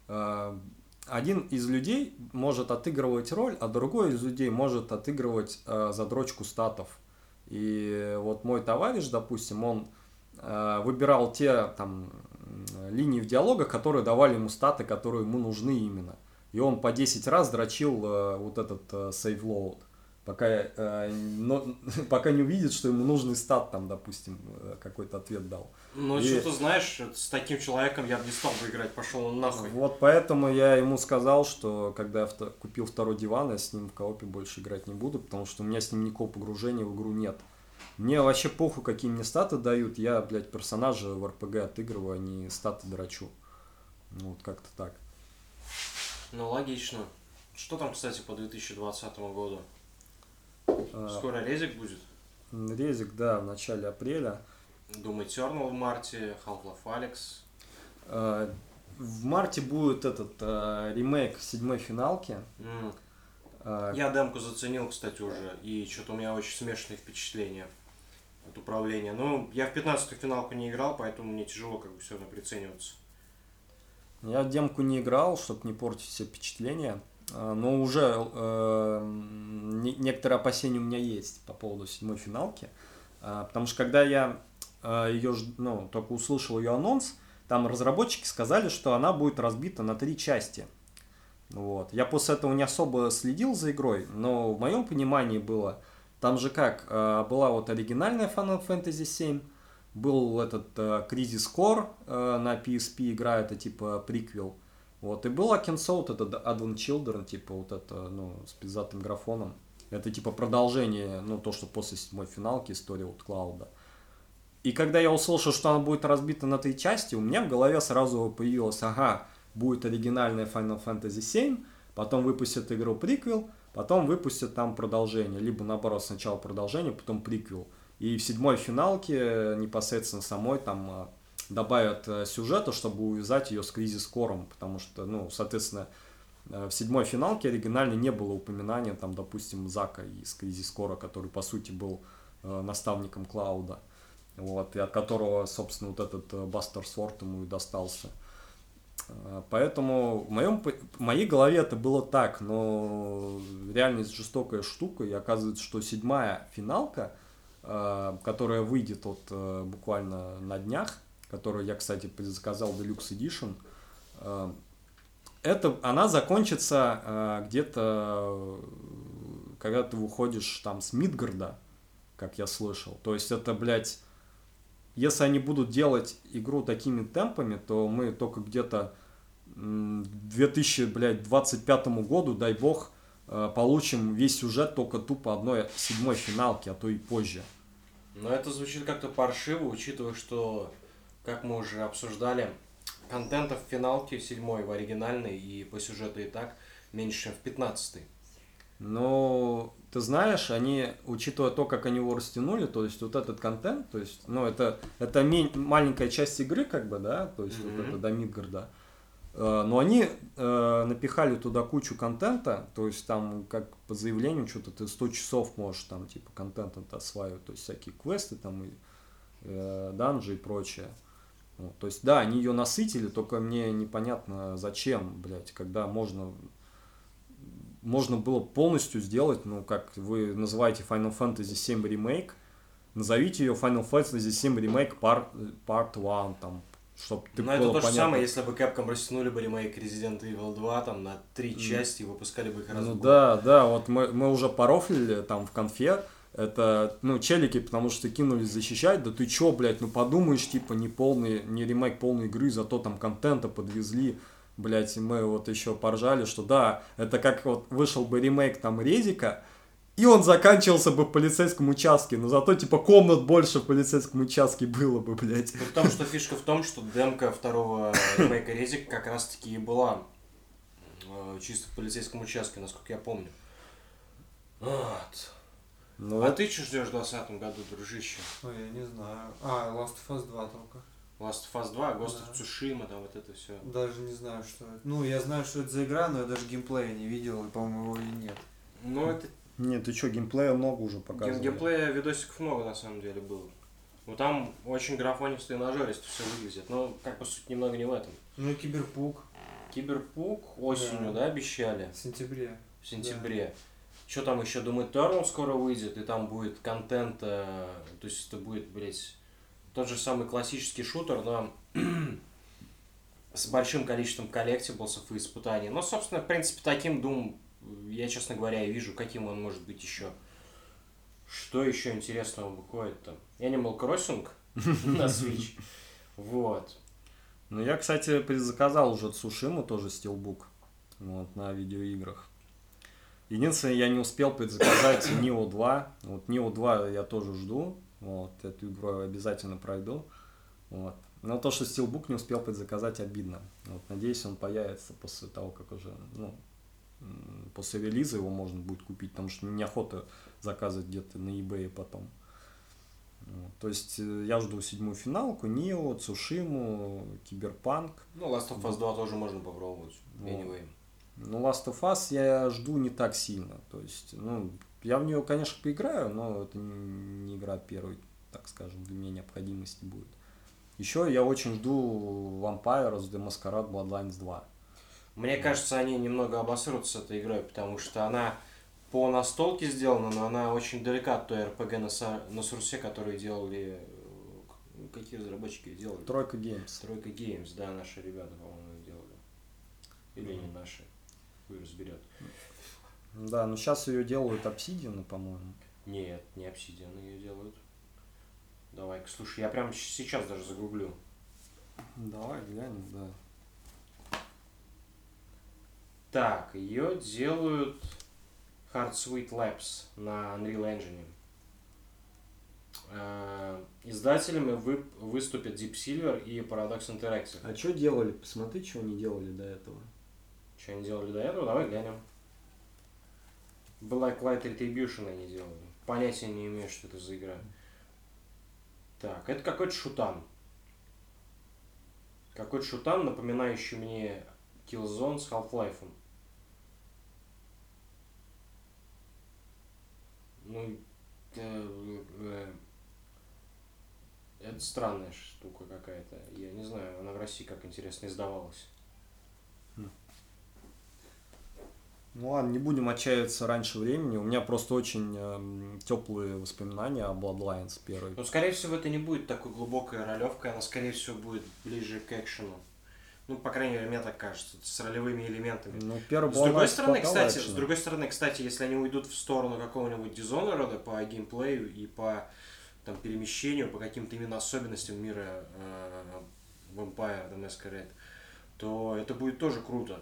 Э, один из людей может отыгрывать роль, а другой из людей может отыгрывать э, задрочку статов. И вот мой товарищ, допустим, он выбирал те там линии в диалогах, которые давали ему статы, которые ему нужны именно. И он по 10 раз дрочил вот этот э, save load пока, э, но, (laughs) пока не увидит, что ему нужный стат, там, допустим, э, какой-то ответ дал. Ну, и... что ты знаешь, с таким человеком я бы не стал бы играть, пошел он нахуй. Вот поэтому я ему сказал, что когда я купил второй диван, я с ним в коопе больше играть не буду, потому что у меня с ним никакого погружения в игру нет. Мне вообще похуй, какие мне статы дают, я, блядь, персонажа в РПГ отыгрываю, а не статы драчу. Ну, вот как-то так. Ну, логично. Что там, кстати, по 2020 году? А, Скоро резик будет? Резик, да, в начале апреля. Doom Eternal в марте, Half-Life Alyx. А, в марте будет этот а, ремейк седьмой финалки. Mm. Я демку заценил, кстати, уже, и что-то у меня очень смешанные впечатления от управления. Ну, я в 15-ю финалку не играл, поэтому мне тяжело как бы все равно прицениваться. Я демку не играл, чтобы не портить все впечатления. А, но уже э, некоторые опасения у меня есть по поводу седьмой финалки. Э, потому что когда я э, ее, ну, только услышал ее анонс, там разработчики сказали, что она будет разбита на три части. Вот. Я после этого не особо следил за игрой, но в моем понимании было, там же как, э, была вот оригинальная Final Fantasy 7, был этот э, Crisis Core э, на PSP игра, это типа приквел, вот, и был Акинсоут, это Advent Children, типа вот это, ну, с пиздатым графоном. Это типа продолжение, ну, то, что после седьмой финалки история вот Клауда. И когда я услышал, что она будет разбита на три части, у меня в голове сразу появилось, ага, будет оригинальная Final Fantasy VII, потом выпустят игру приквел, потом выпустят там продолжение, либо наоборот сначала продолжение, потом приквел. И в седьмой финалке непосредственно самой там а, добавят э, сюжета, чтобы увязать ее с кризис кором, потому что, ну, соответственно, э, в седьмой финалке оригинально не было упоминания, там, допустим, Зака из кризис кора, который, по сути, был э, наставником Клауда, вот, и от которого, собственно, вот этот Бастер Сворд ему и достался. Поэтому в, моем, в моей голове это было так, но реальность жестокая штука, и оказывается, что седьмая финалка – которая выйдет вот буквально на днях, которую я, кстати, заказал Deluxe Edition. Э, это, она закончится где-то, когда ты выходишь там с Мидгарда, как я слышал. То есть это, блядь, если они будут делать игру такими темпами, то мы только где-то 2025 году, дай бог, получим весь сюжет только тупо одной седьмой финалки, а то и позже. Но это звучит как-то паршиво, учитывая, что, как мы уже обсуждали, контента в финалке седьмой в оригинальной и по сюжету и так меньше, чем в пятнадцатой. Ну, ты знаешь, они, учитывая то, как они его растянули, то есть вот этот контент, то есть, ну, это, это маленькая часть игры, как бы, да, то есть mm-hmm. вот это до Мидгарда, Э, но они э, напихали туда кучу контента, то есть там, как по заявлению, что-то ты 100 часов можешь там, типа, контент это осваивать, то есть всякие квесты там и э, данжи и прочее. Вот, то есть, да, они ее насытили, только мне непонятно зачем, блядь, когда можно можно было полностью сделать, ну, как вы называете Final Fantasy VII Remake, назовите ее Final Fantasy VII Remake Part, part 1, там, чтобы ты Ну, это то понятно. же самое, если бы Capcom растянули бы ремейк Resident Evil 2 там на три mm. части и выпускали бы их раз Ну да, да, вот мы, мы уже порофлили там в конфе, это, ну, челики, потому что кинулись защищать, да ты чё, блядь, ну подумаешь, типа, не полный, не ремейк полной игры, зато там контента подвезли, блядь, и мы вот еще поржали, что да, это как вот вышел бы ремейк там Резика, и он заканчивался бы в полицейском участке, но зато, типа, комнат больше в полицейском участке было бы, блядь. Ну, потому что фишка в том, что демка второго ремейка Резик как раз-таки и была э, чисто в полицейском участке, насколько я помню. Вот. Ну, а это... ты что ждешь в 2020 году, дружище? Ну, я не знаю. А, Last of Us 2 только. Last of Us 2, Ghost да. of Tsushima, там вот это все. Даже не знаю, что это. Ну, я знаю, что это за игра, но я даже геймплея не видел, и, по-моему, его и нет. Ну, это нет, ты что, геймплея много уже показывали? Геймплея видосиков много на самом деле было. Ну там очень графонистый нажористо все выглядит, но как по сути немного не в этом. Ну и Киберпук. Киберпук осенью, да, да обещали? В сентябре. В сентябре. Да. Что там еще? Думаю, Eternal скоро выйдет, и там будет контент, э, то есть это будет, блядь, тот же самый классический шутер, но (clears throat) с большим количеством коллектиблсов и испытаний. Но, собственно, в принципе, таким Doom я, честно говоря, и вижу, каким он может быть еще. Что еще интересного выходит-то? Animal Crossing на (laughs) Switch. Вот. Ну, я, кстати, предзаказал уже Цушиму, тоже стилбук, вот, на видеоиграх. Единственное, я не успел предзаказать Нио 2. Вот Нио 2 я тоже жду. Вот, эту игру обязательно пройду. Вот. Но то, что Steelbook не успел предзаказать, обидно. Вот, надеюсь, он появится после того, как уже, ну, после релиза его можно будет купить, потому что неохота заказывать где-то на eBay потом. Вот. То есть э, я жду седьмую финалку, Нио, Цушиму, Киберпанк. Ну, Last of Us 2 тоже можно попробовать. Вот. Ну, Last of Us я жду не так сильно. То есть, ну, я в нее, конечно, поиграю, но это не игра первой, так скажем, для меня необходимости будет. Еще я очень жду Vampires The Masquerade Bloodlines 2. Мне кажется, они немного обосрутся с этой игрой, потому что она по настолке сделана, но она очень далека от той RPG на, на Сурсе, которую делали... Э, какие разработчики делали? Тройка Games. Тройка Games, да, наши ребята, по-моему, делали. Или mm. не наши. Хуй разберет. Да, но сейчас ее делают Obsidian, по-моему. Нет, не Obsidian ее делают. Давай-ка, слушай, я прямо сейчас даже загуглю. Давай глянем, да. Так, ее делают Hard Sweet Labs на Unreal Engine. Э, издателями вы, выступят Deep Silver и Paradox Interactive. А что делали? Посмотри, что они делали до этого. Что они делали до этого? Давай глянем. Black Light Retribution они делали. Понятия не имею, что это за игра. Так, это какой-то шутан. Какой-то шутан, напоминающий мне Killzone с Half-Life. Ну, э, это странная штука какая-то. Я не знаю, она в России как интересно издавалась. Ну ладно, не будем отчаиваться раньше времени. У меня просто очень э, теплые воспоминания о Bloodlines первой. Ну, скорее всего, это не будет такой глубокой ролевкой, она, скорее всего, будет ближе к экшену. Ну, по крайней мере, мне так кажется, с ролевыми элементами. Ну, первый с другой стороны, кстати, с другой стороны, кстати, если они уйдут в сторону какого-нибудь Dishonored по геймплею и по там, перемещению, по каким-то именно особенностям мира э, Vampire The Masquerade, то это будет тоже круто.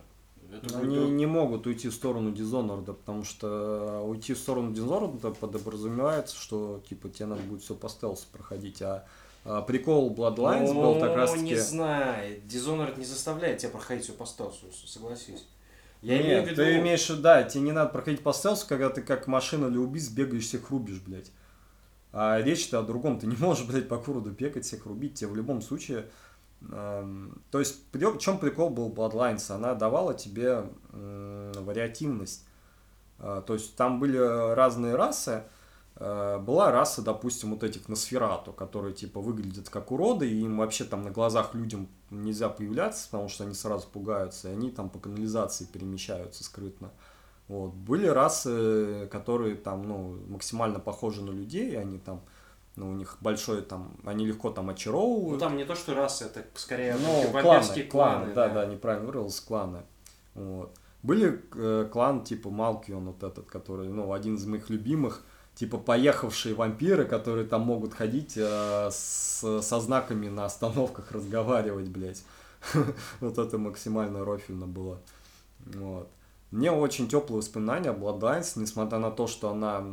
Это Они будет- не могут уйти в сторону Dishonored, потому что уйти в сторону Dishonored подразумевается, что типа тебе надо будет все по стелсу проходить, а, а прикол Bloodlines Ну, был как раз таки... не знаю. Dishonored не заставляет тебя проходить все по стелсу, согласись. Я Нет, имею в виду... ты имеешь да, тебе не надо проходить по стелсу, когда ты как машина для убийц бегаешь, всех рубишь, блядь. А речь-то о другом. Ты не можешь, блядь, по городу бегать, всех рубить. Тебе в любом случае... то есть, в чем прикол был Bloodlines? Она давала тебе вариативность. А, то есть, там были разные расы. Э, Была раса, допустим, вот этих Носферату, которые типа выглядят как уроды, и им вообще там на глазах людям нельзя появляться, потому что они сразу пугаются, и они там по канализации перемещаются скрытно. Вот. Были расы, которые там, ну, максимально похожи на людей, они там, ну, у них большой там, они легко там Ну, очаровывают. там не то, что расы, это скорее Ну, кланы, кланы, кланы. да, да, неправильно выразился, кланы. Вот. Были э, клан типа Малкион, вот этот, который, ну, один из моих любимых, типа поехавшие вампиры, которые там могут ходить э, с, со знаками на остановках разговаривать, блядь. (laughs) Вот это максимально рофильно было. Вот. Мне очень теплые воспоминания о Bloodlines, несмотря на то, что она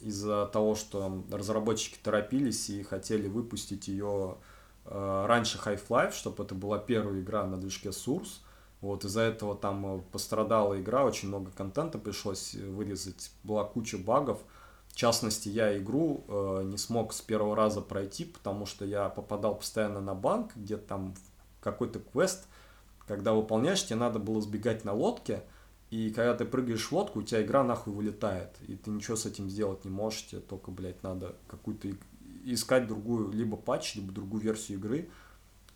из-за того, что разработчики торопились и хотели выпустить ее э, раньше Half-Life, чтобы это была первая игра на движке Source. Вот из-за этого там э, пострадала игра, очень много контента пришлось э, вырезать, была куча багов. В частности, я игру э, не смог с первого раза пройти, потому что я попадал постоянно на банк, где там какой-то квест, когда выполняешь, тебе надо было сбегать на лодке, и когда ты прыгаешь в лодку, у тебя игра нахуй вылетает, и ты ничего с этим сделать не можешь, тебе только, блядь, надо какую-то искать другую, либо патч, либо другую версию игры.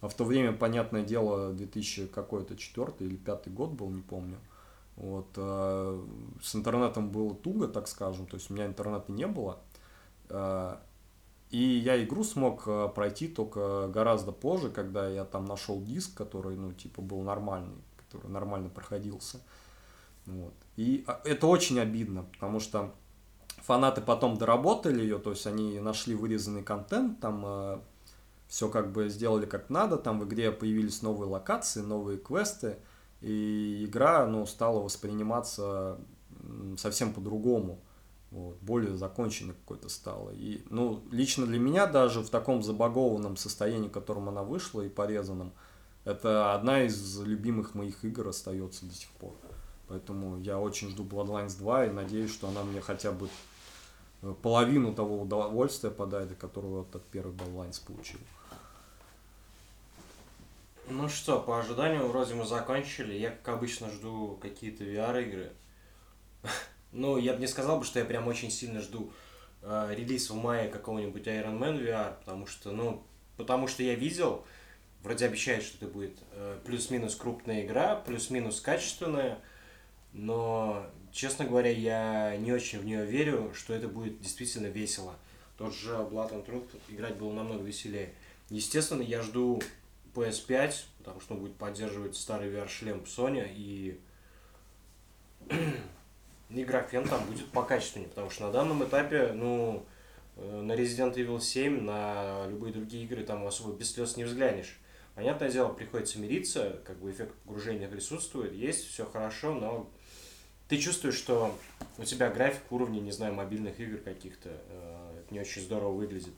А в то время, понятное дело, 2000 какой-то четвертый или пятый год был, не помню. Вот, э, с интернетом было туго, так скажем, то есть у меня интернета не было. Э, и я игру смог э, пройти только гораздо позже, когда я там нашел диск, который, ну, типа, был нормальный, который нормально проходился. Вот. И а, это очень обидно, потому что фанаты потом доработали ее, то есть они нашли вырезанный контент, там все как бы сделали как надо, там в игре появились новые локации, новые квесты, и игра, ну, стала восприниматься совсем по-другому, вот, более законченной какой-то стала. И, ну, лично для меня даже в таком забагованном состоянии, в котором она вышла и порезанном, это одна из любимых моих игр остается до сих пор. Поэтому я очень жду Bloodlines 2 и надеюсь, что она мне хотя бы э, половину того удовольствия подарит, которого вот от первой Bloodlines получил. Ну что, по ожиданию вроде мы закончили. Я, как обычно, жду какие-то VR-игры. (laughs) Ну, я бы не сказал бы, что я прям очень сильно жду э, релиз в мае какого-нибудь Iron Man VR, потому что, ну, потому что я видел, вроде обещают, что это будет э, плюс-минус крупная игра, плюс-минус качественная, но, честно говоря, я не очень в нее верю, что это будет действительно весело. Тот же Blood and Truth играть было намного веселее. Естественно, я жду PS5, потому что он будет поддерживать старый VR-шлем Sony, и (clears throat) и графен там будет покачественнее, потому что на данном этапе, ну, э, на Resident Evil 7, на любые другие игры там особо без слез не взглянешь. Понятное дело, приходится мириться, как бы эффект погружения присутствует, есть, все хорошо, но ты чувствуешь, что у тебя график уровня, не знаю, мобильных игр каких-то, э, это не очень здорово выглядит.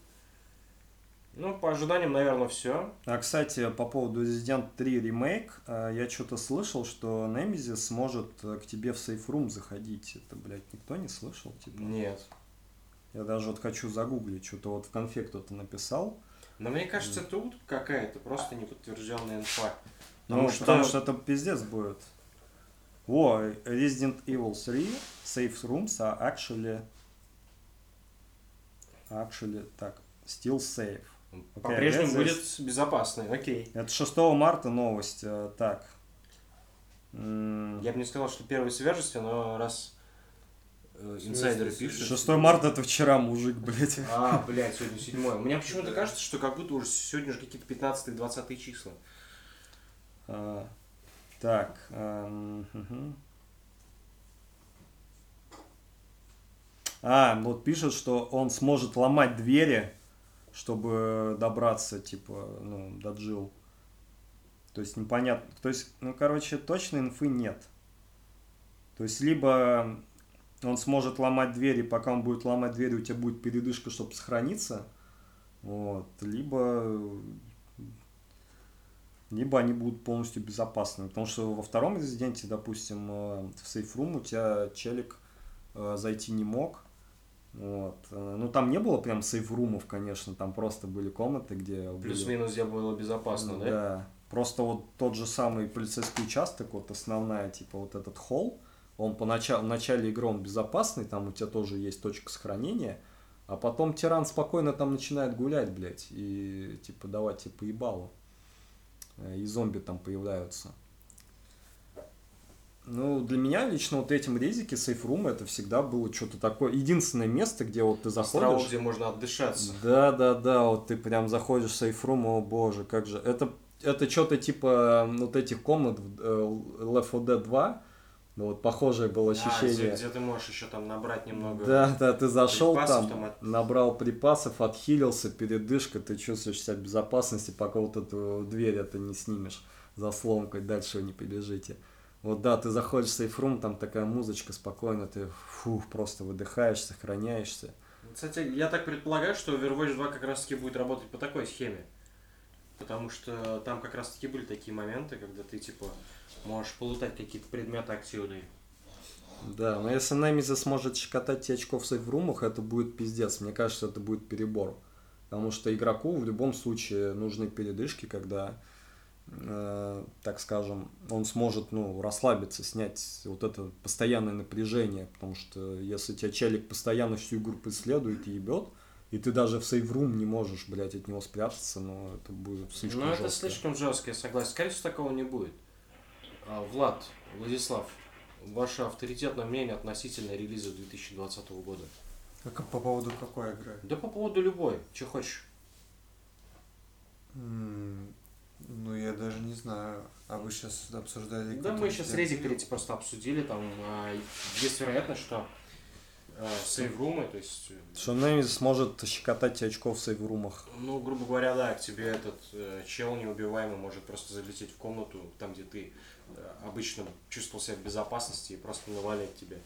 Ну, по ожиданиям, наверное, все. А, кстати, по поводу Resident 3 ремейк, а, я что-то слышал, что Nemesis сможет э, к тебе в Safe Room заходить. Это, блядь, никто не слышал? Типа? Нет. Я даже вот хочу загуглить, что-то вот в конфе кто-то написал. Но мне кажется, это утка какая-то, просто неподтвержденная инфа. Ну, потому что это пиздец будет. О, Resident Evil 3 safe rooms are actually actually так still safe. По-прежнему Okay, будет безопасный, окей. Это 6 марта новость. э, Так. Я бы не сказал, что первой свежести, но раз э, инсайдеры пишут... 6 марта это вчера, мужик, блядь. А, блядь, сегодня седьмое. Мне почему-то кажется, что как будто уже сегодня уже какие-то 15-20 числа. А, так. А, вот пишет, что он сможет ломать двери, чтобы добраться, типа, ну, до Джилл. То есть непонятно. То есть, ну, короче, точной инфы нет. То есть, либо он сможет ломать двери, пока он будет ломать двери, у тебя будет передышка, чтобы сохраниться. Вот. Либо либо они будут полностью безопасными. Потому что во втором резиденте, допустим, э, в сейфрум у тебя челик э, зайти не мог. Вот. Э, Ну, там не было прям сейфрумов, конечно, там просто были комнаты, где... Плюс-минус, где было безопасно, да? да? Просто вот тот же самый полицейский участок, вот основная, типа, вот этот холл, он поначалу, в начале игры он безопасный, там у тебя тоже есть точка сохранения, а потом тиран спокойно там начинает гулять, блядь, и, типа, давать тебе поебалу. Э, И зомби там появляются. Ну, для меня лично вот этим резики, сейфрум, это всегда было что-то такое. Единственное место, где вот ты заходишь... где можно отдышаться. Да, да, да, вот ты прям заходишь в сейфрум, о боже, как же. Это, это что-то типа вот этих комнат в Left 4 Dead 2, ну, вот похожее было А, где, ощущение. где ты можешь еще там набрать немного. Да, да, ты зашел там, там от- набрал припасов, отхилился, передышка, ты чувствуешь себя в безопасности, пока вот эту дверь это не снимешь заслонкой, дальше вы не побежите. Вот да, ты заходишь в сейфрум, там такая музычка спокойно, ты фух, просто выдыхаешь, сохраняешься. Кстати, я так предполагаю, что Overwatch 2 как раз таки будет работать по такой схеме. Потому что там как раз таки были такие моменты, когда ты типа можешь полутать какие-то предметы активные. Да, но если Немезис сможет щекотать тебе очков в сейфрумах, это будет пиздец. Мне кажется, это будет перебор. Потому что игроку в любом случае нужны передышки, когда, э, так скажем, он сможет ну, расслабиться, снять вот это постоянное напряжение. Потому что если тебя челик постоянно всю игру преследует и ебет, и ты даже в сейфрум не можешь, блядь, от него спрятаться, но это будет слишком Ну, это слишком жестко, я согласен. Скорее всего, такого не будет. А, Влад, Владислав, ваше авторитетное мнение относительно релиза 2020 года? Как по поводу какой игры? Да по поводу любой, что хочешь. М, Ну, я даже не знаю. А вы сейчас обсуждали... Да, мы сейчас резик Evil? третий просто обсудили, там а, есть вероятность, что сейврумы, то есть, э, Что Немезис сможет щекотать тебе очков в сейфрумах. ну, грубо говоря, да, к тебе этот э, чел неубиваемый может просто залететь в комнату, там, где ты э, обычно чувствовал себя в безопасности и просто навалить тебе.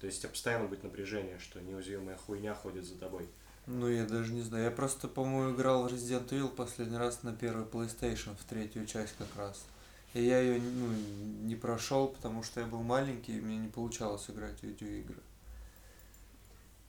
То есть у тебя постоянно будет напряжение, что неуязвимая хуйня ходит за тобой. Ну, я даже не знаю. Я просто, по-моему, играл в Resident Evil последний раз на первый PlayStation, в третью часть как раз. И я ее ну, не прошел, потому что я был маленький, и мне не получалось играть в видеоигры.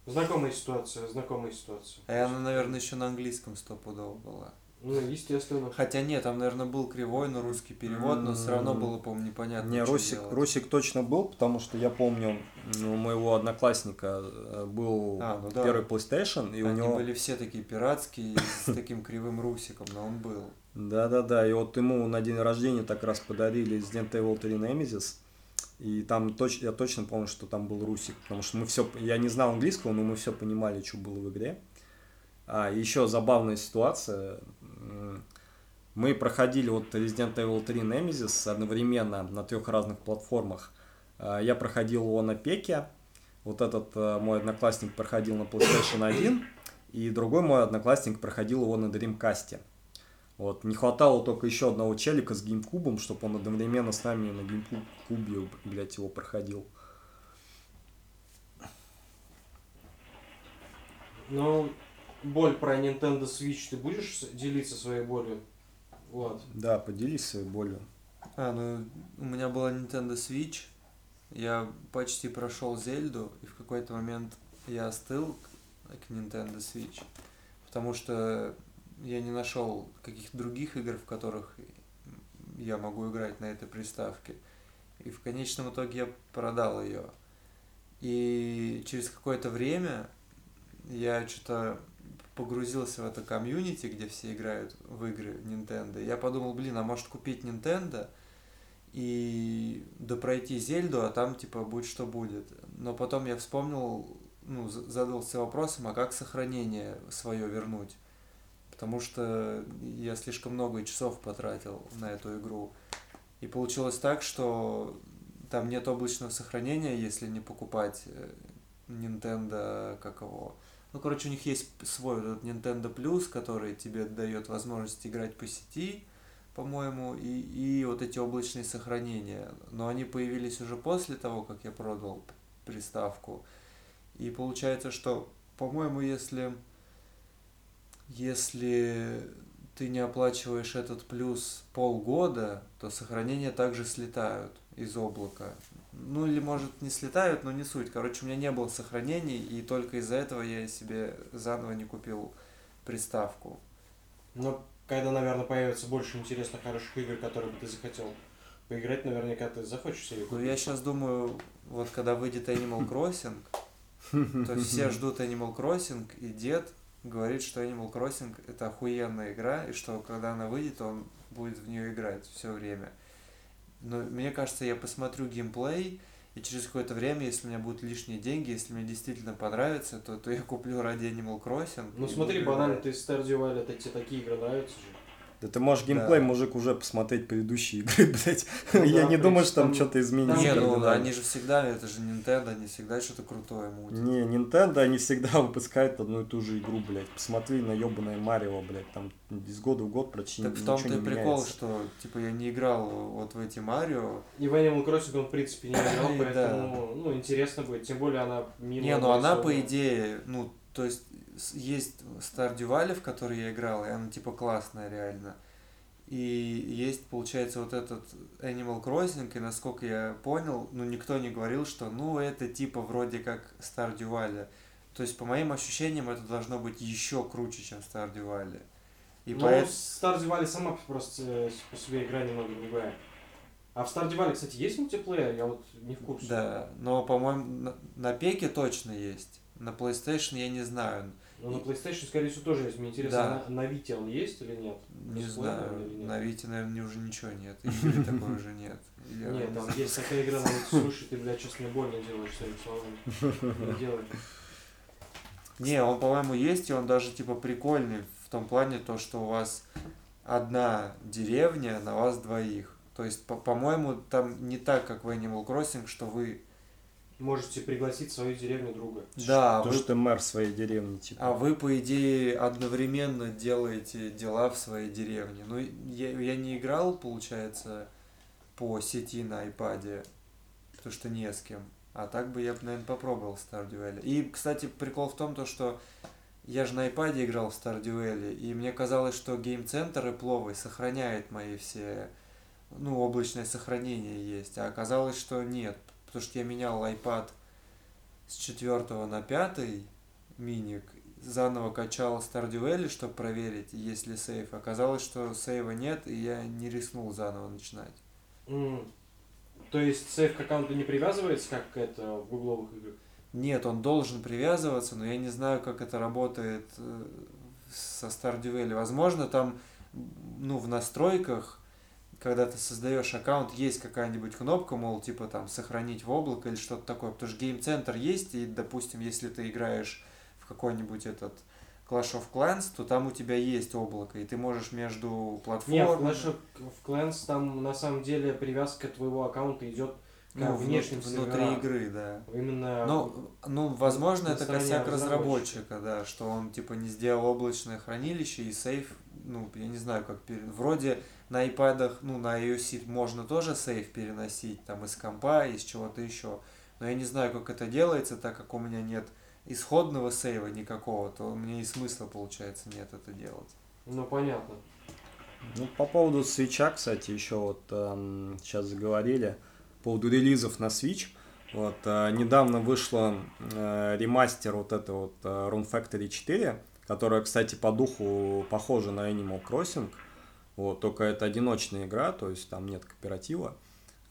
Знакомая ситуация, знакомая ситуация. А она, наверное, еще на английском стопудово была. Ну, естественно. Хотя нет, там, наверное, был кривой, но русский перевод, но все равно было, по-моему, непонятно. Не, Русик, делать. Русик точно был, потому что я помню, ну, у моего одноклассника э, был А, ну да. первый PlayStation, и у Они него... были все такие пиратские, с таким кривым русиком, но он был. Да-да-да, и вот ему на день рождения так раз подарили Resident Evil 3 Nemesis, и там точ... я точно помню, что там был Русик, потому что мы все... Я не знал английского, но мы все понимали, что было в игре. А, еще забавная ситуация. Мы проходили вот Resident Evil 3 Nemesis одновременно на трех разных платформах. А, Я проходил его на Пеке, вот этот э, мой одноклассник проходил на PlayStation 1, и другой мой одноклассник проходил его на Dreamcast. Вот, не хватало только еще одного челика с геймкубом, чтобы он одновременно с нами на геймкубе, блядь, его проходил. Ну, боль про Nintendo Switch. Ты будешь делиться своей болью? Вот. Да, поделись своей болью. А, ну, у меня была Nintendo Switch, я почти прошел Зельду, и в какой-то момент я остыл к Nintendo Switch, потому что я не нашел каких-то других игр, в которых я могу играть на этой приставке. И в конечном итоге я продал ее. И через какое-то время я что-то погрузился в это комьюнити, где все играют в игры Nintendo. Я подумал, блин, а может купить Nintendo и допройти Зельду, а там типа будет что будет. Но потом я вспомнил, ну, задался вопросом, а как сохранение свое вернуть? Потому что я слишком много часов потратил на эту игру. И получилось так, что там нет облачного сохранения, если не покупать э, Nintendo, как его, ну, короче, у них есть свой этот Nintendo Plus, который тебе дает возможность играть по сети, по-моему, и, и вот эти облачные сохранения. Но они появились уже после того, как я продал приставку. И получается, что, по-моему, если, если ты не оплачиваешь этот плюс полгода, то сохранения также слетают из облака. Ну или может не слетают, но не суть. Короче, у меня не было сохранений, и только из-за этого я себе заново не купил приставку. Но когда, наверное, появится больше интересных, хороших игр, которые бы ты захотел поиграть, наверняка ты захочешь себе купить. Ну я сейчас думаю, вот когда выйдет Animal Crossing, то все ждут Animal Crossing, и дед говорит, что Animal Crossing это охуенная игра, и что когда она выйдет, он будет в нее играть все время. Но мне кажется, я посмотрю геймплей, и через какое-то время, если у меня будут лишние деньги, если мне действительно понравится, то, то я куплю ради Animal Crossing. Ну смотри, банально, ты Stardew Valley, это тебе такие игры нравятся же. Да ты можешь геймплей, да. мужик, уже посмотреть предыдущие игры, (laughs) блядь. Ну, Я да, не думаю, что там, там что-то изменится. Не, ну они же всегда, это же Nintendo, они всегда что-то крутое мутят. Не, Nintendo, они всегда (laughs) выпускают одну и ту же игру, блядь. Посмотри на ебаное Марио, блядь, там из года в год почти Так в том-то и прикол, что, типа, я не играл вот в эти Марио. И в Animal Crossing он, в принципе, не играл, поэтому, ну, интересно будет. Тем более она. Не, ну она, по идее, ну, то есть есть Stardew Valley, в который я играл, и она, типа, классная реально. И есть, получается, вот этот Animal Crossing, и насколько я понял, ну, никто не говорил, что, ну, это типа вроде как Stardew Valley. То есть, по моим ощущениям, это должно быть еще круче, чем Stardew Valley. И ну, поэт... Stardew Valley сама просто э, по себе игра немного другая. А в Stardew Valley, кстати, есть мультиплеер? Я вот не в курсе. Да, но, по-моему, на, на пеке точно есть. На PlayStation я не знаю. Ну, на PlayStation, скорее всего, тоже есть. Мне интересно, да. на, на Вите он есть или нет? Не знаю. Нет? На Вите, наверное, уже ничего нет. Или (laughs) такого уже нет. Нет, там (laughs) есть такая игра, на слушай, ты, блядь, сейчас мне больно делаешь своими словами. Не делай. Не, он, по-моему, есть, и он даже, типа, прикольный в том плане, то, что у вас одна деревня на вас двоих. То есть, по-моему, там не так, как в Animal Crossing, что вы можете пригласить в свою деревню друга. Да. То, вы... что ты мэр своей деревни, типа. А вы, по идее, одновременно делаете дела в своей деревне. Ну, я, я не играл, получается, по сети на iPad, потому что не с кем. А так бы я, наверное, попробовал Stardew Valley. И, кстати, прикол в том, то, что я же на iPad играл в Stardew Valley, и мне казалось, что Center и Пловый сохраняет мои все, ну, облачное сохранение есть, а оказалось, что нет, потому что я менял iPad с 4 на 5 миник, заново качал Valley, чтобы проверить, есть ли сейф. Оказалось, что сейва нет, и я не рискнул заново начинать. Mm. То есть сейф к аккаунту не привязывается, как это в гугловых играх? Нет, он должен привязываться, но я не знаю, как это работает э, со Valley. Возможно, там ну, в настройках когда ты создаешь аккаунт, есть какая-нибудь кнопка, мол, типа там сохранить в облако или что-то такое, потому что Center есть, и, допустим, если ты играешь в какой-нибудь этот Clash of Clans, то там у тебя есть облако, и ты можешь между платформами... Нет, в Clash of Clans там на самом деле привязка твоего аккаунта идет ну, внешним внутри игры, да. Именно. Ну, ну возможно, это косяк разработчика, да, что он типа не сделал облачное хранилище и сейф, ну, я не знаю, как перед. Вроде на iPad, ну, на iOS можно тоже сейф переносить, там, из компа, из чего-то еще. Но я не знаю, как это делается, так как у меня нет исходного сейва никакого, то мне и смысла, получается, нет это делать. Ну, понятно. Ну, по поводу свеча, кстати, еще вот эм, сейчас заговорили, по поводу релизов на Switch. Вот, э, недавно вышла э, ремастер вот это вот э, Rune Factory 4, которая, кстати, по духу похожа на Animal Crossing. Вот, только это одиночная игра, то есть там нет кооператива.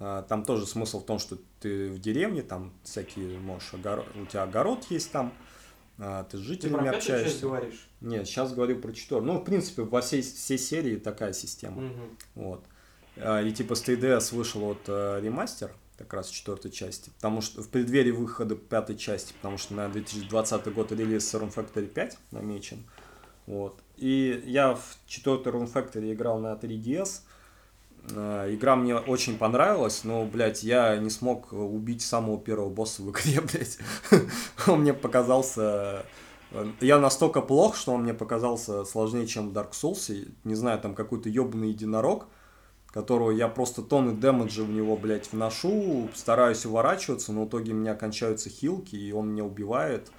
А, Там тоже смысл в том, что ты в деревне, там всякие, можешь, огород, у тебя огород есть там, а, ты с Ты жителями про пятую часть общаешься. говоришь? Нет, сейчас говорю про четвертую. Ну, в принципе, во всей, всей серии такая система. Мгм. Вот. А, И типа с 3DS вышел вот э, ремастер, как раз четвертой части, потому что в преддверии выхода пятой части, потому что на 2020 год релиз Rune Factory 5 намечен. Вот. И я в четвертый Rune Factory играл на 3DS. Э, Игра мне очень понравилась, но, блядь, я не смог убить самого первого босса в игре, (laughs) блядь. Он мне показался... э, Я настолько плох, что он мне показался сложнее, чем в Dark Souls. Не знаю, там какой-то ебаный единорог, которого я просто тонны дэмэджа в него, блядь, вношу, стараюсь уворачиваться, но в итоге у меня кончаются хилки, и он меня убивает.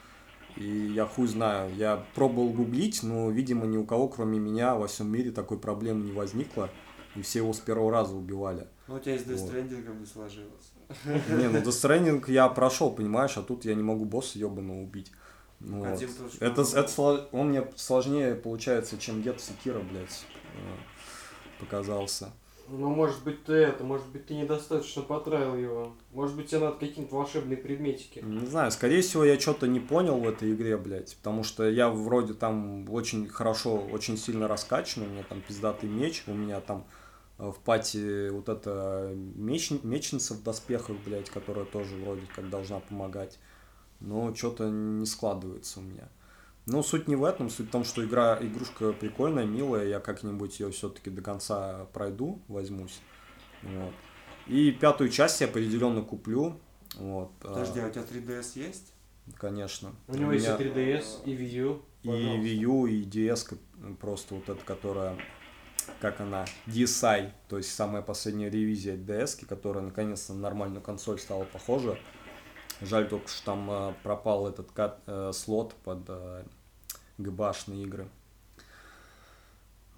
И я хуй знаю, я пробовал гуглить, но, видимо, ни у кого, кроме меня, во всем мире такой проблемы не возникло. И все его с первого раза убивали. Ну, у тебя с Death Вот. Не сложилось. Не, ну Stranding я прошел, понимаешь, а тут я не могу босса ебаного убить. Ну, вот. Один тоже Это, это он мне сложнее получается, чем дед Секира, блядь, э, показался. Ну, может быть, ты это, может быть, ты недостаточно потравил его. Может быть, тебе надо какие-нибудь волшебные предметики. Не знаю, скорее всего, я что-то не понял в этой игре, блядь, потому что я вроде там очень хорошо, очень сильно раскачан, у меня там пиздатый меч, у меня там э, в пати вот эта меч, мечница в доспехах, блядь, которая тоже вроде как должна помогать, но что-то не складывается у меня. Но суть не в этом, суть в том, что игра, игрушка прикольная, милая, я как-нибудь ее все-таки до конца пройду, возьмусь. Вот. И пятую часть я определенно куплю. Вот. а, Подожди, а у тебя 3DS есть? Конечно. У него есть и меня 3DS, и Wii U. и Пожалуйста. Wii U, и DS, просто вот эта, которая, как она, DSi, то есть самая последняя ревизия DS, которая наконец-то на нормальную консоль стала похожа. Жаль только, что там э, пропал этот кат- э, слот под э, GBA-шные игры.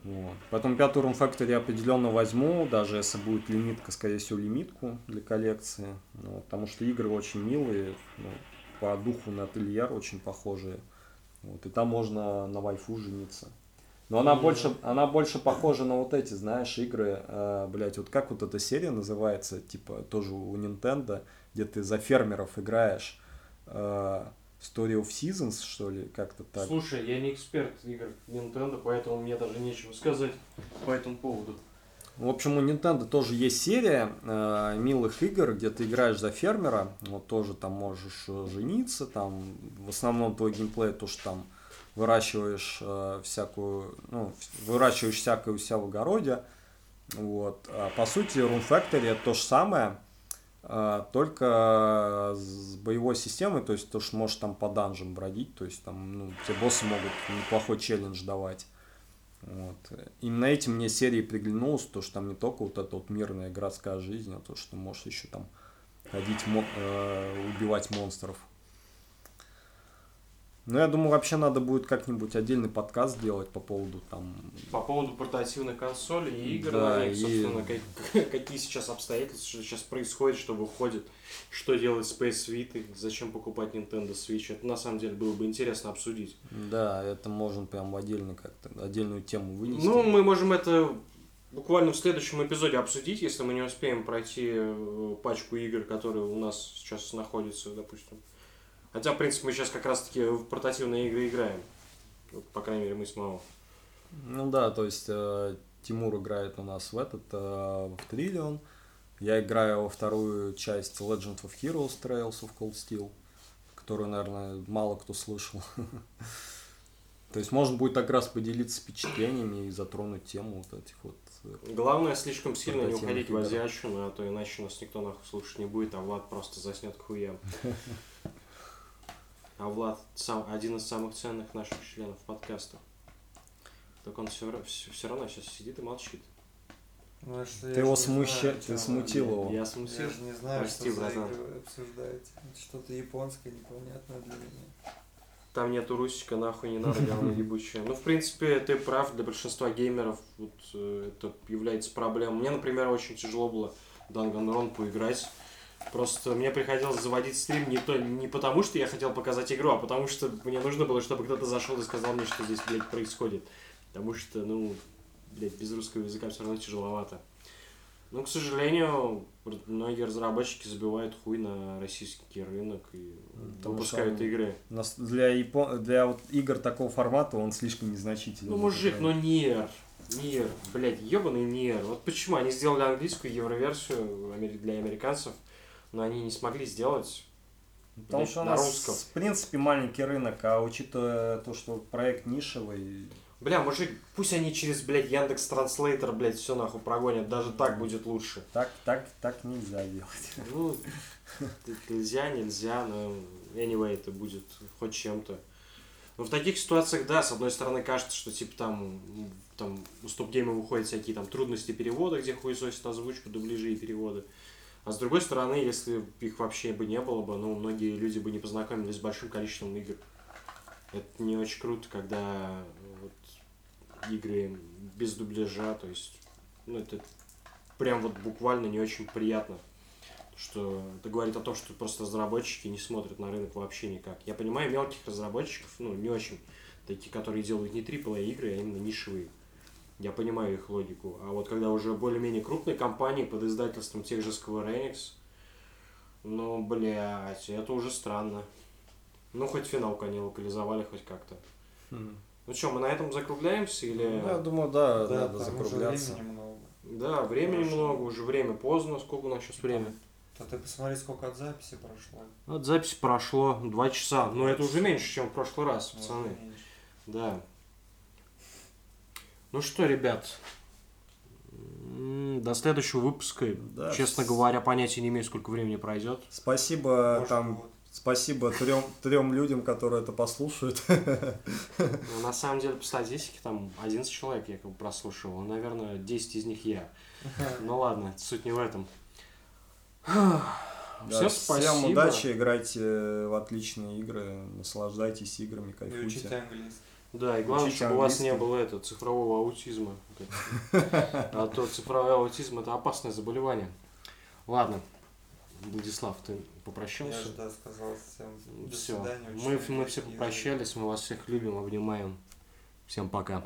Вот. Поэтому пятую Room Factory я определенно возьму, даже если будет лимитка, скорее всего, лимитку для коллекции. Ну, потому что игры очень милые, ну, по духу на ательер очень похожие. Вот, и там можно на вайфу жениться. Но она И- больше, она больше похожа на вот эти, знаешь, игры, э, блять, вот как вот эта серия называется, типа тоже у Nintendo, где ты за фермеров играешь. э, Story of Seasons, что ли, как-то так. Слушай, я не эксперт игр Nintendo, поэтому мне даже нечего сказать по этому поводу. В общем, у Nintendo тоже есть серия э, милых игр, где ты играешь за фермера, вот тоже там можешь э, жениться, там в основном твой геймплей то, что там выращиваешь э, всякую, ну, выращиваешь всякое у себя в огороде, вот. А по сути, Rune Factory это то же самое, только с боевой системой, то есть то, что можешь там по данжам бродить, то есть там, ну, тебе боссы могут неплохой челлендж давать. Вот. Именно этим мне серии приглянулось, то, что там не только вот эта вот мирная городская жизнь, а то, что можешь еще там ходить, мо- э, убивать монстров. Ну, я думаю, вообще надо будет как-нибудь отдельный подкаст сделать по поводу там... По поводу портативных консолей и игр Да, на них, и- собственно, как- (laughs) какие сейчас обстоятельства, что сейчас происходит, что выходит, что с PS Vita, зачем покупать Nintendo Switch. Это на самом деле было бы интересно обсудить. Да, это можно прям в отдельный как-то, отдельную тему вынести. Ну, мы можем это буквально в следующем эпизоде обсудить, если мы не успеем пройти э, пачку игр, которые у нас сейчас находятся, допустим. Хотя, в принципе, мы сейчас как раз-таки в портативные игры играем. Вот, по крайней мере, мы с Мао. Ну да, то есть э, Тимур играет у нас в этот, э, в Триллион. Я играю во вторую часть Legend of Heroes Trails of Cold Steel, которую, наверное, мало кто слышал. (laughs) То есть можно будет как раз поделиться впечатлениями и затронуть тему вот этих вот. э, Главное, слишком сильно не уходить в азиатчину, а то иначе нас никто нахуй слушать не будет, а Влад просто заснет к хуям. (laughs) А Влад сам, один из самых ценных наших членов подкаста. Так он все, все, равно сейчас сидит и молчит. Ну, а что Ты я его смуща- знаю, ты смутил его. Я Я смутил. же не знаю, Прости, что за братан. вы обсуждаете. Это Что-то японское непонятное для меня. там нету русика, нахуй не надо, говно (laughs) ебучее. Ну, в принципе, ты прав, для большинства геймеров вот, э, это является проблемой. Мне, например, очень тяжело было Danganronpa поиграть. Просто мне приходилось заводить стрим не, то, не потому, что я хотел показать игру, а потому что мне нужно было, чтобы кто-то зашел и сказал мне, что здесь, блядь, происходит. Потому что, ну, блядь, без русского языка все равно тяжеловато. Ну, к сожалению, многие разработчики забивают хуй на российский рынок и Потому выпускают игры. Для, япон... для вот игр такого формата он слишком незначительный. Ну, мужик, ну Нир, Нир, блядь, ебаный Нир. Вот почему они сделали английскую евроверсию для американцев, но они не смогли сделать Потому блядь, что у на нас, русском. в принципе, маленький рынок, а учитывая то, что проект нишевый, Бля, мужик, пусть они через, блядь, Яндекс Транслейтер, блядь, все нахуй прогонят, даже так будет лучше. так, так, так нельзя делать. Ну, нельзя, нельзя, но anyway, это будет хоть чем-то. Но в таких ситуациях, да, с одной стороны, кажется, что типа там, там у стоп-гейма выходят всякие там трудности перевода, где хуесосят озвучку, дубляжи и переводы. А с другой стороны, если их вообще бы не было бы, ну, многие люди бы не познакомились с большим количеством игр. Это не очень круто, когда вот, игры без дубляжа, то есть, ну, это прям вот буквально не очень приятно что это говорит о том, что просто разработчики не смотрят на рынок вообще никак. Я понимаю мелких разработчиков, ну, не очень, такие, которые делают не AAA игры, а именно нишевые. Я понимаю их логику. А вот когда уже более-менее крупные компании под издательством тех же Square Enix, ну, блядь, это уже странно. Ну, хоть финалку они локализовали хоть как-то. Ну что, мы на этом закругляемся или... Ну, я думаю, да, Да, надо закругляться. времени много. Да, времени Хорошо. много, уже время поздно. Сколько у нас сейчас время? То ты посмотри, сколько от записи прошло. От записи прошло два часа. Но это уже меньше, чем в прошлый раз, Вот, пацаны. меньше. Да. Ну что, ребят, до следующего выпуска. Да, Честно с- говоря, понятия не имею, сколько времени пройдет. Спасибо Может, там, вот. спасибо трем, трем людям, которые это послушают. (laughs) Ну, на самом деле, по статистике, там 11 человек якобы прослушивал. Наверное, 10 из них я. (laughs) Ну ладно, суть не в этом. Да, Всем спасибо. Всем удачи, играйте в отличные игры, наслаждайтесь играми, И учите кайфуйте. английский. Да, и главное, чтобы у вас не английский. было это, цифрового аутизма. А то цифровой аутизм это опасное заболевание. Ладно, Владислав, ты Я попрощался? же, да, сказал всем до Все. свидания. Мы, мы все английский попрощались, мы вас всех любим, обнимаем. Всем пока.